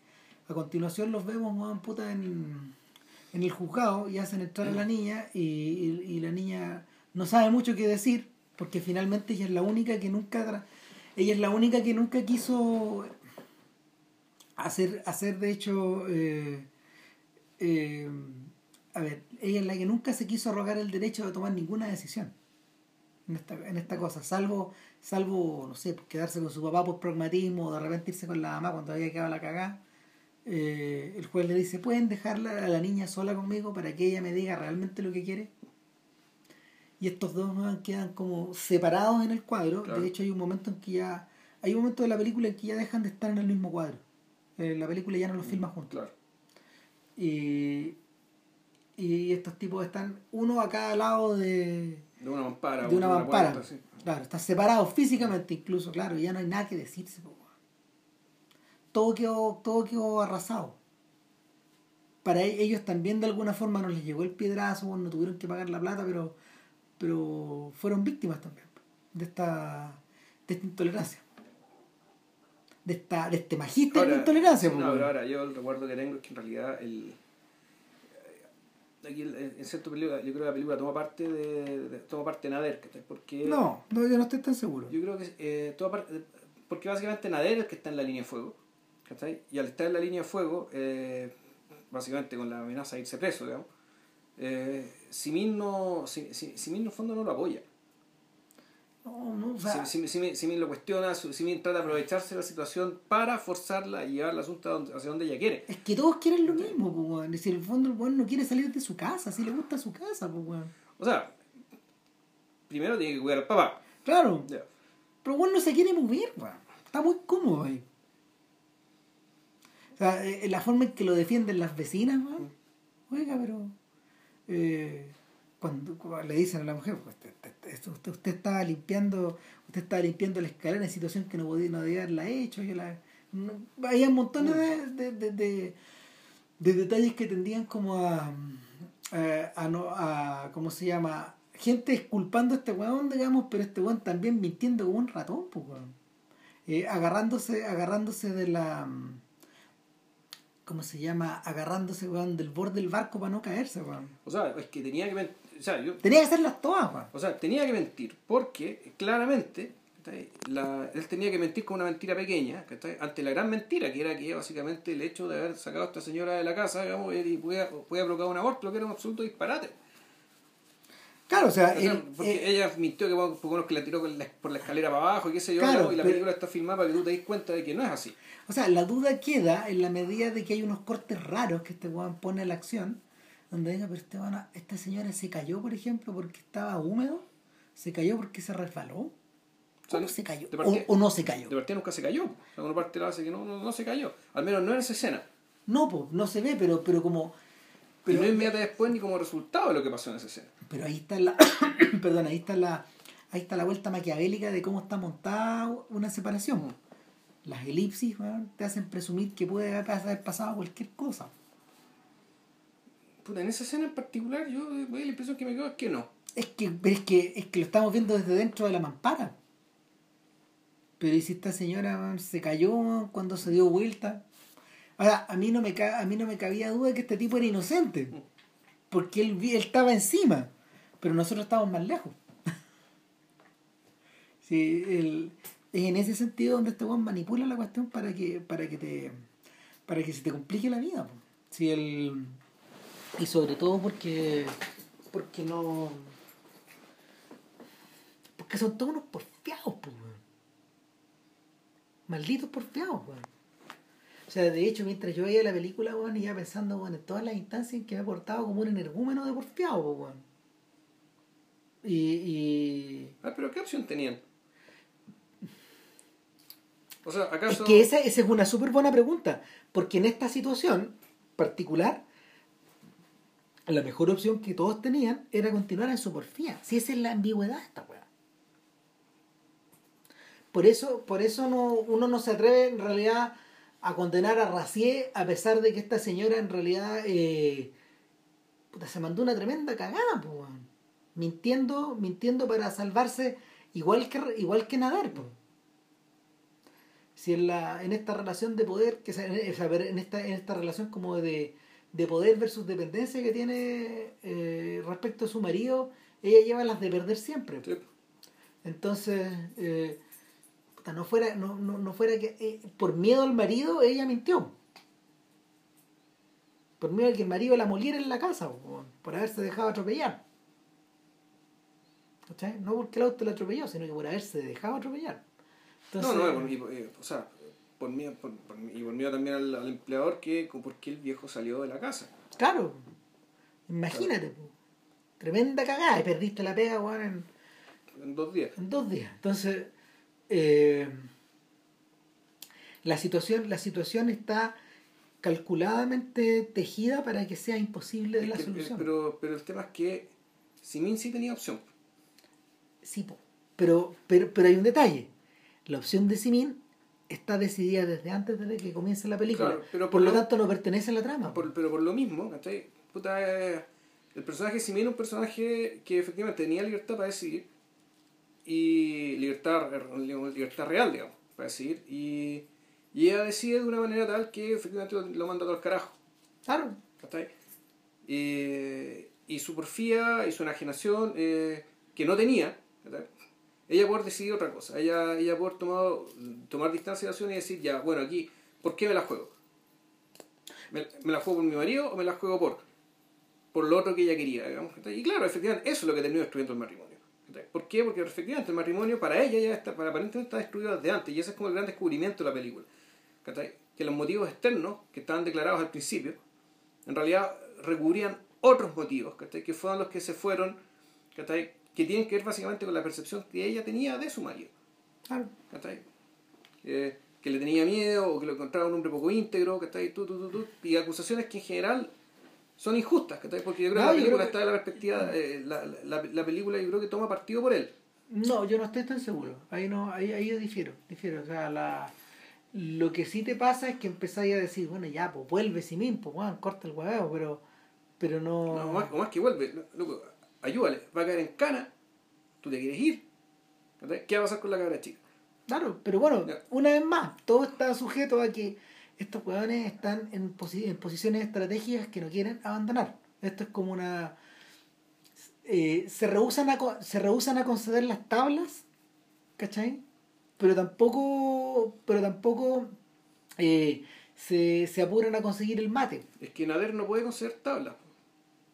Speaker 2: a continuación los vemos weón, puta, en, en el juzgado y hacen entrar a la niña y- y la niña no sabe mucho qué decir porque finalmente ella es la única que nunca ella es la única que nunca quiso hacer hacer de hecho eh, eh, a ver ella es la que nunca se quiso arrogar el derecho de tomar ninguna decisión en esta, en esta cosa, salvo, salvo, no sé, quedarse con su papá por pragmatismo o de repente irse con la mamá cuando había quedado la cagada. Eh, el juez le dice, ¿pueden dejarla a la niña sola conmigo para que ella me diga realmente lo que quiere? Y estos dos quedan como separados en el cuadro.
Speaker 1: Claro.
Speaker 2: De hecho, hay un momento en que ya, hay un momento de la película en que ya dejan de estar en el mismo cuadro. Eh, la película ya no los filma juntos.
Speaker 1: Claro.
Speaker 2: Y, y estos tipos están uno a cada lado de,
Speaker 1: De una mampara.
Speaker 2: de una mampara.
Speaker 1: puerta, sí.
Speaker 2: Claro, están separados físicamente incluso, claro, y ya no hay nada que decirse. po. Todo quedó, todo quedó arrasado. Para e- ellos también de alguna forma no les llegó el piedrazo, no tuvieron que pagar la plata, pero, pero fueron víctimas también de esta, de esta intolerancia. De, esta, de este magíster de intolerancia. po,
Speaker 1: no, pero ahora yo el recuerdo que tengo es que en realidad el aquí el- en cierto película, yo creo que la película toma parte de, de- toma parte de Nader porque
Speaker 2: no, no, yo no estoy tan seguro.
Speaker 1: yo creo que eh, toma parte porque básicamente Nader es el que está en la línea de fuego ¿cachai? y al estar en la línea de fuego eh, básicamente con la amenaza de irse preso digamos eh, Simin no Si- Si- Simin en el fondo no lo apoya
Speaker 2: No, no, o sea,
Speaker 1: si, si, si, lo cuestiona, si trata de aprovecharse de la situación para forzarla y llevar el asunto hacia donde ella quiere.
Speaker 2: Es que todos quieren lo mismo, pues, weón. Si en el fondo el weón no quiere salir de su casa, si le gusta su casa, pues, weón.
Speaker 1: O sea, primero tiene que cuidar al papá.
Speaker 2: Claro. Pero el weón no se quiere mover, weón. Está muy cómodo ahí. O sea, eh, la forma en que lo defienden las vecinas, weón. Mm. Oiga, pero. Eh, cuando, le dicen a la mujer, pues, usted, usted, estaba limpiando, usted estaba limpiando la escalera en situación que no podía no debía haberla hecho, yo la, no, había montones de, de, de, de, detalles que tendían como a, a, no, a ¿cómo se llama? gente disculpando a este weón, digamos, pero este weón también mintiendo como un ratón, pues weón. Eh, agarrándose, agarrándose de la ¿cómo se llama? agarrándose weón del borde del barco para no caerse, weón.
Speaker 1: O sea, es que tenía que
Speaker 2: Tenía que hacerlas todas,
Speaker 1: O sea, tenía que mentir, porque claramente él tenía que mentir con una mentira pequeña, ante la gran mentira, que era que básicamente el hecho de haber sacado a esta señora de la casa, digamos, y puede provocar un aborto, lo que era un absoluto disparate.
Speaker 2: Claro, o sea,
Speaker 1: porque eh, ella mintió que que la tiró por la, escalera para abajo y qué sé yo, y la película está filmada para que tú te des cuenta de que no es así.
Speaker 2: O sea, la duda queda en la medida de que hay unos cortes raros que este weón pone en la acción donde diga, pero este esta señora se cayó, por ejemplo, porque estaba húmedo, se cayó porque se resbaló. O, no se cayó? O, no se cayó.
Speaker 1: De partida nunca se cayó. Alguna parte la hace que no, no, se cayó. Al menos no en esa escena.
Speaker 2: No, pues, no se ve, pero, pero como.
Speaker 1: Pero, y no inmediatamente después ni como resultado de lo que pasó en esa escena.
Speaker 2: Pero ahí está la. perdón, ahí está la. Ahí está la vuelta maquiavélica de cómo está montada una separación. Las elipsis te hacen presumir que puede haber pasado cualquier cosa
Speaker 1: en esa escena en particular, yo la impresión que me quedo es que no.
Speaker 2: Es que, es que, es que lo estamos viendo desde dentro de la mampara. Pero ¿y si esta señora se cayó cuando se dio vuelta? Ahora, a mí no me, a mí no me cabía duda de que este tipo era inocente. Porque él, él estaba encima. Pero nosotros estábamos más lejos. sí, es en ese sentido donde este weón manipula la cuestión para que, para que te para que se te complique la vida. Si el y sobre todo porque. Porque no. Porque son todos unos porfiados, pues, Malditos porfiados, weón. Sea, de hecho, mientras yo veía la película, weón, iba pensando, weón, en todas las instancias en que me he portado como un energúmeno de porfiado, weón. Y, y.
Speaker 1: Ah, pero ¿qué opción tenían? O sea, ¿acaso...
Speaker 2: Es que esa, esa es una súper buena pregunta, porque en esta situación particular la mejor opción que todos tenían era continuar en su porfía. Si esa es la ambigüedad esta weá. Por eso, por eso no, uno no se atreve en realidad a condenar a Racier a pesar de que esta señora en realidad eh, se mandó una tremenda cagada, pues, mintiendo, mintiendo para salvarse igual que igual que nadar. Si en la en esta relación de poder, que en esta en esta relación como de de poder versus dependencia que tiene eh, respecto a su marido, ella lleva las de perder siempre. Entonces, eh, no fuera, no, no, fuera que eh, por miedo al marido ella mintió. Por miedo a que el marido la moliera en la casa, por haberse dejado atropellar. No porque el auto la atropelló, sino que por haberse dejado atropellar.
Speaker 1: no, no, o sea, por mí, por, y por mí también al, empleador que porque el viejo salió de la casa.
Speaker 2: Claro, imagínate, tremenda cagada y perdiste la pega, en,
Speaker 1: en dos días.
Speaker 2: En dos días. Entonces, eh, la, situación, la situación está calculadamente tejida para que sea imposible de la solución.
Speaker 1: Pero, pero el tema es que Simin sí tenía opción.
Speaker 2: Sí, pero, pero, pero hay un detalle. La opción de Simin está decidida desde antes de que comience la película. pero por, lo, tanto no pertenece a la trama.
Speaker 1: pero por lo mismo, Puta, eh, el personaje si bien un personaje que efectivamente tenía libertad para decidir y libertad, libertad real, digamos, para decidir y, y ella decide de una manera tal que efectivamente lo manda todo al carajo.
Speaker 2: Claro.
Speaker 1: Y, y su porfía y su enajenación eh, que no tenía, ella poder decidir otra cosa, ella, ella poder tomar, tomar distancia de la acción y decir, ya, bueno, aquí, ¿por qué me la juego? ¿Me, la juego por mi marido o me la juego por, por lo otro que ella quería? Digamos? Y claro, efectivamente, eso es lo que terminó destruyendo el matrimonio. ¿Por qué? Porque efectivamente el matrimonio para ella ya está, para aparentemente está destruido desde antes, y ese es como el gran descubrimiento de la película. Que los motivos externos, que estaban declarados al principio, en realidad recubrían otros motivos, que fueron los que se fueron, que tienen que ver básicamente con la percepción que ella tenía de su marido. Claro. Eh, que le tenía miedo o que lo encontraba un hombre poco íntegro, que tú, tú, tú, y acusaciones que en general son injustas, porque yo creo que la película está de la perspectiva, eh, la, la, la, película yo creo que toma partido por él.
Speaker 2: No, yo no estoy tan seguro, ahí no, ahí, ahí yo difiero, difiero, o sea, la, lo que sí te pasa es que empezáis a decir, bueno, ya, pues vuelve si mismo, pues, bueno, corta el huevo, pero, pero no...
Speaker 1: No, más, más que vuelve, loco, ayúdale, va a caer en cana, tú te quieres ir, ¿qué va a pasar con la cabra chica?
Speaker 2: Claro, pero bueno, una vez más, todo está sujeto a que estos hueones están en, en posiciones estratégicas que no quieren abandonar. Esto es como una... Eh, se, rehusan a, se rehusan a conceder las tablas, ¿cachai? Pero tampoco, pero tampoco eh, se, se apuran a conseguir el mate.
Speaker 1: Es que Nader no puede conceder tablas.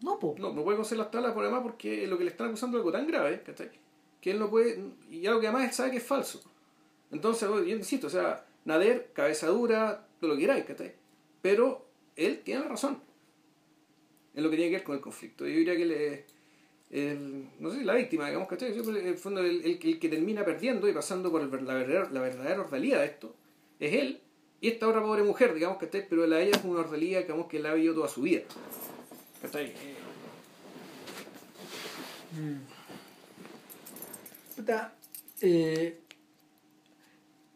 Speaker 2: No, po.
Speaker 1: No, no puede conceder las tablas por además porque lo que le están acusando es algo tan grave, ¿cachai? Que él no puede, y algo que además él sabe que es falso. Entonces, yo insisto, o sea, Nader, cabeza dura, todo lo que queráis, Pero él tiene la razón en lo que tiene que ver con el conflicto. Yo diría que le, el, no sé, la víctima, digamos, ¿cachai? En el fondo, el, el, que termina perdiendo y pasando por la, verdadera, la verdadera ordalía de esto es él y esta otra pobre mujer, digamos, ¿cachai? Pero la ella es una ordalía, digamos, que la ha vivido toda su vida. ¿cachai?
Speaker 2: Mm. Eh,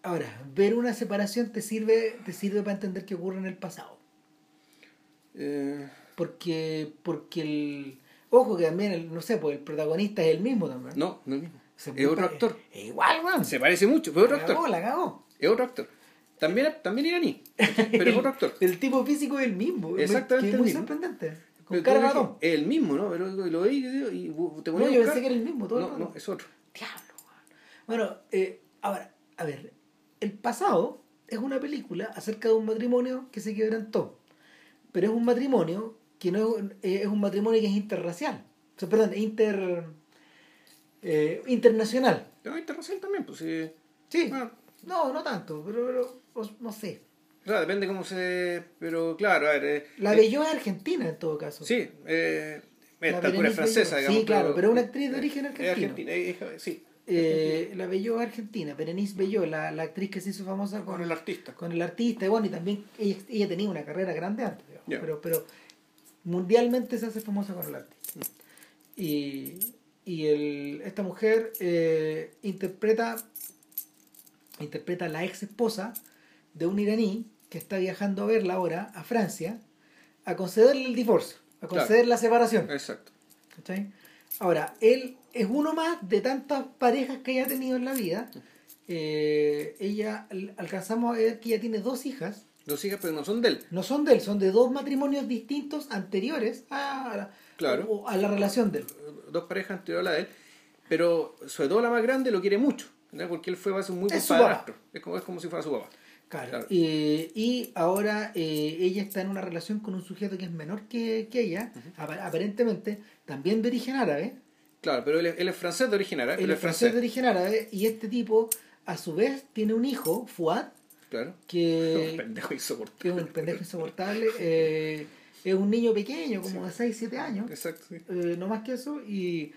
Speaker 2: Ahora, ver una separación te sirve, te sirve para entender qué ocurre en el pasado. Eh... Porque, porque el. Ojo que también, el, no sé, pues el protagonista es el mismo también.
Speaker 1: No, no es el mismo. es otro actor.
Speaker 2: Es igual, man.
Speaker 1: Se parece mucho, pero es otro
Speaker 2: la
Speaker 1: actor.
Speaker 2: Cagó, la cagó.
Speaker 1: Es otro actor. También, también iraní, pero es otro actor.
Speaker 2: el tipo físico es el mismo.
Speaker 1: Exactamente.
Speaker 2: es muy sorprendente. Con cara
Speaker 1: Es el mismo, ¿no? Pero lo veis y te
Speaker 2: No, yo pensé que era el mismo. Todo
Speaker 1: no, no, es otro.
Speaker 2: Diablo, man. Bueno, eh, ahora, a ver, el pasado es una película acerca de un matrimonio que se quebrantó. Pero es un matrimonio que no es, un matrimonio que es interracial. O sea, perdón, inter, eh, internacional.
Speaker 1: No, internacional también, pues sí.
Speaker 2: Sí. No, no tanto, pero, no sé.
Speaker 1: O sea, depende cómo se... Pero claro, a ver... Eh,
Speaker 2: la
Speaker 1: eh,
Speaker 2: es argentina en todo caso.
Speaker 1: Sí, eh, esta es francesa, digamos.
Speaker 2: Sí, claro, pero, es una actriz de origen argentino.
Speaker 1: argentina, sí.
Speaker 2: Eh, la Belló argentina, Berenice Belló, la, la, actriz que se hizo famosa
Speaker 1: con, el artista.
Speaker 2: Con el artista, y bueno, y también ella, tenía una carrera grande antes, pero, pero mundialmente se hace famosa con el artista. Y, y el, esta mujer eh, interpreta, interpreta a la ex esposa de un iraní que está viajando a verla ahora a Francia a concederle el divorcio, a conceder la separación.
Speaker 1: Exacto.
Speaker 2: Ahora, él es uno más de tantas parejas que ella ha tenido en la vida. Eh, ella alcanzamos a ver que ella tiene dos hijas.
Speaker 1: Dos hijas, pero no son de él.
Speaker 2: No son de él, son de dos matrimonios distintos anteriores a, la,
Speaker 1: claro.
Speaker 2: a la relación de él.
Speaker 1: Dos parejas anteriores a la de él. Pero sobre todo la más grande lo quiere mucho. Porque él fue un muy buen padrastro. Es como, es como si fuera su papá.
Speaker 2: Claro. Eh, y ahora eh, ella está en una relación con un sujeto que es menor que, que ella, aparentemente también de origen árabe.
Speaker 1: Claro, pero él es, francés de origen árabe.
Speaker 2: Él, es francés, de origen árabe y este tipo, a su vez, tiene un hijo, Fuad.
Speaker 1: Claro.
Speaker 2: Que,
Speaker 1: un pendejo insoportable.
Speaker 2: Es un pendejo insoportable. Eh, es un niño pequeño, como de 6, 7 años.
Speaker 1: Exacto. Sí.
Speaker 2: no más que eso. Y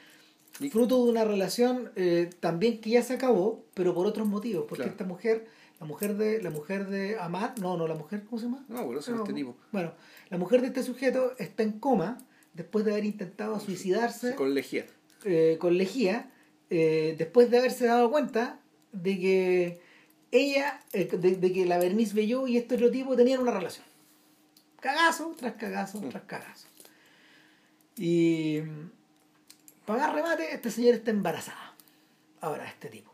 Speaker 2: fruto de una relación también que ya se acabó, pero por otros motivos. Porque esta mujer la mujer de la mujer de Amad, no, no, la mujer, ¿cómo se llama?
Speaker 1: No, bueno, no, este tipo.
Speaker 2: Bueno, la mujer de este sujeto está en coma después de haber intentado suicidarse.
Speaker 1: Con lejía.
Speaker 2: Eh, con lejía, eh, después de haberse dado cuenta de que ella, eh, de, que la Bernice Belló y este otro tipo tenían una relación. Cagazo tras cagazo mm. tras cagazo. Y para dar remate, este señor está embarazada. Ahora, este tipo.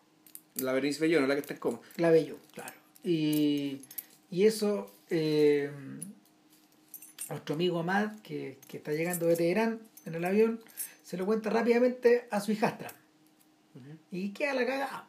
Speaker 1: La Berenice Bello, no la que está en coma.
Speaker 2: La Bello, claro. Y, y eso, eh, nuestro amigo Amad, que, que, está llegando de Teherán en el avión, se lo cuenta rápidamente a su hijastra. Y queda la cagada.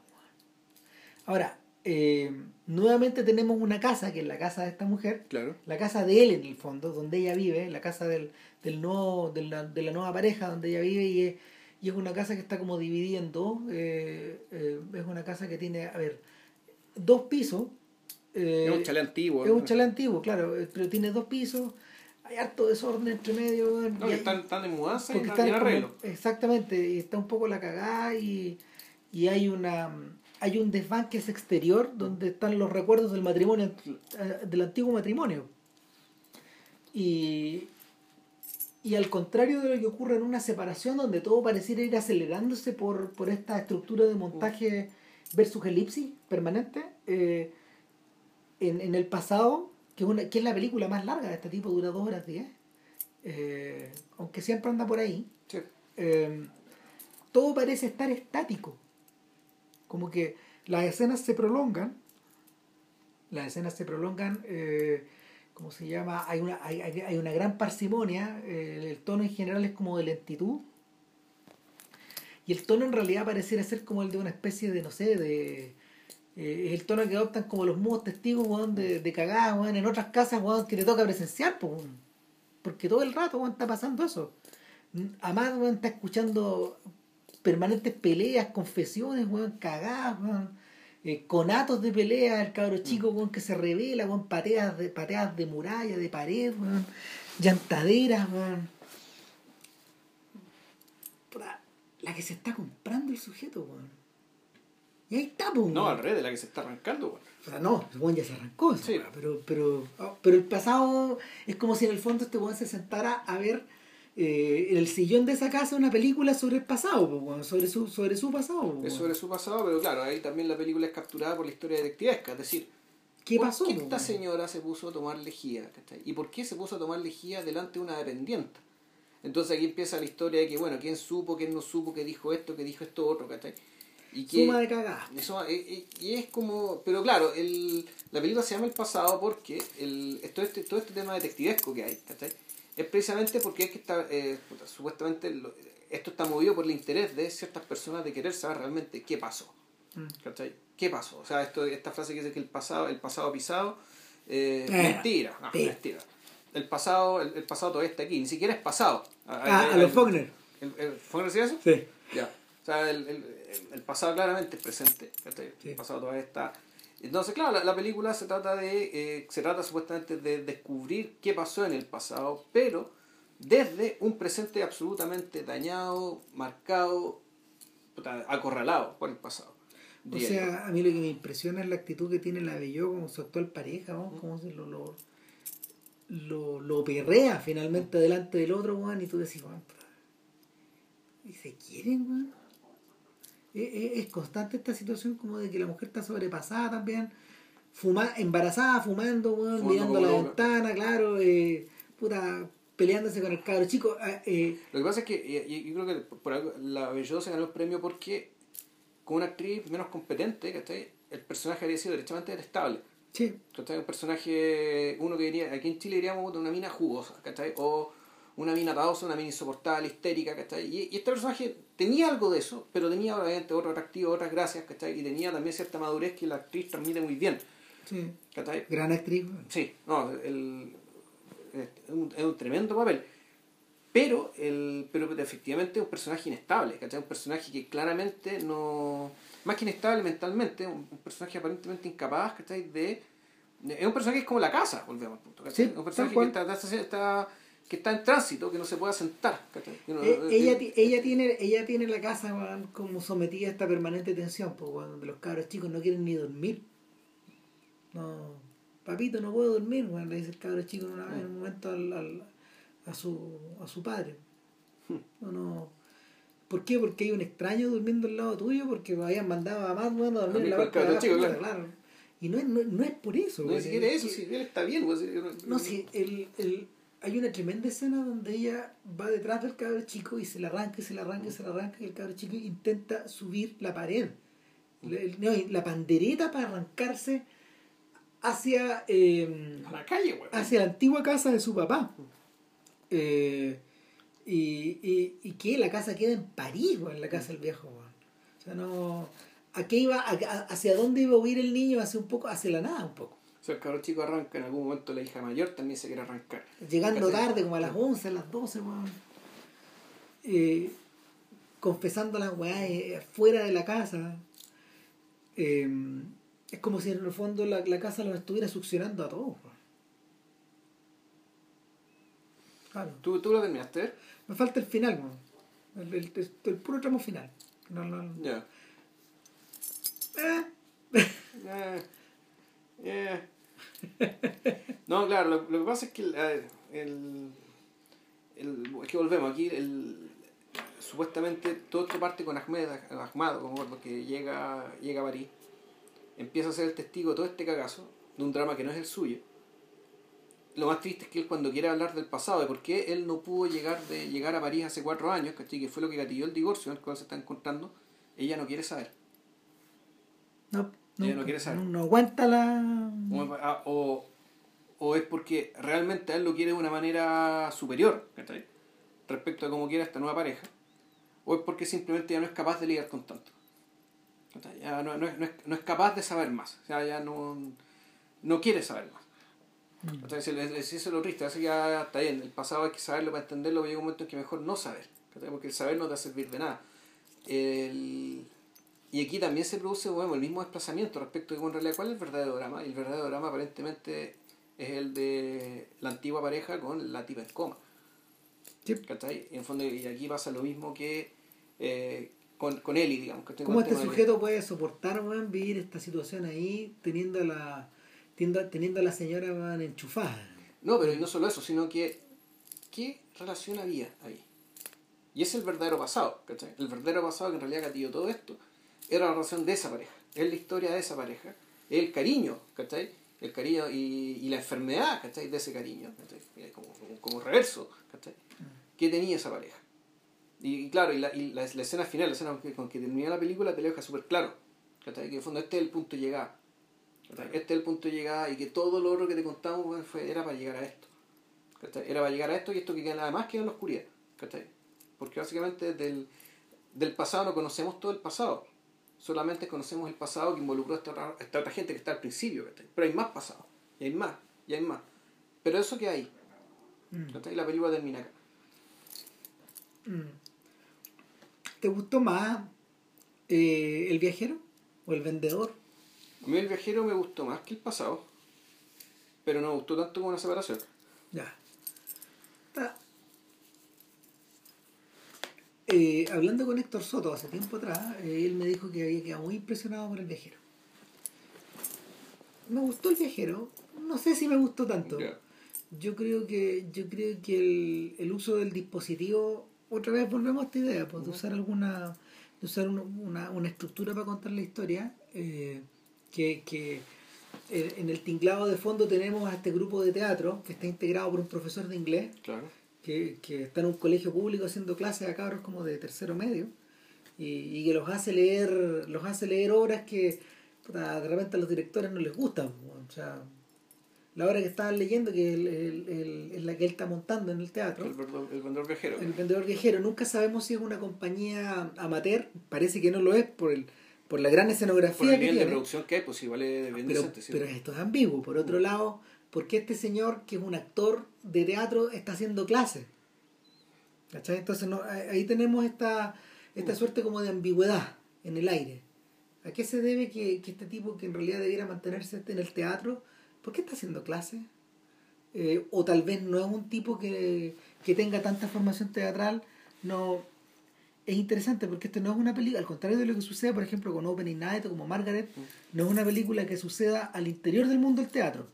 Speaker 2: Ahora, eh, nuevamente tenemos una casa, que es la casa de esta mujer,
Speaker 1: claro.
Speaker 2: la casa de él en el fondo, donde ella vive, la casa del, del nuevo, de, la, de la nueva pareja donde ella vive y y es una casa que está como dividida en dos. eh, eh, es una casa que tiene, a ver, dos pisos.
Speaker 1: es un chale antiguo.
Speaker 2: es un chalet antiguo, claro, pero tiene dos pisos. Hay harto desorden entre medio.
Speaker 1: No,
Speaker 2: y
Speaker 1: están, están en mudanza y
Speaker 2: están
Speaker 1: en arreglo.
Speaker 2: como- exactamente, y está un poco la cagada y, y hay una hay un desván que es exterior donde están los recuerdos del matrimonio eh, del antiguo matrimonio. Y, y al contrario de lo que ocurre en una separación donde todo pareciera ir acelerándose por, por esta estructura de montaje versus elipsis permanente, eh, en, en el pasado, que es, una, que es la película más larga de este tipo, dura dos horas diez, eh, aunque siempre anda por ahí,
Speaker 1: Sí.
Speaker 2: eh, todo parece estar estático. Como que las escenas se prolongan, las escenas se prolongan, eh, ¿cómo se llama? Hay una, hay, hay- una gran parsimonia, el tono en general es como de lentitud. Y el tono en realidad pareciera ser como el de una especie de, no sé, de... eh, el tono que adoptan como los mudos testigos, weón, de, de cagada, weón, en otras casas, weón, que te toca presenciar, pues. Porque todo el rato, weón, está pasando eso. Amado, weón, está escuchando permanentes peleas, confesiones, weón, cagadas, weón. Eh, conatos de pelea, el cabro chico, weón, que se revela, weón, pateas de, pateas de muralla, de pared, weón, llantaderas, weón. La que se está comprando el sujeto, weón. Y ahí está, pues,
Speaker 1: No, al revés de la que se está arrancando. weón.
Speaker 2: O sea, no, el ya se arrancó,
Speaker 1: Sí.
Speaker 2: pero, pero, ah, pero el pasado es como si en el fondo este weón se sentara a ver eh, en el sillón de esa casa una película sobre el pasado, pues, sobre su, sobre su pasado. pues,
Speaker 1: Es sobre su pasado, pero claro, ahí también la película es capturada por la historia detectivesca. Es decir,
Speaker 2: ¿Qué
Speaker 1: ¿por
Speaker 2: pasó?
Speaker 1: qué
Speaker 2: pues,
Speaker 1: esta señora se puso a tomar lejía? ¿Y por qué se puso a tomar lejía delante de una dependiente? Entonces aquí empieza la historia de que, bueno, quién supo, quién no supo, que dijo esto, que dijo esto otro, ¿cachai? Y que,
Speaker 2: Suma de cagada.
Speaker 1: Eso, eh, eh, y es como. Pero claro, el, la película se llama El pasado porque el, todo, este, todo este tema detectivesco que hay, ¿cachai? Es precisamente porque es que está. eh, supuestamente lo- esto está movido por el interés de ciertas personas de querer saber realmente qué pasó.
Speaker 2: Mm.
Speaker 1: ¿cachai? ¿Qué pasó? O sea, esto, esta frase que dice que el pasado, el pasado pisado. eh,
Speaker 2: Ah,
Speaker 1: mentira, no,
Speaker 2: sí.
Speaker 1: mentira. El pasado, el, el pasado todavía está aquí, ni siquiera es pasado.
Speaker 2: Ah, a los Faulkner.
Speaker 1: ¿El, el Faulkner decía eso?
Speaker 2: Sí.
Speaker 1: Ya. O sea, el, el, el pasado claramente es presente.
Speaker 2: Sí.
Speaker 1: El pasado todavía está. Entonces, claro, la, la película se trata de. eh, se trata supuestamente de descubrir qué pasó en el pasado, pero desde un presente absolutamente dañado, marcado, acorralado por el pasado.
Speaker 2: O sea, a mí lo que me impresiona es la actitud que tiene la Bello como su actual pareja, ¿no? Como se lo, lo, lo, lo perrea finalmente delante del otro, weón, y tú decís, weón, ¿y se quieren, weón? Es, es- constante esta situación como de que la mujer está sobrepasada también, fuma, embarazada, fumando, mirando a la ventana, claro, eh, puta, peleándose con el cabro chico, ah, eh,
Speaker 1: Lo que pasa es que yo creo que por algo la Bello se ganó el premio porque con una actriz menos competente, ¿cachai? el personaje habría sido derechamente detestable.
Speaker 2: sí,
Speaker 1: ¿cachai? Un personaje, uno que diría, aquí en Chile diríamos de una mina jugosa, ¿cachai? O una mina atadosa, una mina insoportable, histérica, ¿cachai? Y, y este personaje tenía algo de eso, pero tenía obviamente otro atractivo, otras gracias, ¿cachai? Y tenía también cierta madurez que la actriz transmite muy bien,
Speaker 2: sí,
Speaker 1: ¿cachai?
Speaker 2: gran actriz.
Speaker 1: Sí, no, el, es, un, es un tremendo papel. Pero, el, pero efectivamente es un personaje inestable, ¿cachai? Un personaje que claramente no. Más que inestable mentalmente, un, un personaje aparentemente incapaz, ¿cachai? De. Es un personaje que es como la casa, volvemos al punto, ¿cachai?
Speaker 2: Sí,
Speaker 1: un personaje que
Speaker 2: cual.
Speaker 1: está, está, está- que está en tránsito, que no se puede. Que no-
Speaker 2: Eh,
Speaker 1: eh,
Speaker 2: ella,
Speaker 1: eh,
Speaker 2: ella tiene ella tiene la casa como sometida a esta permanente tensión weón, donde los cabros chicos no quieren ni dormir no papito no puedo dormir weón, le dice el cabro chico en, una- en un momento al, al- a su a su padre no no ¿Por qué? Porque hay un extraño durmiendo al lado tuyo, porque habían mandado a más bueno, a dormir en la banca de
Speaker 1: chico, claro.
Speaker 2: Y no es, no, no es por eso.
Speaker 1: no, ni siquiera eso, si él está bien, pues,
Speaker 2: no, el, el, hay una tremenda escena donde ella va detrás del cabro chico y se la arranca, y se la arranca, y se la arranca, y el cabro chico intenta subir la pared. La, el- no, la pandereta para arrancarse hacia, eh,
Speaker 1: a la calle,
Speaker 2: hacia la antigua casa de su papá. Eh, y, y, y que la casa queda en París, weón, la casa del viejo. O sea, no... ¿A qué iba, a- a- ¿Hacia dónde iba a huir el niño? Hacia un poco, hacia la nada un poco.
Speaker 1: Sea, el cabro chico arranca, en algún momento la hija mayor también se quiere arrancar.
Speaker 2: Llegando tarde, como a las 11, a las 12, weón. Eh, confesando las weas eh, fuera de la casa. Eh, es como si en el fondo la, la casa los estuviera succionando a todos. weón. Claro.
Speaker 1: ¿Tú, ¿Tú lo terminaste?
Speaker 2: Me falta el final, weón. el, el, el- el puro tramo final. No, no,
Speaker 1: Ya.
Speaker 2: Eh,
Speaker 1: Eh, eh. No, claro, lo, lo que pasa es que a el, el- es que volvemos aquí, el, supuestamente todo esto parte con Ahmed, Ahmad, como que llega, llega a París, empieza a ser el testigo de todo este cagazo, de un drama que no es el suyo. Lo más triste es que él cuando quiere hablar del pasado, de por qué él no pudo llegar de llegar a París hace cuatro años, ¿cachai? que fue lo que gatilló el divorcio en el cual se está encontrando, ella no quiere saber.
Speaker 2: no,
Speaker 1: Ella
Speaker 2: nunca.
Speaker 1: no quiere saber.
Speaker 2: No, no aguanta la.
Speaker 1: O, ah, o, o es porque realmente él lo quiere de una manera superior ¿cachai? respecto a cómo quiere esta nueva pareja o es porque simplemente ya no es capaz de lidiar con tanto ¿cachai? ya no, no es, no, es, no es capaz de saber más o sea ya no, no quiere saber más
Speaker 2: Mm.
Speaker 1: si Eso es lo triste, así que ya está bien, el pasado hay que saberlo para entenderlo, pero llega un momento en que mejor no saber, ¿cachai? porque el saber no te va a servir de nada. El- Y aquí también se produce bueno, el mismo desplazamiento respecto de en realidad cuál es el verdadero drama. Y el verdadero drama aparentemente es el de la antigua pareja con la tipa en coma.
Speaker 2: Sí.
Speaker 1: ¿cachai? Y en fondo, y aquí pasa lo mismo que eh, con, con Eli, digamos.
Speaker 2: ¿Cómo
Speaker 1: Con
Speaker 2: este sujeto puede soportar, vivir esta situación ahí teniendo a la, teniendo, teniendo a la señora enchufada?
Speaker 1: No, pero y no solo eso, sino que ¿qué relación había ahí? Y es el verdadero pasado, ¿cachai? El verdadero pasado que en realidad gatilló todo esto era la relación de esa pareja, es la historia de esa pareja, es el cariño, ¿cachai? El cariño y, y la enfermedad, ¿cachai? De ese cariño, ¿cachai? Como, como, como reverso, ¿cachai? ¿Qué tenía esa pareja? Y, y claro, y, la, y la, la escena final, la escena con que, con que termina la película, te lo deja súper claro, ¿cachai? Que en el fondo este es el punto de llegada. ¿cachai? Este es el punto de llegada y que todo lo otro que te contamos fue, era para llegar a esto. ¿cachai? Era para llegar a esto y esto que queda nada más queda en la oscuridad. ¿cachai? Porque básicamente del, del pasado no conocemos todo el pasado. Solamente conocemos el pasado que involucró a esta otra, a esta otra gente que está al principio. Pero hay más pasado. Y hay más. Y hay más. Pero eso que hay.
Speaker 2: Mm.
Speaker 1: La película termina acá.
Speaker 2: Mm. ¿Te gustó más eh, el viajero o el vendedor?
Speaker 1: A mí el viajero me gustó más que el pasado. Pero no me gustó tanto como una separación.
Speaker 2: Ya. Está. Eh, hablando con Héctor Soto hace tiempo atrás, eh, él me dijo que había quedado muy impresionado por el viajero. Me gustó el viajero, no sé si me gustó tanto. Yo creo que, yo creo que el, el uso del dispositivo, otra vez volvemos a esta idea, pues, de usar alguna, de usar un- una, una estructura para contar la historia, eh, que, que eh, en el tinglado de fondo tenemos a este grupo de teatro que está integrado por un profesor de inglés
Speaker 1: Claro.
Speaker 2: Que, que está en un colegio público haciendo clases a cabros como de tercero medio y, y que los hace leer los hace leer obras que de repente a los directores no les gustan o sea la obra que estaban leyendo que es el- el- el- es la que él está montando en el teatro
Speaker 1: El, vendedor- el vendedor viajero.
Speaker 2: el vendedor viajero nunca sabemos si es una compañía amateur parece que no lo es por el por la gran escenografía
Speaker 1: Por el
Speaker 2: que
Speaker 1: nivel de
Speaker 2: tiene
Speaker 1: producción que hay, pues igual es bien
Speaker 2: pero,
Speaker 1: decente. sí.
Speaker 2: pero esto es ambiguo. Por otro lado, ¿por qué este señor, que es un actor de teatro, está haciendo clases? ¿Cachai? Entonces no, ahí tenemos esta, esta suerte como de ambigüedad en el aire. ¿A qué se debe que, que este tipo, que en realidad debiera mantenerse en el teatro, ¿por qué está haciendo clases? Eh, o tal vez no es un tipo que, que tenga tanta formación teatral, no es interesante porque esto no es una película, al contrario de lo que sucede, por ejemplo, con Opening Night o como Margaret, no es una película que suceda al interior del mundo del teatro.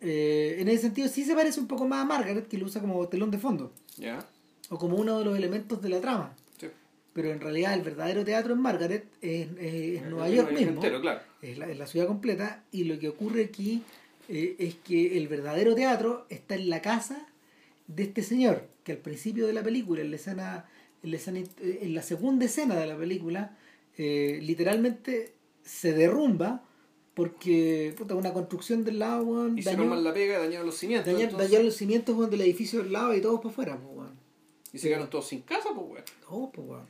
Speaker 2: Eh, en ese sentido, sí se parece un poco más a Margaret, que lo usa como telón de fondo, o como uno de los elementos de la trama.
Speaker 1: Sí.
Speaker 2: Pero en realidad, el verdadero teatro en Margaret es, es- es Nueva
Speaker 1: El
Speaker 2: York mismo,
Speaker 1: entero, claro.
Speaker 2: es la, es la ciudad completa, y lo que ocurre aquí eh, es que el verdadero teatro está en la casa de este señor, que al principio de la película, en la escena, en la, escena- eh, en la segunda escena de la película, eh, literalmente se derrumba porque puta, una construcción del lado weón,
Speaker 1: Hicieron
Speaker 2: dañó,
Speaker 1: mal la pega, dañaron los cimientos.
Speaker 2: dañó los cimientos weón, del edificio del lado y todos para afuera. pues, weón.
Speaker 1: Y se quedaron todos sin casa, pues, weón.
Speaker 2: Todos, pues, weón.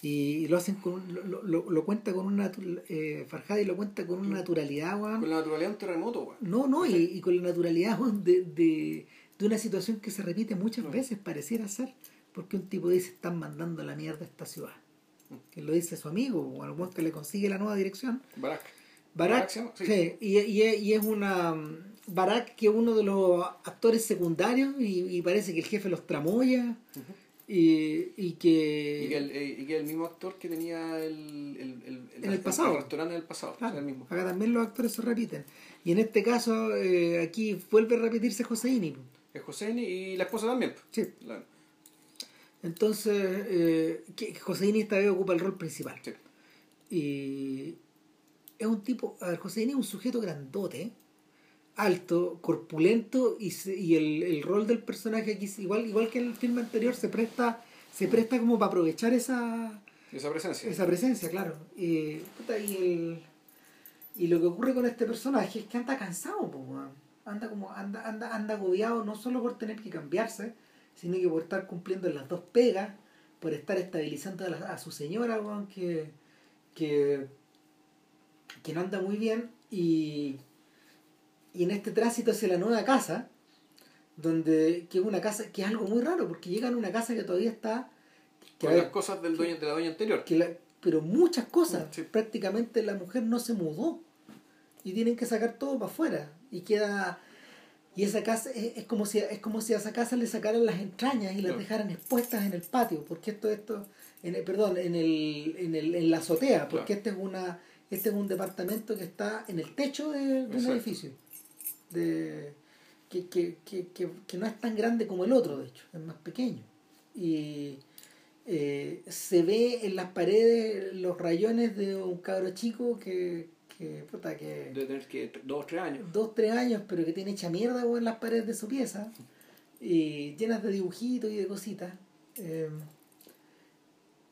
Speaker 2: Y, lo hacen con lo, lo, lo cuenta con una eh, Farhadi lo cuenta con una naturalidad weón.
Speaker 1: Con la naturalidad de un terremoto, weón.
Speaker 2: No, no, y, y con la naturalidad weón, de, de, de una situación que se repite muchas
Speaker 1: No.
Speaker 2: veces, pareciera ser. porque un tipo dice están mandando la mierda a esta ciudad. Que lo dice su amigo, o algún que le consigue la nueva dirección.
Speaker 1: Barak. Llama?
Speaker 2: sí.
Speaker 1: Sí.
Speaker 2: y, y- y es una. Barak, que es uno de los actores secundarios, y, y parece que el jefe los tramoya, y, y que.
Speaker 1: Y que, el, eh, y que el mismo actor que tenía el, el, el,
Speaker 2: En el pasado.
Speaker 1: restaurante en el pasado.
Speaker 2: Claro,
Speaker 1: o sea, el mismo.
Speaker 2: acá también los actores se repiten. Y en este caso, eh, aquí vuelve a repetirse Joseini.
Speaker 1: Es Joséini y la esposa también.
Speaker 2: Sí.
Speaker 1: La-
Speaker 2: Entonces, eh, Joseini esta vez ocupa el rol principal.
Speaker 1: sí.
Speaker 2: Y es un tipo, a ver, Joseini es un sujeto grandote, alto, corpulento, y, se- y el, el rol del personaje aquí, igual, igual que en el filme anterior, se presta, se presta como para aprovechar esa,
Speaker 1: Esa presencia.
Speaker 2: esa presencia, claro. Y, puta, y, el- y lo que ocurre con este personaje es que anda cansado, po, anda como, anda, anda, anda agobiado no solo por tener que cambiarse, sino que por estar cumpliendo las dos pegas, por estar estabilizando a, la- a su señora, que, que, que no anda muy bien, y, y en este tránsito hacia la nueva casa, donde, que es una casa, que es algo muy raro, porque llegan a una casa que todavía está que
Speaker 1: Con las cosas del dueño, de la dueña anterior.
Speaker 2: que la- pero muchas cosas
Speaker 1: Sí.
Speaker 2: prácticamente la mujer no se mudó y tienen que sacar todo para afuera y queda y esa casa es, es como si es como si a esa casa le sacaran las entrañas y las dejaran expuestas en el patio porque esto esto en el, perdón en el, en el en la azotea porque
Speaker 1: Claro.
Speaker 2: este es una este es un departamento que está en el techo de, de un edificio de que, que, que, que, que no es tan grande como el otro de hecho es más pequeño y eh, se ve en las paredes los rayones de un cabro chico que, que, puta, que
Speaker 1: De tener que dos o tres años.
Speaker 2: dos, tres años, pero que tiene hecha mierda en las paredes de su pieza, y llenas de dibujitos y de cositas. Eh,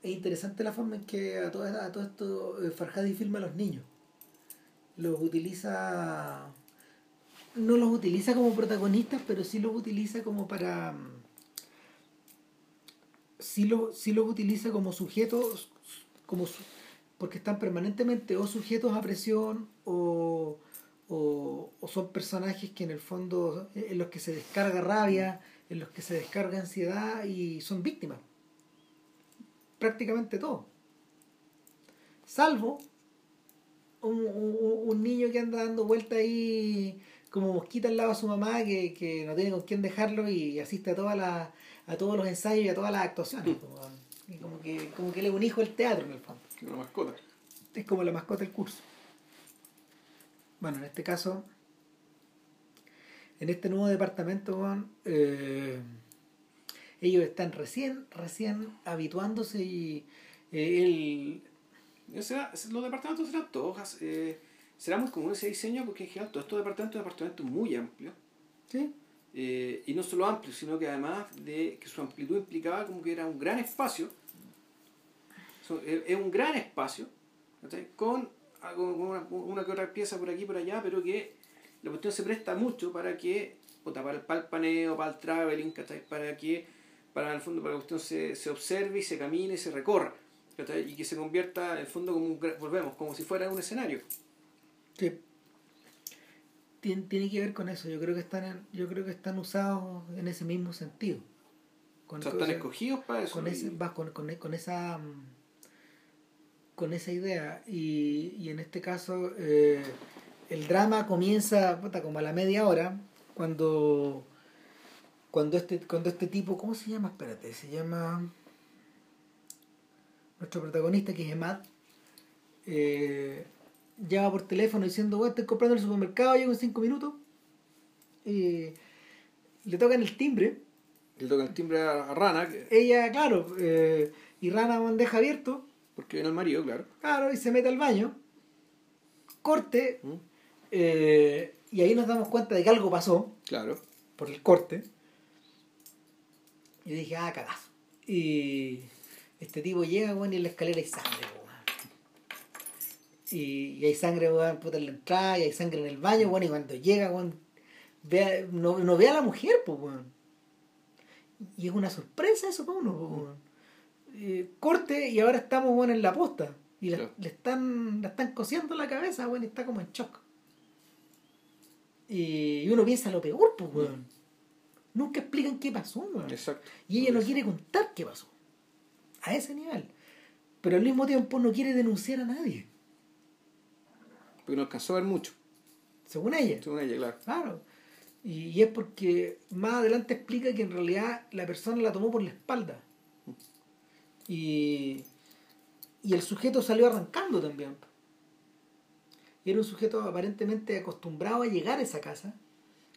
Speaker 2: es interesante la forma en que a todo, a todo esto eh, Farhadi filma a los niños. Los utiliza. No los utiliza como protagonistas, pero sí los utiliza como para. mm, Sí, lo, sí los utiliza como sujetos, como porque están permanentemente o sujetos a presión o, o, o son personajes que en el fondo eh, en los que se descarga rabia, en los que se descarga ansiedad y son víctimas. Prácticamente todo. Salvo un, un- un niño que anda dando vuelta ahí como mosquita al lado de su mamá que, que no tiene con quién dejarlo y asiste a todas las a todos los ensayos y a todas las actuaciones. como, y como que, como que él es un hijo del teatro en el fondo
Speaker 1: Una mascota.
Speaker 2: es como la mascota del curso. Bueno, en este caso, en este nuevo departamento, eh, ellos están recién, recién habituándose y eh, él,
Speaker 1: Será- los departamentos serán todos. Eh, será muy común ese diseño porque en general todos estos departamentos son departamentos muy amplios.
Speaker 2: ¿sí?
Speaker 1: Eh, y no solo amplios, sino que además de que su amplitud implicaba como que era un gran espacio. So, es un gran espacio, con, algo- con una, una que otra pieza por aquí y por allá, pero que la cuestión se presta mucho para que, para el, para el paneo, para el traveling, para que, para el fondo, para que la cuestión se, se observe y se camine y se recorra. Y que se convierta en el fondo como un, volvemos, como si fuera un escenario.
Speaker 2: Sí. Tiene, tiene que ver con eso. Yo creo que están, en- yo creo que están usados en ese mismo sentido. Con,
Speaker 1: O sea,
Speaker 2: o
Speaker 1: están
Speaker 2: sea,
Speaker 1: escogidos para eso.
Speaker 2: con, ese, va, con, con, con esa con esa idea y, y en este caso eh, el drama comienza puta, como a la media hora cuando cuando este cuando este tipo ¿cómo se llama? espérate se llama nuestro protagonista que es Emad eh, llama por teléfono diciendo bueno, estoy comprando en el supermercado llego en cinco minutos y le tocan el timbre
Speaker 1: Le toca el timbre a, a Rana, que-
Speaker 2: ella, claro, eh, y Rana bandeja abierto,
Speaker 1: porque viene el marido, claro.
Speaker 2: claro, y se mete al baño, corte,
Speaker 1: ¿Mm?
Speaker 2: eh, y ahí nos damos cuenta de que algo pasó
Speaker 1: Claro.
Speaker 2: por el corte. Yo dije, ah, cagazo. Y este tipo llega, weón, y en la escalera hay sangre, weón. Y, y hay sangre, weón, puta, en la entrada, y hay sangre en el baño, weón, y cuando llega, weón, ve a- no, no ve a la mujer, pues, weón. Y es una sorpresa eso para uno, pues, weón. Eh, corte, y ahora estamos, weón, en la posta. Y la, le están, la están cosiendo la cabeza, weón, y está como en shock. Y uno piensa lo peor, pues, weón. Nunca explican qué pasó.
Speaker 1: Exacto.
Speaker 2: Y ella no quiere contar qué pasó. A ese nivel. Pero al mismo tiempo no quiere denunciar a nadie.
Speaker 1: Porque no alcanzó a ver mucho,
Speaker 2: Según ella.
Speaker 1: según ella, claro.
Speaker 2: Claro. Y, y es porque más adelante explica que en realidad la persona la tomó por la espalda. Y, y el sujeto salió arrancando también. Y era un sujeto aparentemente acostumbrado a llegar a esa casa.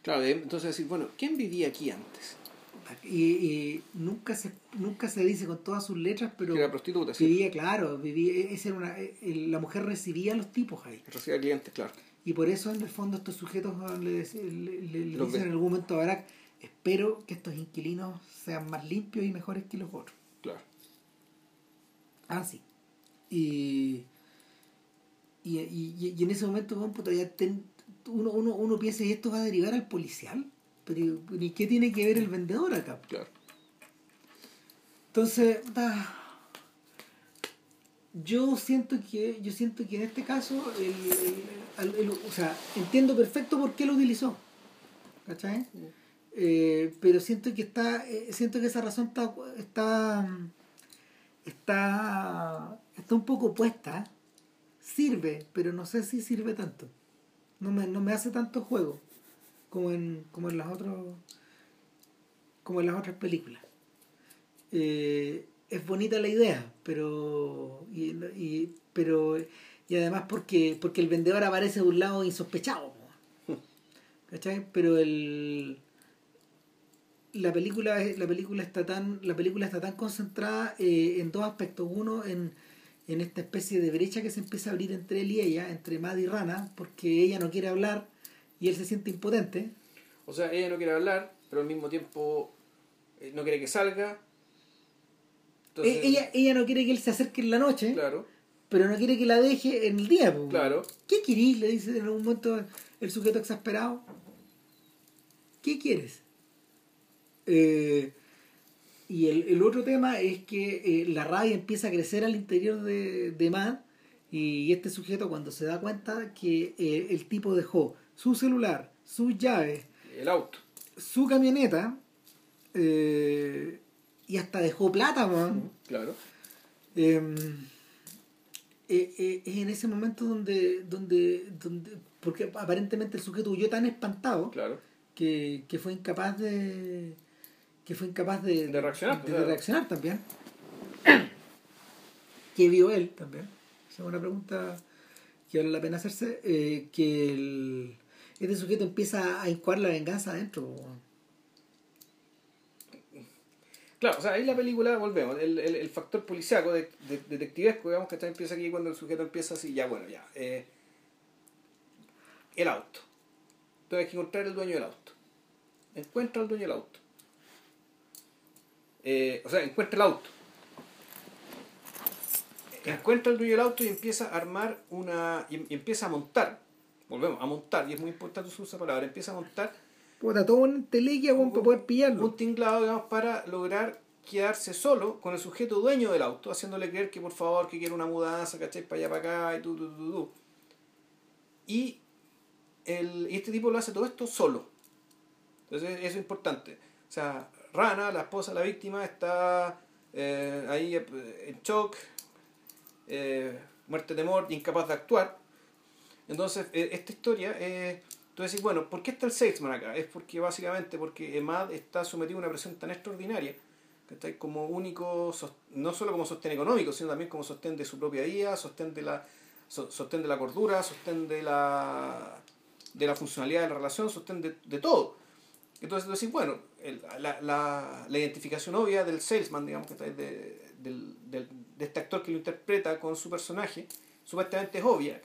Speaker 1: Claro, de- entonces decir, bueno, ¿quién vivía aquí antes?
Speaker 2: Y, y nunca se nunca se dice con todas sus letras, pero
Speaker 1: Que era prostituta, sí.
Speaker 2: vivía, claro, vivía, esa era una, eh, la mujer recibía a los tipos ahí.
Speaker 1: Recibía clientes, claro.
Speaker 2: Y por eso en el fondo estos sujetos ah, le, dec- le- le- le
Speaker 1: Los
Speaker 2: dicen en algún momento a Barack, espero que estos inquilinos sean más limpios y mejores que los otros.
Speaker 1: Claro.
Speaker 2: Ah, sí. Y, y, y, y en ese momento, bueno, puta, ya ten- uno, uno, uno piensa, ¿y esto va a derivar al policial? Pero, ¿y qué tiene que ver el vendedor acá?
Speaker 1: Claro.
Speaker 2: Entonces, yo siento que yo siento que en este caso, el, el- el- el- o sea, entiendo perfecto por qué lo utilizó. ¿Cachai? Eh, pero siento que está eh, siento que esa razón está está está está un poco puesta sirve pero no sé si sirve tanto no me, no me hace tanto juego como en como en las otras como en las otras películas Eh, es bonita la idea pero y, y- pero y además porque porque el vendedor aparece de un lado insospechado. ¿cachai? pero el la película la película está tan la película está tan concentrada eh, en dos aspectos uno en en esta especie de brecha que se empieza a abrir entre él y ella entre Mad y Rana porque ella no quiere hablar y él se siente impotente
Speaker 1: O sea, ella no quiere hablar, pero al mismo tiempo eh, no quiere que salga. Entonces,
Speaker 2: Eh, ella ella no quiere que él se acerque en la noche
Speaker 1: Claro,
Speaker 2: pero no quiere que la deje en el día po.
Speaker 1: claro.
Speaker 2: ¿qué querís? le dice en algún momento el sujeto exasperado ¿qué quieres? Eh, y el, el otro tema es que eh, la rabia empieza a crecer al interior de, de Matt y este sujeto cuando se da cuenta que eh, el tipo dejó su celular, sus llaves,
Speaker 1: El auto.
Speaker 2: su camioneta eh, y hasta dejó plata, man.
Speaker 1: Claro.
Speaker 2: Eh, es en ese momento donde, donde, donde, porque aparentemente el sujeto huyó tan espantado
Speaker 1: Claro.
Speaker 2: que, que fue incapaz de que fue incapaz de,
Speaker 1: De reaccionar,
Speaker 2: de,
Speaker 1: claro.
Speaker 2: reaccionar también que vio él también esa es una pregunta que vale la pena hacerse eh, que el, este sujeto empieza a incuar la venganza adentro
Speaker 1: Claro, o sea, ahí la película, volvemos, el, el, el factor policiaco, de, de- detectivesco, digamos que está, empieza aquí cuando el sujeto empieza así, ya bueno, ya. eh, el auto. Entonces hay que encontrar el dueño del auto. Encuentra al dueño del auto. Eh, o sea, encuentra el auto. Encuentra el dueño del auto y empieza a armar una. y, y empieza a montar. Volvemos, a montar, y es muy importante usar esa palabra. Empieza a montar
Speaker 2: Puta, todo un para poder pillarlo
Speaker 1: un tinglado, digamos, para lograr quedarse solo con el sujeto dueño del auto, haciéndole creer que por favor que quiere una mudanza, ¿cachai? Para allá, para acá, y tú, tú, tú, tú. Y, el, y este tipo lo hace todo esto solo. Entonces, eso es importante. O sea, Rana, la esposa de la víctima, está eh, ahí eh, en shock, eh, muerte, temor, incapaz de actuar. Entonces, eh, esta historia, eh, tú decís, bueno, ¿por qué está el salesman acá? Es porque básicamente porque Emad está sometido a una presión tan extraordinaria está como único, no solo como sostén económico, sino también como sostén de su propia vida, sostén de la, so- sostén de la cordura, sostén de la, de la funcionalidad de la relación, sostén de, de todo. Entonces tú decís, bueno, el- la, la, la identificación obvia del salesman, digamos, de, del, del- de este actor que lo interpreta con su personaje, supuestamente es obvia.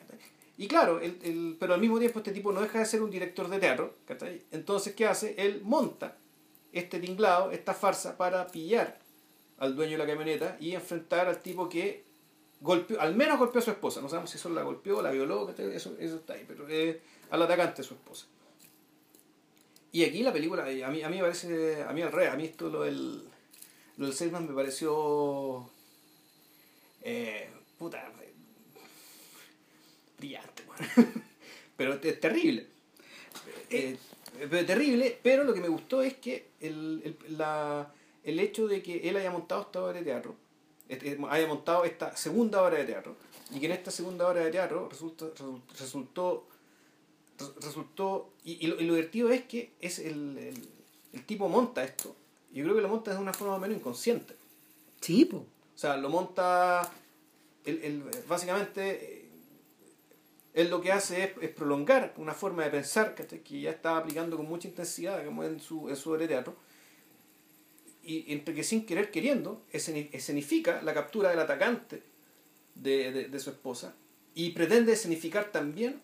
Speaker 1: Y claro, el, el- pero al mismo tiempo este tipo no deja de ser un director de teatro. Entonces, ¿qué hace? Él monta este tinglado, esta farsa, para pillar al dueño de la camioneta y enfrentar al tipo que golpeó, al menos golpeó a su esposa. No sabemos si solo la golpeó, la violó, eso, eso está ahí, pero eh, al atacante su esposa. Y aquí la película, eh, a mí, a mí me parece, a mí al revés, a mí esto lo del, lo del Salesman me pareció, eh, puta, eh, brillante, weón. pero es terrible. Eh, eh, terrible, pero lo que me gustó es que el, el, la, el hecho de que él haya montado esta obra de teatro, este, haya montado esta segunda obra de teatro, y que en esta segunda obra de teatro resulta, resultó, resultó y, lo, divertido es que es el, el, el, tipo monta esto, yo creo que lo monta de una forma menos inconsciente.
Speaker 2: Sí, pues.
Speaker 1: O sea, lo monta, el, el, básicamente él lo que hace es, prolongar una forma de pensar que, que ya está aplicando con mucha intensidad digamos, en su, en su teatro y entre que sin querer queriendo escenifica la captura del atacante de, de, su esposa y pretende escenificar también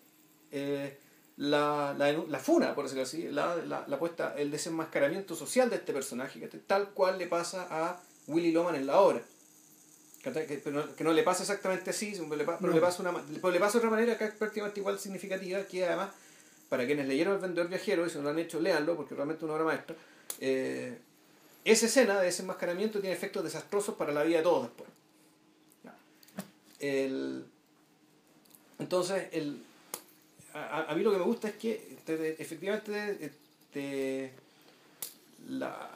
Speaker 1: eh, la, la, la, funa, por decirlo así, la, la, la, puesta, el desenmascaramiento social de este personaje, tal cual le pasa a Willy Loman en la obra. Que, no, le pasa exactamente así, pero le, pasa una, le pasa de otra manera que es prácticamente igual significativa, que además, para quienes leyeron El Vendedor Viajero, y si no lo han hecho, léanlo, porque realmente es una obra maestra, eh, esa escena de desenmascaramiento tiene efectos desastrosos para la vida de todos después. El, entonces, el, a, mí lo que me gusta es que efectivamente la,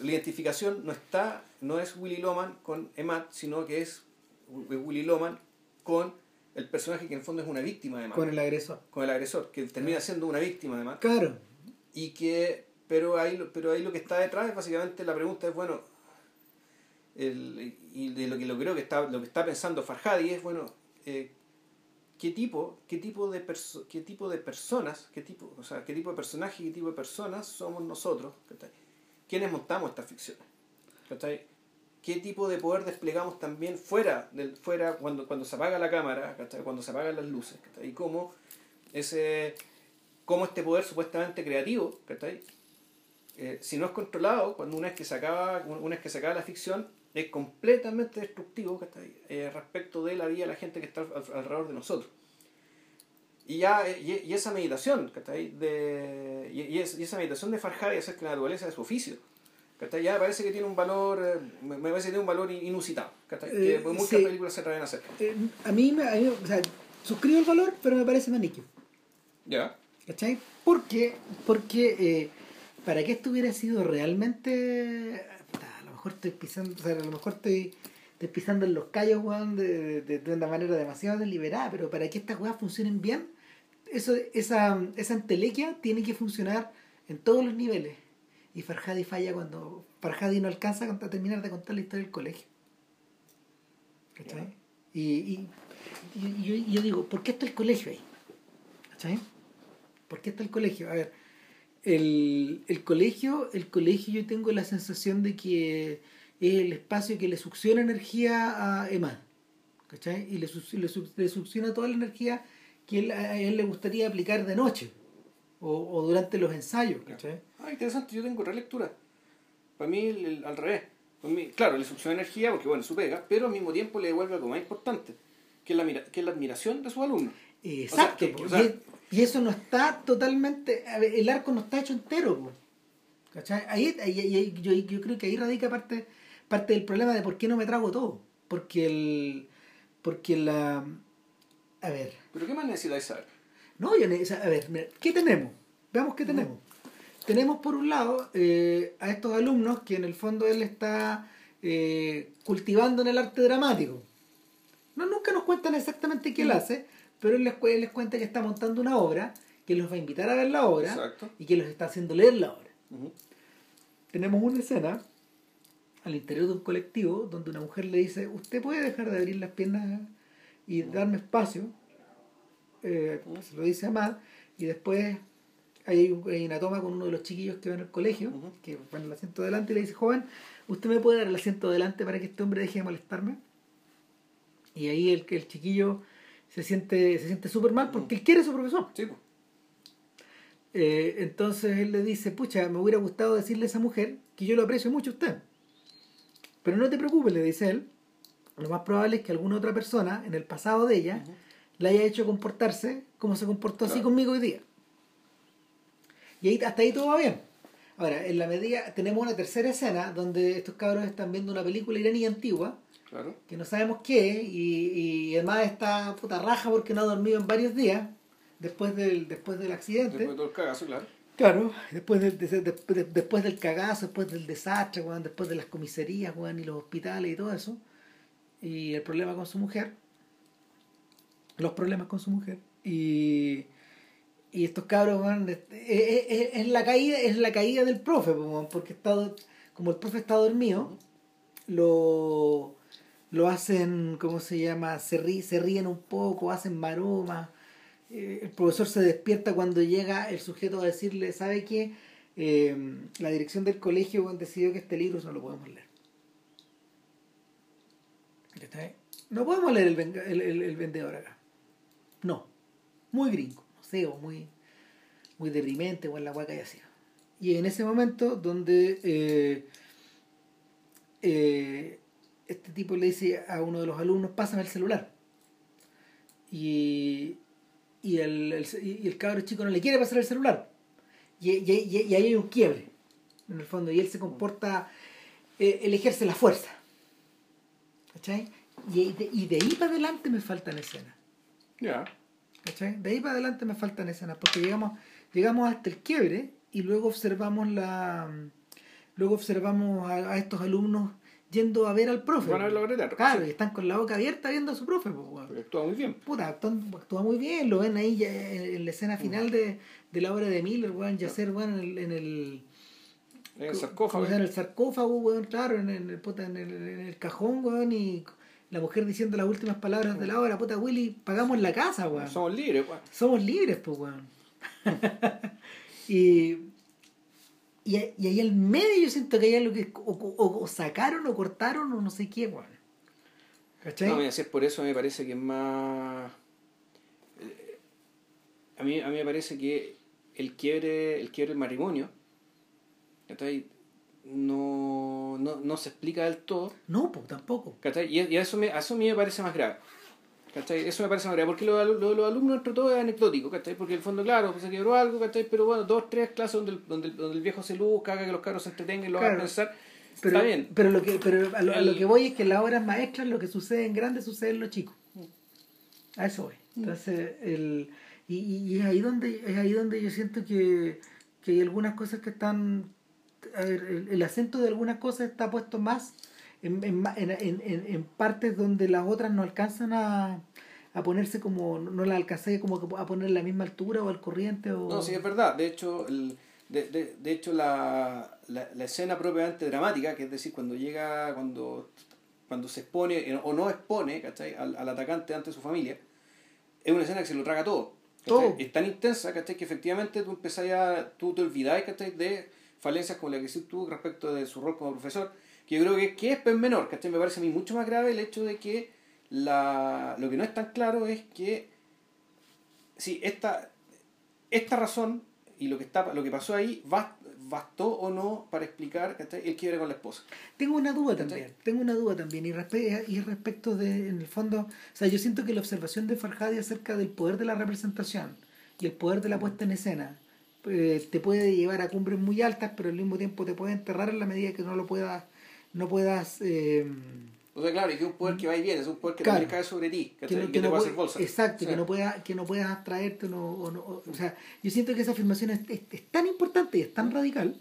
Speaker 1: la identificación no está, no es Willy Loman con Emad, sino que es Willy Loman con el personaje que en el fondo es una víctima de Emad.
Speaker 2: Con el agresor.
Speaker 1: Con el agresor, que termina siendo una víctima de Emad.
Speaker 2: Claro.
Speaker 1: Y que, pero ahí, pero ahí lo que está detrás es básicamente la pregunta es, bueno, el, y de lo que lo creo que está, lo que está pensando Farhadi es, bueno, eh, qué tipo, qué tipo de qué tipo de personas, qué tipo, o sea, qué tipo de personaje qué tipo de personas somos nosotros, quienes montamos estas ficciones. ¿Qué tipo de poder desplegamos también fuera, del, fuera cuando, cuando se apaga la cámara, cuando se apagan las luces? Y cómo, ese, cómo este poder supuestamente creativo, eh, si no es controlado, cuando una vez que se acaba, una vez que se acaba la ficción, es completamente destructivo eh, respecto de la vida de la gente que está alrededor de nosotros. Y, ya, y, esa meditación, de, y, y, esa meditación de Farhadi acerca de la naturaleza de su oficio, ya parece que tiene un valor, eh, me parece que tiene un valor inusitado, que eh, muchas películas se atreven a hacer.
Speaker 2: Eh, a mí, a mí o sea, suscribo el valor, pero me parece maniquio.
Speaker 1: ¿Ya?
Speaker 2: ¿Cachai? Porque, porque para que esto hubiera sido realmente, mejor estoy pisando, o sea, a lo mejor estoy pisando en los callos, de, de, de, una manera demasiado deliberada, pero para que estas weas funcionen bien, eso, esa, esa entelequia tiene que funcionar en todos los niveles. Y Farhadi falla cuando Farhadi no alcanza a terminar de contar la historia del colegio. ¿Cachai? Y, y, y, yo, digo, ¿por qué está el colegio ahí? ¿Cachai? ¿Por qué está el colegio? A ver, el, el colegio, el colegio yo tengo la sensación de que es el espacio que le succiona energía a Emma. ¿Cachai? Y le, le, le succiona toda la energía que él, a él le gustaría aplicar de noche o, o durante los ensayos. ¿cachai?
Speaker 1: Ah, interesante, yo tengo relectura. Para mí, al revés. Para mí, claro, le succiona energía porque, bueno, su pega, pero al mismo tiempo le devuelve algo más importante, que es la, que es la admiración de sus alumnos.
Speaker 2: Exacto. Y, eso no está totalmente. El arco no está hecho entero. ¿Cachai? Ahí, ahí, yo, yo creo que ahí radica parte, parte del problema de por qué no me trago todo. Porque el. Porque la. A ver.
Speaker 1: ¿Pero qué más necesitáis saber?
Speaker 2: No, yo a ver, ¿qué tenemos? Veamos qué tenemos. Tenemos por un lado eh, a estos alumnos que en el fondo él está eh, cultivando en el arte dramático. No, nunca nos cuentan exactamente qué él hace, pero él les, les cuenta que está montando una obra, que los va a invitar a ver la obra y que los está haciendo leer la obra. Tenemos una escena al interior de un colectivo donde una mujer le dice, usted puede dejar de abrir las piernas y darme espacio eh, se lo dice a Matt, y después hay, una toma con uno de los chiquillos que van al colegio, que va en el asiento delante y le dice, joven, ¿usted me puede dar el asiento delante para que este hombre deje de molestarme? Y ahí el, el chiquillo se siente se siente súper mal porque él quiere a su profesor. Eh, entonces él le dice, pucha, me hubiera gustado decirle a esa mujer que yo lo aprecio mucho a usted. Pero no te preocupes, le dice él, lo más probable es que alguna otra persona en el pasado de ella la haya hecho comportarse como se comportó así conmigo hoy día. Y ahí, hasta ahí todo va bien. Ahora, en la medida, tenemos una tercera escena donde estos cabros están viendo una película iraní antigua, que no sabemos qué, y, y además está puta raja porque no ha dormido en varios días después del, después del accidente.
Speaker 1: Después de todo el cagazo, claro.
Speaker 2: Claro, después del, de- de- de- después del cagazo, después del desastre, después de las comisarías, y los hospitales y todo eso, y el problema con su mujer, los problemas con su mujer, y, y estos cabros, weón, es, es- es- la caída, es la caída del profe, porque está, como el profe está dormido, lo, lo hacen, ¿cómo se llama? Se, rí- se ríen un poco, hacen maromas. Eh, el profesor se despierta cuando llega el sujeto a decirle, ¿sabe qué? Eh, la dirección del colegio decidió que este libro no lo podemos leer. No podemos leer el, el- el vendedor acá. No. Muy gringo, no sé, o muy, muy deprimente, o en la hueca y así. Y en ese momento donde eh, eh, este tipo le dice a uno de los alumnos, pásame el celular. Y, y, el, el, y el cabro chico no le quiere pasar el celular. Y, y, y- ahí hay un quiebre, en el fondo, y él se comporta, eh, él ejerce la fuerza. ¿Cachai? Y de, y de ahí para adelante me faltan escenas.
Speaker 1: Ya.
Speaker 2: ¿Cachai? De ahí para adelante me faltan escenas, porque llegamos, llegamos hasta el quiebre y luego observamos la luego observamos a, a estos alumnos yendo a ver al profe.
Speaker 1: Van a.
Speaker 2: Claro, y están con la boca abierta viendo a su profe, pues, weón.
Speaker 1: Porque actúa muy bien.
Speaker 2: Puta, actúa muy bien, lo ven ahí ya en, en la escena final de, de la obra de Miller, weón, yacer, weón, en el, en el
Speaker 1: En el sarcófago.
Speaker 2: en el sarcófago, weón, claro, en el, puta, en el, en el cajón, weón, y la mujer diciendo las últimas palabras de la obra, puta Willy, pagamos la casa, weón.
Speaker 1: Somos libres, pues.
Speaker 2: Somos libres, pues, weón. y, y, y ahí al medio yo siento que hay algo que o, o- o sacaron o cortaron o no sé qué, weón. ¿Cachai?
Speaker 1: No, mira, si es por eso me parece que es más. eh, A mí, a mí me parece que el quiebre, el quiebre del matrimonio, ¿cachai? No, no, no se explica del todo,
Speaker 2: No, pues tampoco.
Speaker 1: ¿cachai? Y, y eso, me, a eso a mí me parece más grave. ¿Cachai? Eso me parece grave, porque lo, lo- lo- los alumnos entre todo es anecdótico, ¿cachai? Porque en el fondo, claro, pues se quebró algo, ¿cachai? Pero bueno, dos, tres clases donde el, donde el, donde el viejo se luzca, haga que los carros se entretengan y lo hagan
Speaker 2: Claro.
Speaker 1: pensar,
Speaker 2: Pero,
Speaker 1: está bien.
Speaker 2: pero, lo que, pero a, lo, a lo
Speaker 1: El-
Speaker 2: que voy es que en las obras maestras lo que sucede en grande sucede en los chicos. A eso voy. Entonces, el, y, y, y es ahí donde es ahí donde yo siento que, que hay algunas cosas que están a ver, el, el acento de algunas cosas está puesto más en, en, en, en, partes donde las otras no alcanzan a, a ponerse como no las alcancé como que a poner la misma altura o al corriente o
Speaker 1: No, sí, es verdad. De hecho, el, de, de, de hecho la, la, la escena propiamente dramática, que es decir, cuando llega, cuando, cuando se expone eh, o no expone ¿cachai? Al, al atacante ante su familia, es una escena que se lo traga todo.
Speaker 2: Todo.
Speaker 1: Es tan intensa ¿cachai? que efectivamente tú empezás a, tú te olvidás ¿cachai? de falencias como la que hiciste tú respecto de su rol como profesor, que yo creo que, que es menor, ¿cachai? Me parece a mí mucho más grave el hecho de que la, lo que no es tan claro es que si esta, esta razón y lo que está lo que pasó ahí bas- bastó o no para explicar ¿cachai? el quiebre con la esposa.
Speaker 2: Tengo una duda
Speaker 1: ¿Cachai?
Speaker 2: también, tengo una duda también, y, respe- y respecto de, en el fondo, o sea, yo siento que la observación de Farhadi acerca del poder de la representación y el poder de la puesta en escena eh, te puede llevar a cumbres muy altas, pero al mismo tiempo te puede enterrar en la medida que no lo puedas, no puedas, eh,
Speaker 1: O sea, claro, y que es un poder que va y viene, es un poder que
Speaker 2: Claro.
Speaker 1: también cae sobre ti,
Speaker 2: que
Speaker 1: ¿cachai?
Speaker 2: no,
Speaker 1: que
Speaker 2: que
Speaker 1: te
Speaker 2: no
Speaker 1: puede
Speaker 2: puede-
Speaker 1: hacer bolsa.
Speaker 2: exacto,
Speaker 1: Sí.
Speaker 2: que no pueda, que no puedas abstraerte o no, o no- o- o sea, yo siento que esa afirmación es, es- es tan importante y es tan radical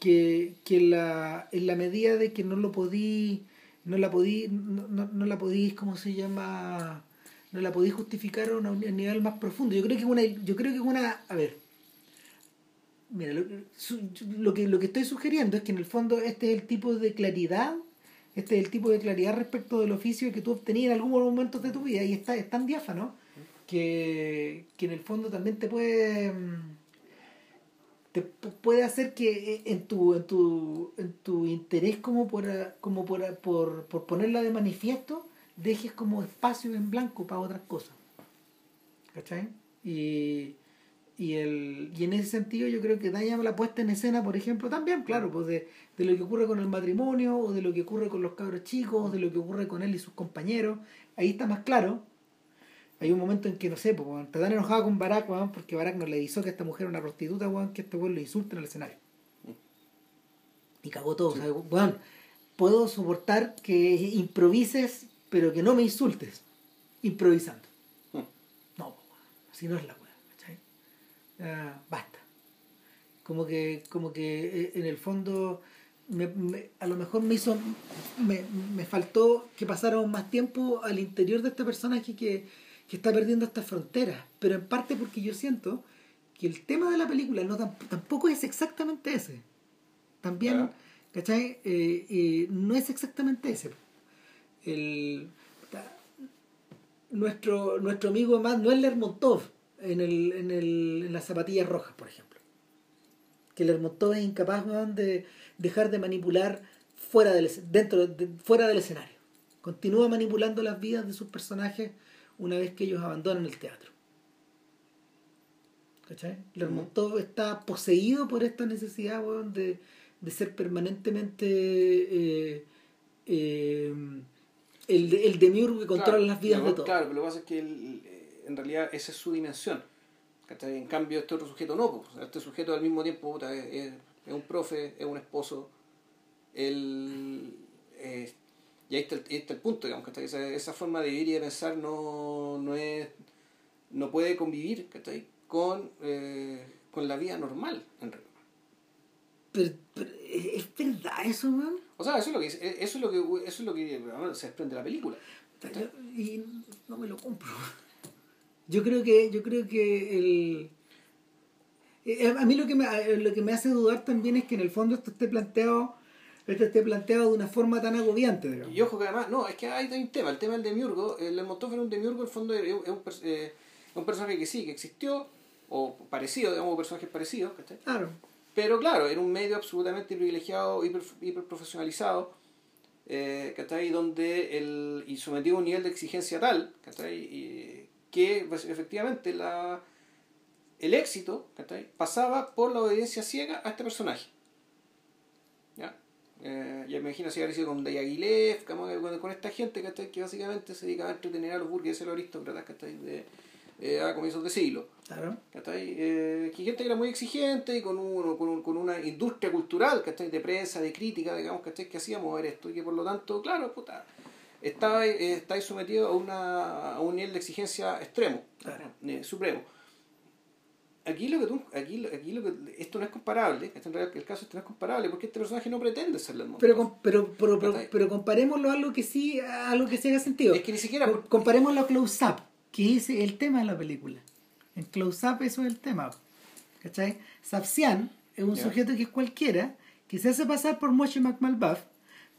Speaker 2: que, que la, en la medida de que no lo podí, no la podí, no, no, no la podí, ¿cómo se llama? No la podí justificar a, un nivel más profundo. Yo creo que es una, yo creo que es una, a ver, mira, lo, lo que, lo que estoy sugiriendo es que en el fondo este es el tipo de claridad, este es el tipo de claridad respecto del oficio que tú obtenías en algunos momentos de tu vida y está, es tan diáfano que, que en el fondo también te puede mm, te pu- puede hacer que eh, en tu en tu en tu interés como por ah, como por, ah, por, por ponerla de manifiesto dejes como espacio en blanco para otras cosas ¿cachai? y y, el, y en ese sentido yo creo que daña la puesta en escena, por ejemplo, también, claro, pues de, de lo que ocurre con el matrimonio, o de lo que ocurre con los cabros chicos, o de lo que ocurre con él y sus compañeros, ahí está más claro. Hay un momento en que, no sé, pues, weón, está tan enojado con Barack, porque Barack nos le avisó que esta mujer era una prostituta, weón, que este weón lo insulta en el escenario. Y cagó todo, o sea, weón, puedo soportar que improvises, pero que no me insultes, improvisando.
Speaker 1: Mm.
Speaker 2: No, así no es la Ah, basta. Como que, como que eh, en el fondo me, a lo mejor me hizo me, me faltó que pasáramos más tiempo al interior de este personaje que, que está perdiendo estas fronteras. Pero en parte porque yo siento que el tema de la película no tampoco es exactamente ese. También, ¿cachai? Eh, eh, no es exactamente ese. El, nuestro, nuestro amigo es Lermontov en, el, en, el, en las zapatillas rojas, por ejemplo. Que Lermontov es incapaz de dejar de manipular fuera del, dentro, fuera del escenario. Continúa manipulando las vidas de sus personajes una vez que ellos abandonan el teatro. ¿Cachai? Lermontov está poseído por esta necesidad de, de ser permanentemente eh, eh, el, el demiurgo que controla las vidas de todos.
Speaker 1: Claro, pero lo que pasa es que eh, en realidad esa es su dimensión. En cambio, este otro sujeto no. Pues. Este sujeto al mismo tiempo es, es, un profe, es un esposo. Él, y ahí está, el, está el punto, digamos, que esa, esa forma de vivir y de pensar no, no, es, no puede convivir con, eh, con la vida normal, en realidad.
Speaker 2: Pero, ¿Es verdad eso, man?
Speaker 1: O sea, eso es lo que, eso es lo que, eso es lo que se desprende de la película.
Speaker 2: Y no me lo compro. Yo creo que, yo creo que el... Eh, a mí lo que, me, lo que me hace dudar también es que en el fondo esto esté planteado esto esté planteado de una forma tan agobiante. Digamos.
Speaker 1: Y ojo que además, no, es que hay un tema, el tema del demiurgo, el Lermontov era un demiurgo, en el fondo es un, eh, un personaje que sí, que existió, o parecido, digamos, personajes parecidos,
Speaker 2: Claro.
Speaker 1: Pero claro, era un medio absolutamente privilegiado, hiper, hiper profesionalizado, eh, Donde el, y sometido a un nivel de exigencia tal, Y, que pues, efectivamente la, el éxito pasaba por la obediencia ciega a este personaje. ¿Ya? Eh, ya me imagino si hubiera sido con Dayagilev, con, con esta gente que básicamente se dedicaba a entretener a los burgueses, los aristócratas de, eh, a comienzos de siglo.
Speaker 2: Claro.
Speaker 1: Eh, que gente que era muy exigente y con, uno, con, con una industria cultural de prensa, de crítica, digamos, que hacíamos ver esto y que por lo tanto, claro, puta, estaba, eh, sometido a, una, a un nivel de exigencia extremo, eh, supremo aquí lo que tú, aquí, aquí lo que, esto no es comparable, en realidad el caso este no es comparable porque este personaje no pretende ser la
Speaker 2: pero, pero, pero, pero, pero comparémoslo a algo que sí, a algo que sí haga sentido.
Speaker 1: Es que ni siquiera...
Speaker 2: Comparémoslo a Close Up, que es el tema de la película. En Close Up eso es el tema. ¿Cachai? Sapsian es un sujeto que es cualquiera, que se hace pasar por Moshe McMalbuff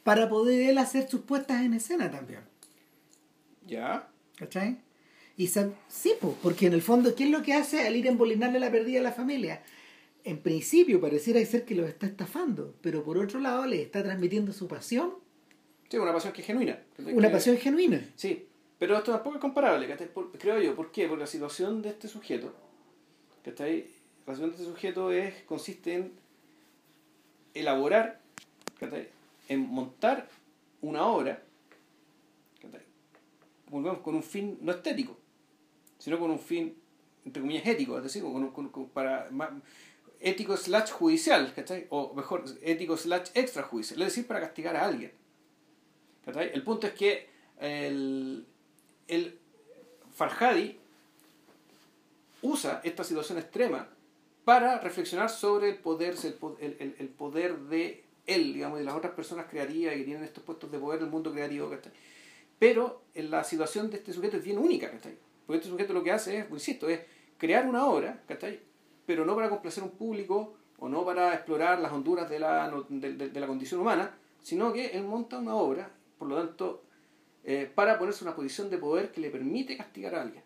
Speaker 2: para poder él hacer sus puestas en escena también.
Speaker 1: ¿Ya?
Speaker 2: ¿Cachai? Y sí, porque en el fondo, ¿qué es lo que hace al ir a embolinarle la pérdida a la familia? En principio pareciera ser que los está estafando, pero por otro lado le está transmitiendo su pasión.
Speaker 1: Sí, una pasión que es genuina.
Speaker 2: Una pasión genuina.
Speaker 1: Sí, pero esto tampoco es comparable, creo yo. ¿Por qué? Porque la situación de este sujeto, que está ahí, la situación de este sujeto es, consiste en elaborar, en montar una obra con un fin no estético, sino con un fin, entre comillas, ético, es decir, con, con, para, ético slash judicial, O mejor, ético slash extrajudicial, es decir, para castigar a alguien. El punto es que el, el Farhadi usa esta situación extrema para reflexionar sobre el poder, el, el, el poder de él, digamos, y las otras personas creativas que tienen estos puestos de poder en el mundo creativo. Pero en la situación de este sujeto es bien única, ¿cachai? Porque este sujeto lo que hace es, pues, insisto, es crear una obra, ¿cachai? Pero no para complacer a un público o no para explorar las honduras de la, de, la condición humana, sino que él monta una obra, por lo tanto, eh, para ponerse en una posición de poder que le permite castigar a alguien.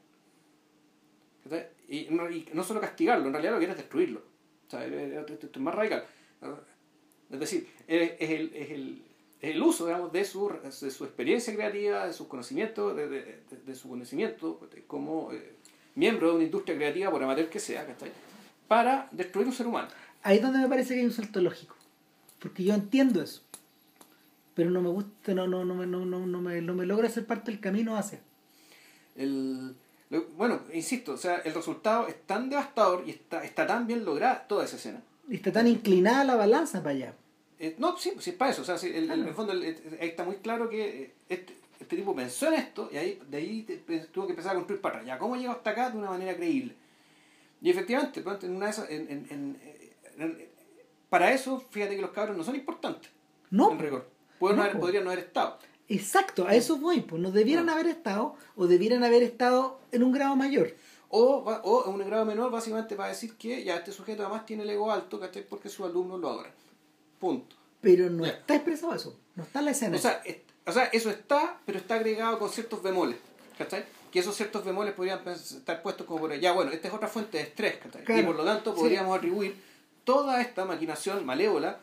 Speaker 1: Y no, y no, solo castigarlo, en realidad lo que quiere es destruirlo. O sea, esto es más radical. Es decir, es el, es el, el uso digamos, de, su, de su experiencia creativa, de sus conocimientos, de, de, de su conocimiento como eh, miembro de una industria creativa, por amateur que sea, para destruir un ser humano.
Speaker 2: Ahí es donde me parece que hay un salto lógico, porque yo entiendo eso, pero no me gusta, no, no, no, me, no, no, me, no me logra ser parte del camino hacia.
Speaker 1: El, bueno, insisto, o sea, el resultado es tan devastador y está, está tan bien lograda toda esa escena.
Speaker 2: Y está tan inclinada la balanza para allá.
Speaker 1: Eh, no, sí, sí, es para eso. O sea, en el fondo ahí está muy claro que eh, este, este, tipo pensó en esto y ahí, de ahí tuvo que empezar a construir para atrás. ¿Ya cómo llegó hasta acá de una manera creíble? Y efectivamente, en una de esas, en, en, para eso, fíjate que los cabros no son importantes.
Speaker 2: No.
Speaker 1: En rigor. Pueden
Speaker 2: No,
Speaker 1: haber-
Speaker 2: po.
Speaker 1: podrían no haber estado.
Speaker 2: Exacto, a eso voy, pues no debieran
Speaker 1: No.
Speaker 2: haber estado o debieran haber estado en un grado mayor.
Speaker 1: O, va- o en un grado menor, básicamente va a decir que ya este sujeto además tiene el ego alto, ¿cachai? Porque sus alumnos lo adoran. Punto.
Speaker 2: Pero no está expresado eso, no está en la escena.
Speaker 1: O sea, es- o sea, eso está, pero está agregado con ciertos bemoles, ¿cachai? Que esos ciertos bemoles podrían estar puestos como por ya, bueno, esta es otra fuente de estrés, ¿cachai?
Speaker 2: Claro.
Speaker 1: Y por lo tanto
Speaker 2: Sí.
Speaker 1: podríamos atribuir toda esta maquinación malévola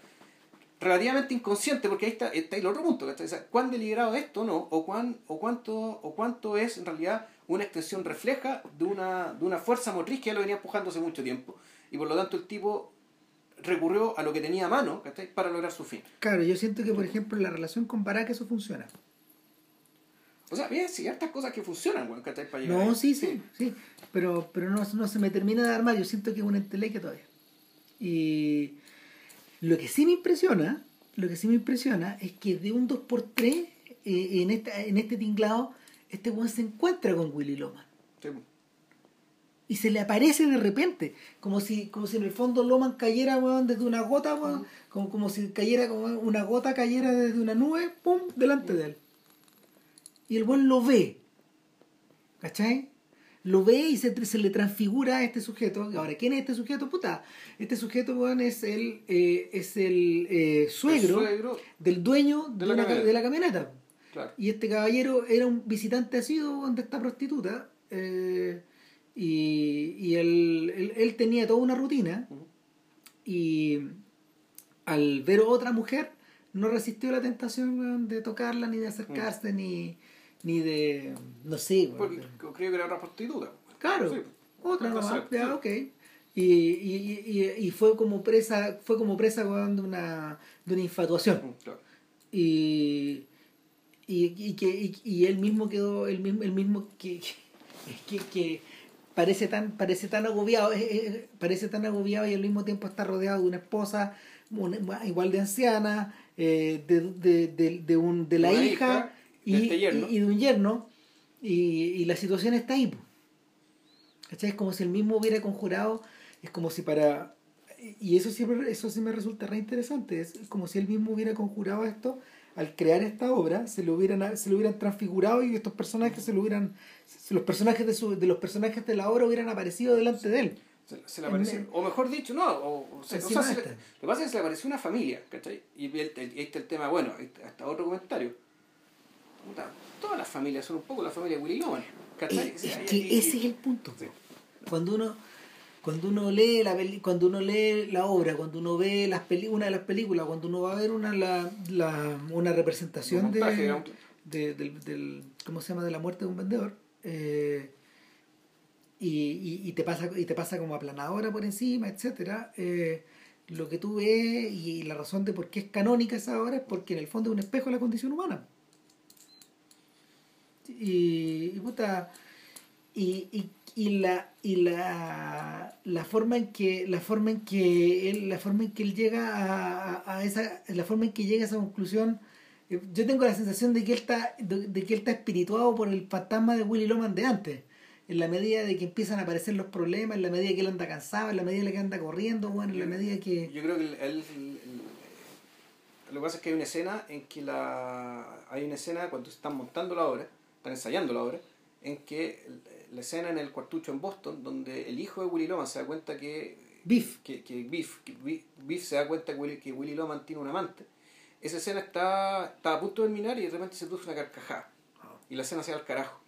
Speaker 1: relativamente inconsciente, porque ahí está, está el otro punto, ¿cachai? O sea, cuán deliberado es esto no, o, cuán, o, cuánto, o cuánto es en realidad una extensión refleja de una, de una fuerza motriz que ya lo venía empujando hace mucho tiempo. Y por lo tanto el tipo recurrió a lo que tenía a mano, ¿cachai? Para lograr su fin.
Speaker 2: Claro, yo siento que, por ejemplo, en la relación con Barack eso funciona.
Speaker 1: O sea, bien, sí, hartas cosas que funcionan, weón, ¿cachai? Para llegar
Speaker 2: No, sí, sí, sí. Pero, pero no, no se me termina de dar más. Yo siento que es una entelequia todavía. Y lo que sí me impresiona, lo que sí me impresiona es que de un 2x3 eh, en, esta, en este tinglado, este weón se encuentra con Willy Loman.
Speaker 1: Sí.
Speaker 2: Y se le aparece de repente, como si, como si en el fondo Loman cayera weón, desde una gota, weón, como, como si cayera como una gota cayera desde una nube, pum, delante de él. Y el buen lo ve. ¿Cachai? Lo ve y se, se le transfigura a este sujeto. Ahora, ¿quién es este sujeto? Puta, este sujeto, weón, es el, eh, es el eh, suegro,
Speaker 1: El suegro,
Speaker 2: del dueño de,
Speaker 1: la
Speaker 2: una
Speaker 1: camioneta.
Speaker 2: de la camioneta.
Speaker 1: claro.
Speaker 2: Y este caballero era un visitante asiduo de esta prostituta. eh, y y él, él, él tenía toda una rutina. Y al ver otra mujer, no resistió la tentación de tocarla, ni de acercarse, ni, ni de. No sé, de-
Speaker 1: creo que era otra prostituta.
Speaker 2: Claro,
Speaker 1: Sí.
Speaker 2: otra nomás,
Speaker 1: sabe,
Speaker 2: ya,
Speaker 1: sí.
Speaker 2: ok. Y, y, y, y fue como presa, fue como presa de una, de una infatuación.
Speaker 1: Claro.
Speaker 2: y y, y que y, y él mismo quedó el mismo el mismo que que, que parece tan parece tan agobiado eh, eh, parece tan agobiado y al mismo tiempo está rodeado de una esposa una- igual de anciana eh, de, de, de, de un de la hija,
Speaker 1: hija,
Speaker 2: y,
Speaker 1: de este
Speaker 2: y- y de un yerno y, y la situación está ahí. ¿Cachai? es como si el mismo hubiera conjurado es como si para y eso siempre eso sí me resulta re interesante es como si él mismo hubiera conjurado esto al crear esta obra se lo hubieran se lo hubieran transfigurado y estos personajes se lo hubieran los personajes de su, de los personajes de la obra hubieran aparecido delante de él
Speaker 1: Se, se le apareció, o mejor dicho, no, o, o se- o
Speaker 2: Encima
Speaker 1: sea, se le- lo que pasa es que se le apareció una familia, ¿cachai? Y ahí está el tema, bueno, hasta otro comentario. Puta, todas las familias son un poco la familia de Willy Loman, ¿cachai?
Speaker 2: es, que
Speaker 1: y- y-
Speaker 2: ese es el punto
Speaker 1: Sí.
Speaker 2: cuando uno cuando uno lee la peli- cuando uno lee la obra cuando uno ve las peli una de las películas cuando uno va a ver una la, la- una representación
Speaker 1: Un montaje,
Speaker 2: de, de- del, del cómo se llama de la muerte de un vendedor eh, y, y, y te pasa y te pasa como aplanadora por encima etcétera eh, lo que tú ves y la razón de por qué es canónica esa obra es porque en el fondo es un espejo de la condición humana. Y, y puta y, y, y la y la, la forma en que la forma en que él la forma en que él llega a, a- esa la forma en que llega a esa conclusión eh, yo tengo la sensación de que él está de, de que él está espirituado por el fantasma de Willy Loman de antes. En la medida de que empiezan a aparecer los problemas en la medida que él anda cansado en la medida que anda corriendo bueno, en la medida que
Speaker 1: Yo creo que el- lo que pasa es que hay una escena en que la hay una escena cuando están montando la obra, están ensayando la obra, en que la escena en el cuartucho en Boston, donde el hijo de Willy Loman se da cuenta que
Speaker 2: Biff
Speaker 1: que, que Biff, que Bi- Biff se da cuenta que Willy, que Willy Loman tiene un amante. Esa escena está, está a punto de terminar y de repente se produce una carcajada. Y la escena se va al carajo.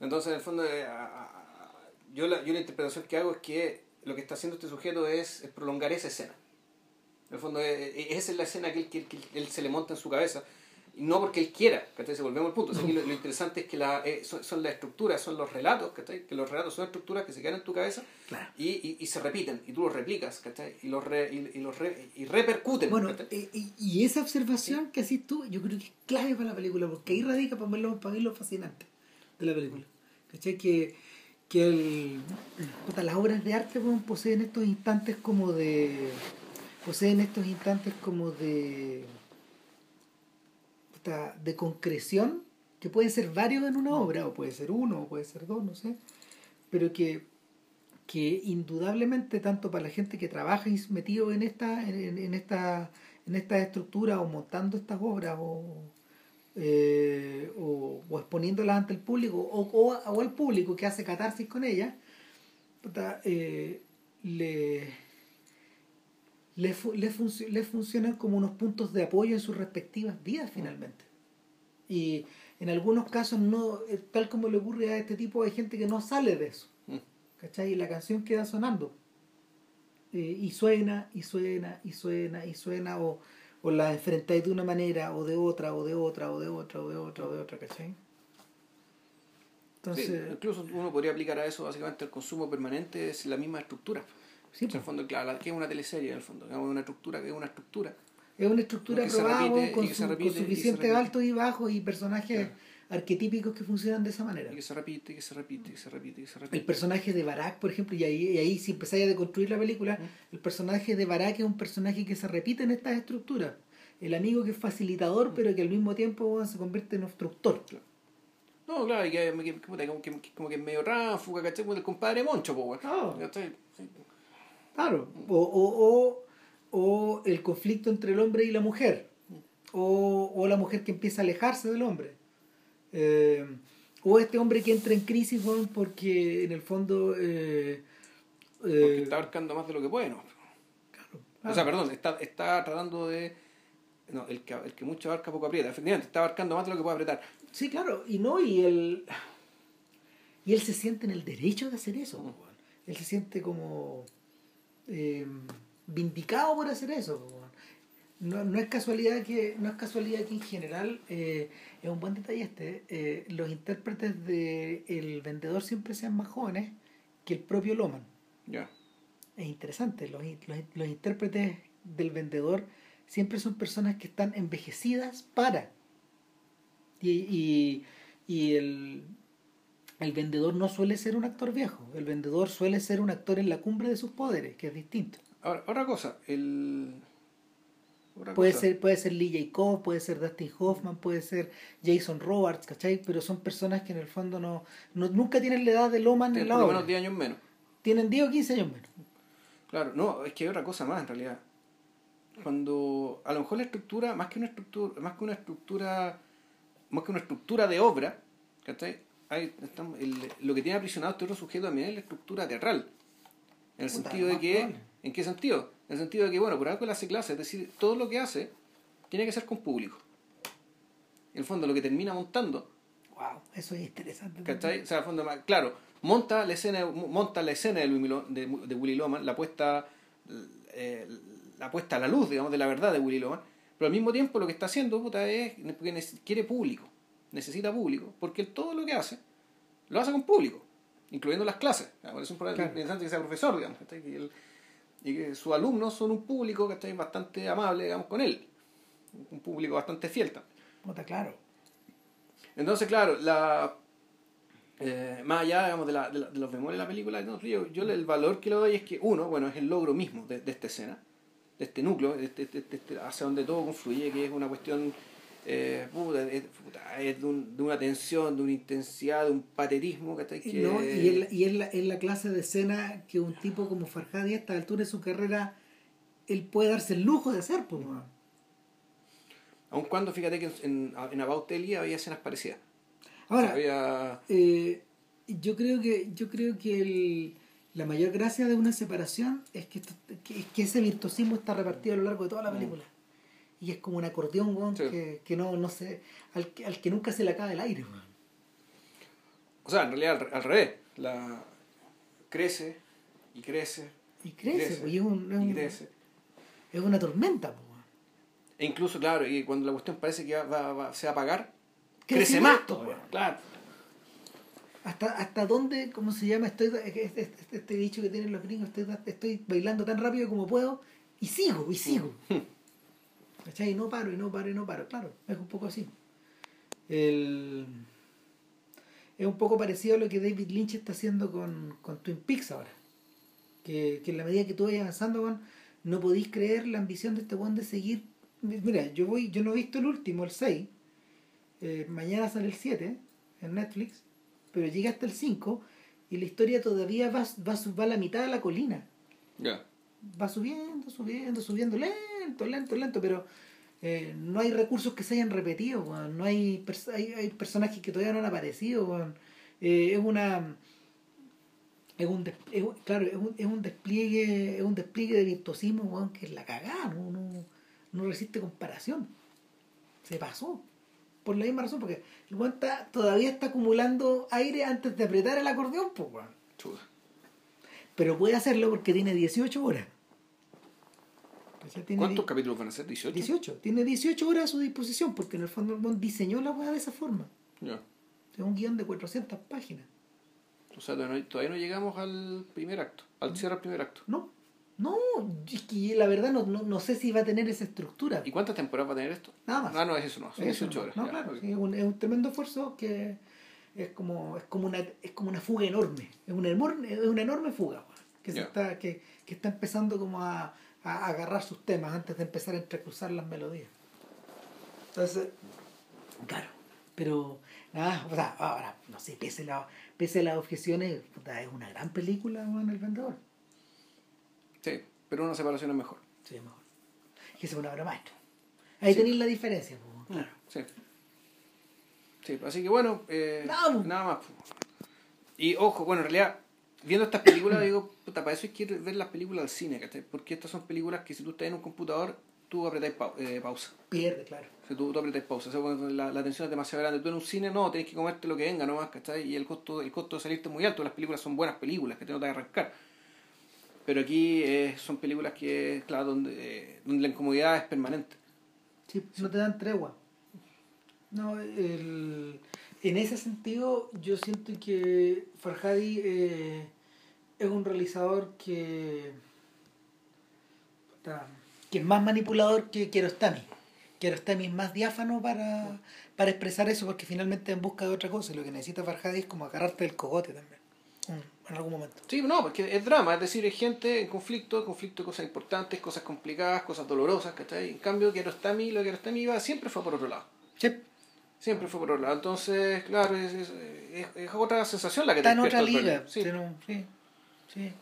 Speaker 1: Entonces, en el fondo, eh, a- a- a- yo, la, yo la interpretación que hago es que lo que está haciendo este sujeto es, es prolongar esa escena. En el fondo, eh, eh, esa es la escena que él, que, que él se le monta en su cabeza. Y no porque él quiera, ¿cachai? Si volvemos al punto. O sea, aquí lo, lo interesante es que la, eh, son, son las estructuras, son los relatos, ¿cachai? Que los relatos son estructuras que se quedan en tu cabeza
Speaker 2: claro
Speaker 1: y, y, y se repiten, y tú los replicas, ¿cachai? Y los, re- y, y los re- y repercuten.
Speaker 2: Bueno, eh, y, y esa observación que haces tú, yo creo que es clave para la película, porque ahí radica para mí lo, para mí lo fascinante de la película. ¿Cachai? Que, que el, puta, las obras de arte poseen estos instantes como de. poseen estos instantes como de. De concreción, que pueden ser varios en una obra, o puede ser uno, o puede ser dos, no sé, pero que que indudablemente tanto para la gente que trabaja y metido en esta en, en esta en estas estructuras o montando estas obras o, eh, o, o, exponiéndolas ante el público o, o, o, al público que hace catarsis con ellas eh, le le, le, func le, funcionan como unos puntos de apoyo en sus respectivas vidas finalmente y en algunos casos no eh, tal como le ocurre a este tipo hay gente que no sale de eso ¿cachai? y la canción queda sonando eh, y suena y suena y suena y suena o, o la enfrentáis de una manera o de otra o de otra o de otra o de otra o de otra ¿cachai?
Speaker 1: Entonces, sí, incluso uno podría aplicar a eso básicamente el consumo permanente es la misma estructura sí, en el fondo claro que es una teleserie en el fondo es una estructura que es una estructura
Speaker 2: es una estructura probada con, su, repite, con, suficiente altos y bajos y personajes claro. arquetípicos que funcionan de esa manera.
Speaker 1: Y que se repite, y que se repite, y que se repite, y se repite.
Speaker 2: El personaje de Barak, por ejemplo, y ahí, y ahí si empezáis a deconstruir la película, el personaje de Barak es un personaje que se repite en estas estructuras. El amigo que es facilitador, pero que al mismo tiempo bueno, se convierte en obstructor.
Speaker 1: Claro. No, claro, y que, que, como, que, como que es medio ráfuga, ¿cachai? Como el compadre Moncho, pues,
Speaker 2: oh. Claro, o, o, o o el conflicto entre el hombre y la mujer, o, o la mujer que empieza a alejarse del hombre, eh, o este hombre que entra en crisis bueno, porque en el fondo... Eh,
Speaker 1: porque está abarcando más de lo que puede, ¿no? Claro, claro. O sea, perdón, está, está tratando de... No, el que, el que mucho abarca poco aprieta, efectivamente, está abarcando más de lo que puede apretar.
Speaker 2: Sí, claro, y no, y él... Y él se siente en el derecho de hacer eso, él se siente como... Eh, vindicado por hacer eso. No, no, es casualidad que no es casualidad que en general eh, es un buen detalle este eh, los intérpretes de el vendedor siempre sean más jóvenes que el propio Loman
Speaker 1: yeah.
Speaker 2: es interesante los, los, los, intérpretes del vendedor siempre son personas que están envejecidas para y, y, y el, el vendedor no suele ser un actor viejo el vendedor suele ser un actor en la cumbre de sus poderes que es distinto
Speaker 1: Ahora, otra cosa, el...
Speaker 2: Otra puede, cosa. Ser, puede ser Lee Jacob, puede ser Dustin Hoffman, puede ser Jason Roberts, ¿cachai? Pero son personas que en el fondo no, no nunca tienen la edad de Loman
Speaker 1: en la obra. menos 10 años menos.
Speaker 2: Tienen 10 o 15 años menos.
Speaker 1: Claro, no, es que hay otra cosa más en realidad. Cuando a lo mejor la estructura, más que una estructura, más que una estructura, más que una estructura de obra, ¿cachai? Hay, estamos, el, lo que tiene aprisionado este otro sujeto también es la estructura teatral. En el Puta, sentido de que probable ¿En qué sentido? En el sentido de que, bueno, por algo él hace clase, es decir, todo lo que hace tiene que ser con público. En el fondo, lo que termina montando.
Speaker 2: Wow, eso es interesante.
Speaker 1: ¿Cachai? O sea, el fondo, claro, monta la escena, monta la escena de, Willy Loman, la puesta, eh, la puesta a la luz, digamos, de la verdad de Willy Loman, pero al mismo tiempo lo que está haciendo puta, es porque quiere público, necesita público, porque él todo lo que hace, lo hace con público, incluyendo las clases. Por eso es claro. que sea profesor, digamos, que él, y que sus alumnos son un público que está bastante amable, digamos, con él. Un público bastante fiel también.
Speaker 2: está claro.
Speaker 1: Entonces, claro, la, eh, más allá digamos, de, la, de, la, de los bemoles de la película, no, yo, yo el valor que le doy es que, uno, bueno, es el logro mismo de, de esta escena, de este núcleo, de este, de este, hacia donde todo confluye, que es una cuestión eh, puta, es, puta, es de, un, de, una tensión, de una intensidad, de un patetismo que, que...
Speaker 2: No, y, es, y es, la, es la clase de escena que un tipo como Farhadi a esta altura de su carrera él puede darse el lujo de hacer pues, ¿no?
Speaker 1: aun cuando fíjate que en, en About Ellie había escenas parecidas.
Speaker 2: Ahora había... eh, yo creo que yo creo que el, la mayor gracia de una separación es que, que, que ese virtuosismo está repartido a lo largo de toda la película. mm y es como un acordeón weón, sí. que, que no, no sé, al, al que nunca se le acaba el aire. Weón.
Speaker 1: O sea, en realidad al, al, revés, la crece y crece.
Speaker 2: Y crece, y, crece, pues, y, es, un, es,
Speaker 1: y
Speaker 2: un,
Speaker 1: crece.
Speaker 2: es una tormenta. Weón.
Speaker 1: E incluso, claro, y cuando la cuestión parece que va, va, se va a apagar, crece más. Weón. Claro.
Speaker 2: ¿Hasta, ¿Hasta dónde, cómo se llama? Estoy, este, este, este dicho que tienen los gringos, estoy, estoy bailando tan rápido como puedo y sigo, y sigo. ¿Cachai? Y no paro, y no paro, y no paro. Claro, es un poco así. El... Es un poco parecido a lo que David Lynch está haciendo con, con Twin Peaks ahora. Que, que en la medida que tú vayas avanzando, bueno, no podéis creer la ambición de este one de seguir. Mira, yo voy, yo no he visto el último, el 6. Eh, mañana sale el 7 en Netflix, pero llega hasta el 5 y y la historia todavía va, va, va a la mitad de la colina.
Speaker 1: Ya.
Speaker 2: Va subiendo, subiendo, subiendo, lento, lento, lento, pero eh, no hay recursos que se hayan repetido, weón. no hay, pers- hay, hay personajes que todavía no han aparecido, weón. Eh, es una es un, es claro, es un, es un despliegue, es un despliegue de virtuosismo, weón, que es la cagada, no, no, no resiste comparación. Se pasó. Por la misma razón, porque el weón está- todavía está acumulando aire antes de apretar el acordeón, pues weón. Pero puede hacerlo porque tiene 18 horas.
Speaker 1: ¿Cuántos capítulos van a ser? ¿18?
Speaker 2: 18. Tiene 18 horas a su disposición porque en el fondo el diseñó la weá de esa forma.
Speaker 1: Ya.
Speaker 2: Es un guion de 400 páginas.
Speaker 1: O sea, todavía no, todavía no llegamos al primer acto, al cierre del primer acto.
Speaker 2: No, no, es que la verdad no, no, no sé si va a tener esa estructura.
Speaker 1: ¿Y cuántas temporadas va a tener esto?
Speaker 2: Nada más.
Speaker 1: Ah, no, es eso, no. Son
Speaker 2: Eso
Speaker 1: 18
Speaker 2: no,
Speaker 1: horas.
Speaker 2: No,
Speaker 1: ya,
Speaker 2: claro, es, un, es un tremendo esfuerzo que es como, es como una es como una fuga enorme. Es una enorme, es una enorme fuga que se está, que, que está empezando como a, a agarrar sus temas antes de empezar a entrecruzar las melodías. Entonces, claro, pero nada, o sea, ahora, no sé, pese a, la- pese a las objeciones, es una gran película, weón, El Vendedor.
Speaker 1: Sí, pero una separación es mejor.
Speaker 2: Sí, mejor. Que es una obra maestra. Ahí
Speaker 1: Sí.
Speaker 2: tenéis la diferencia, pues, claro.
Speaker 1: Sí. Sí, así que bueno, eh,
Speaker 2: Nada,
Speaker 1: nada más. Y ojo, bueno, en realidad, viendo estas películas, digo, puta, para eso hay que ir ver las películas al cine, ¿cachai? Porque estas son películas que si tú estás en un computador, tú apretáis pau- eh, pausa.
Speaker 2: Pierde, claro.
Speaker 1: Si tú, tú apretáis pausa. O sea, cuando la, la tensión es demasiado grande. Tú en un cine no, tenés que comerte lo que venga nomás, ¿cachai? Y el costo, el costo de salirte es muy alto. Las películas son buenas películas, que te no te van a arrancar. Pero aquí eh, son películas que, claro, donde, eh, donde la incomodidad es permanente.
Speaker 2: Sí, no te dan tregua. No, el, en ese sentido, yo siento que Farhadi eh, es un realizador que, que es más manipulador que Kiarostami. Kiarostami es más diáfano para, para expresar eso porque finalmente en busca de otra cosa. Y lo que necesita Farhadi es como agarrarte del cogote también. En algún momento.
Speaker 1: Sí, no, porque es drama, es decir, es gente en conflicto, conflicto de cosas importantes, cosas complicadas, cosas dolorosas, ¿cachai? En cambio, Kiarostami, lo que Kiarostami iba siempre fue por otro lado.
Speaker 2: Sí,
Speaker 1: Siempre fue por otro lado. Entonces, claro, es, es, es- es otra sensación la que
Speaker 2: está en
Speaker 1: te
Speaker 2: otra
Speaker 1: despierta el
Speaker 2: liga.
Speaker 1: Sí.
Speaker 2: Sí, sí.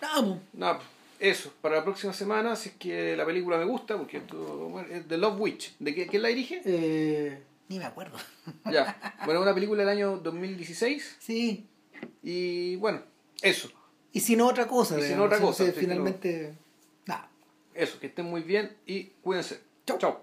Speaker 2: No, pues,
Speaker 1: No, eso, para la próxima semana, si es que la película me gusta, porque esto es The Love Witch. ¿De qué, quién la dirige?
Speaker 2: eh, ni me acuerdo.
Speaker 1: Ya. Bueno, una película del año 2016.
Speaker 2: Sí,
Speaker 1: Y bueno, eso.
Speaker 2: Y si no otra cosa,
Speaker 1: Y si no otra cosa,
Speaker 2: entonces,
Speaker 1: no-
Speaker 2: finalmente, nada.
Speaker 1: Eso, que estén muy bien y cuídense.
Speaker 2: Chau.
Speaker 1: Chao.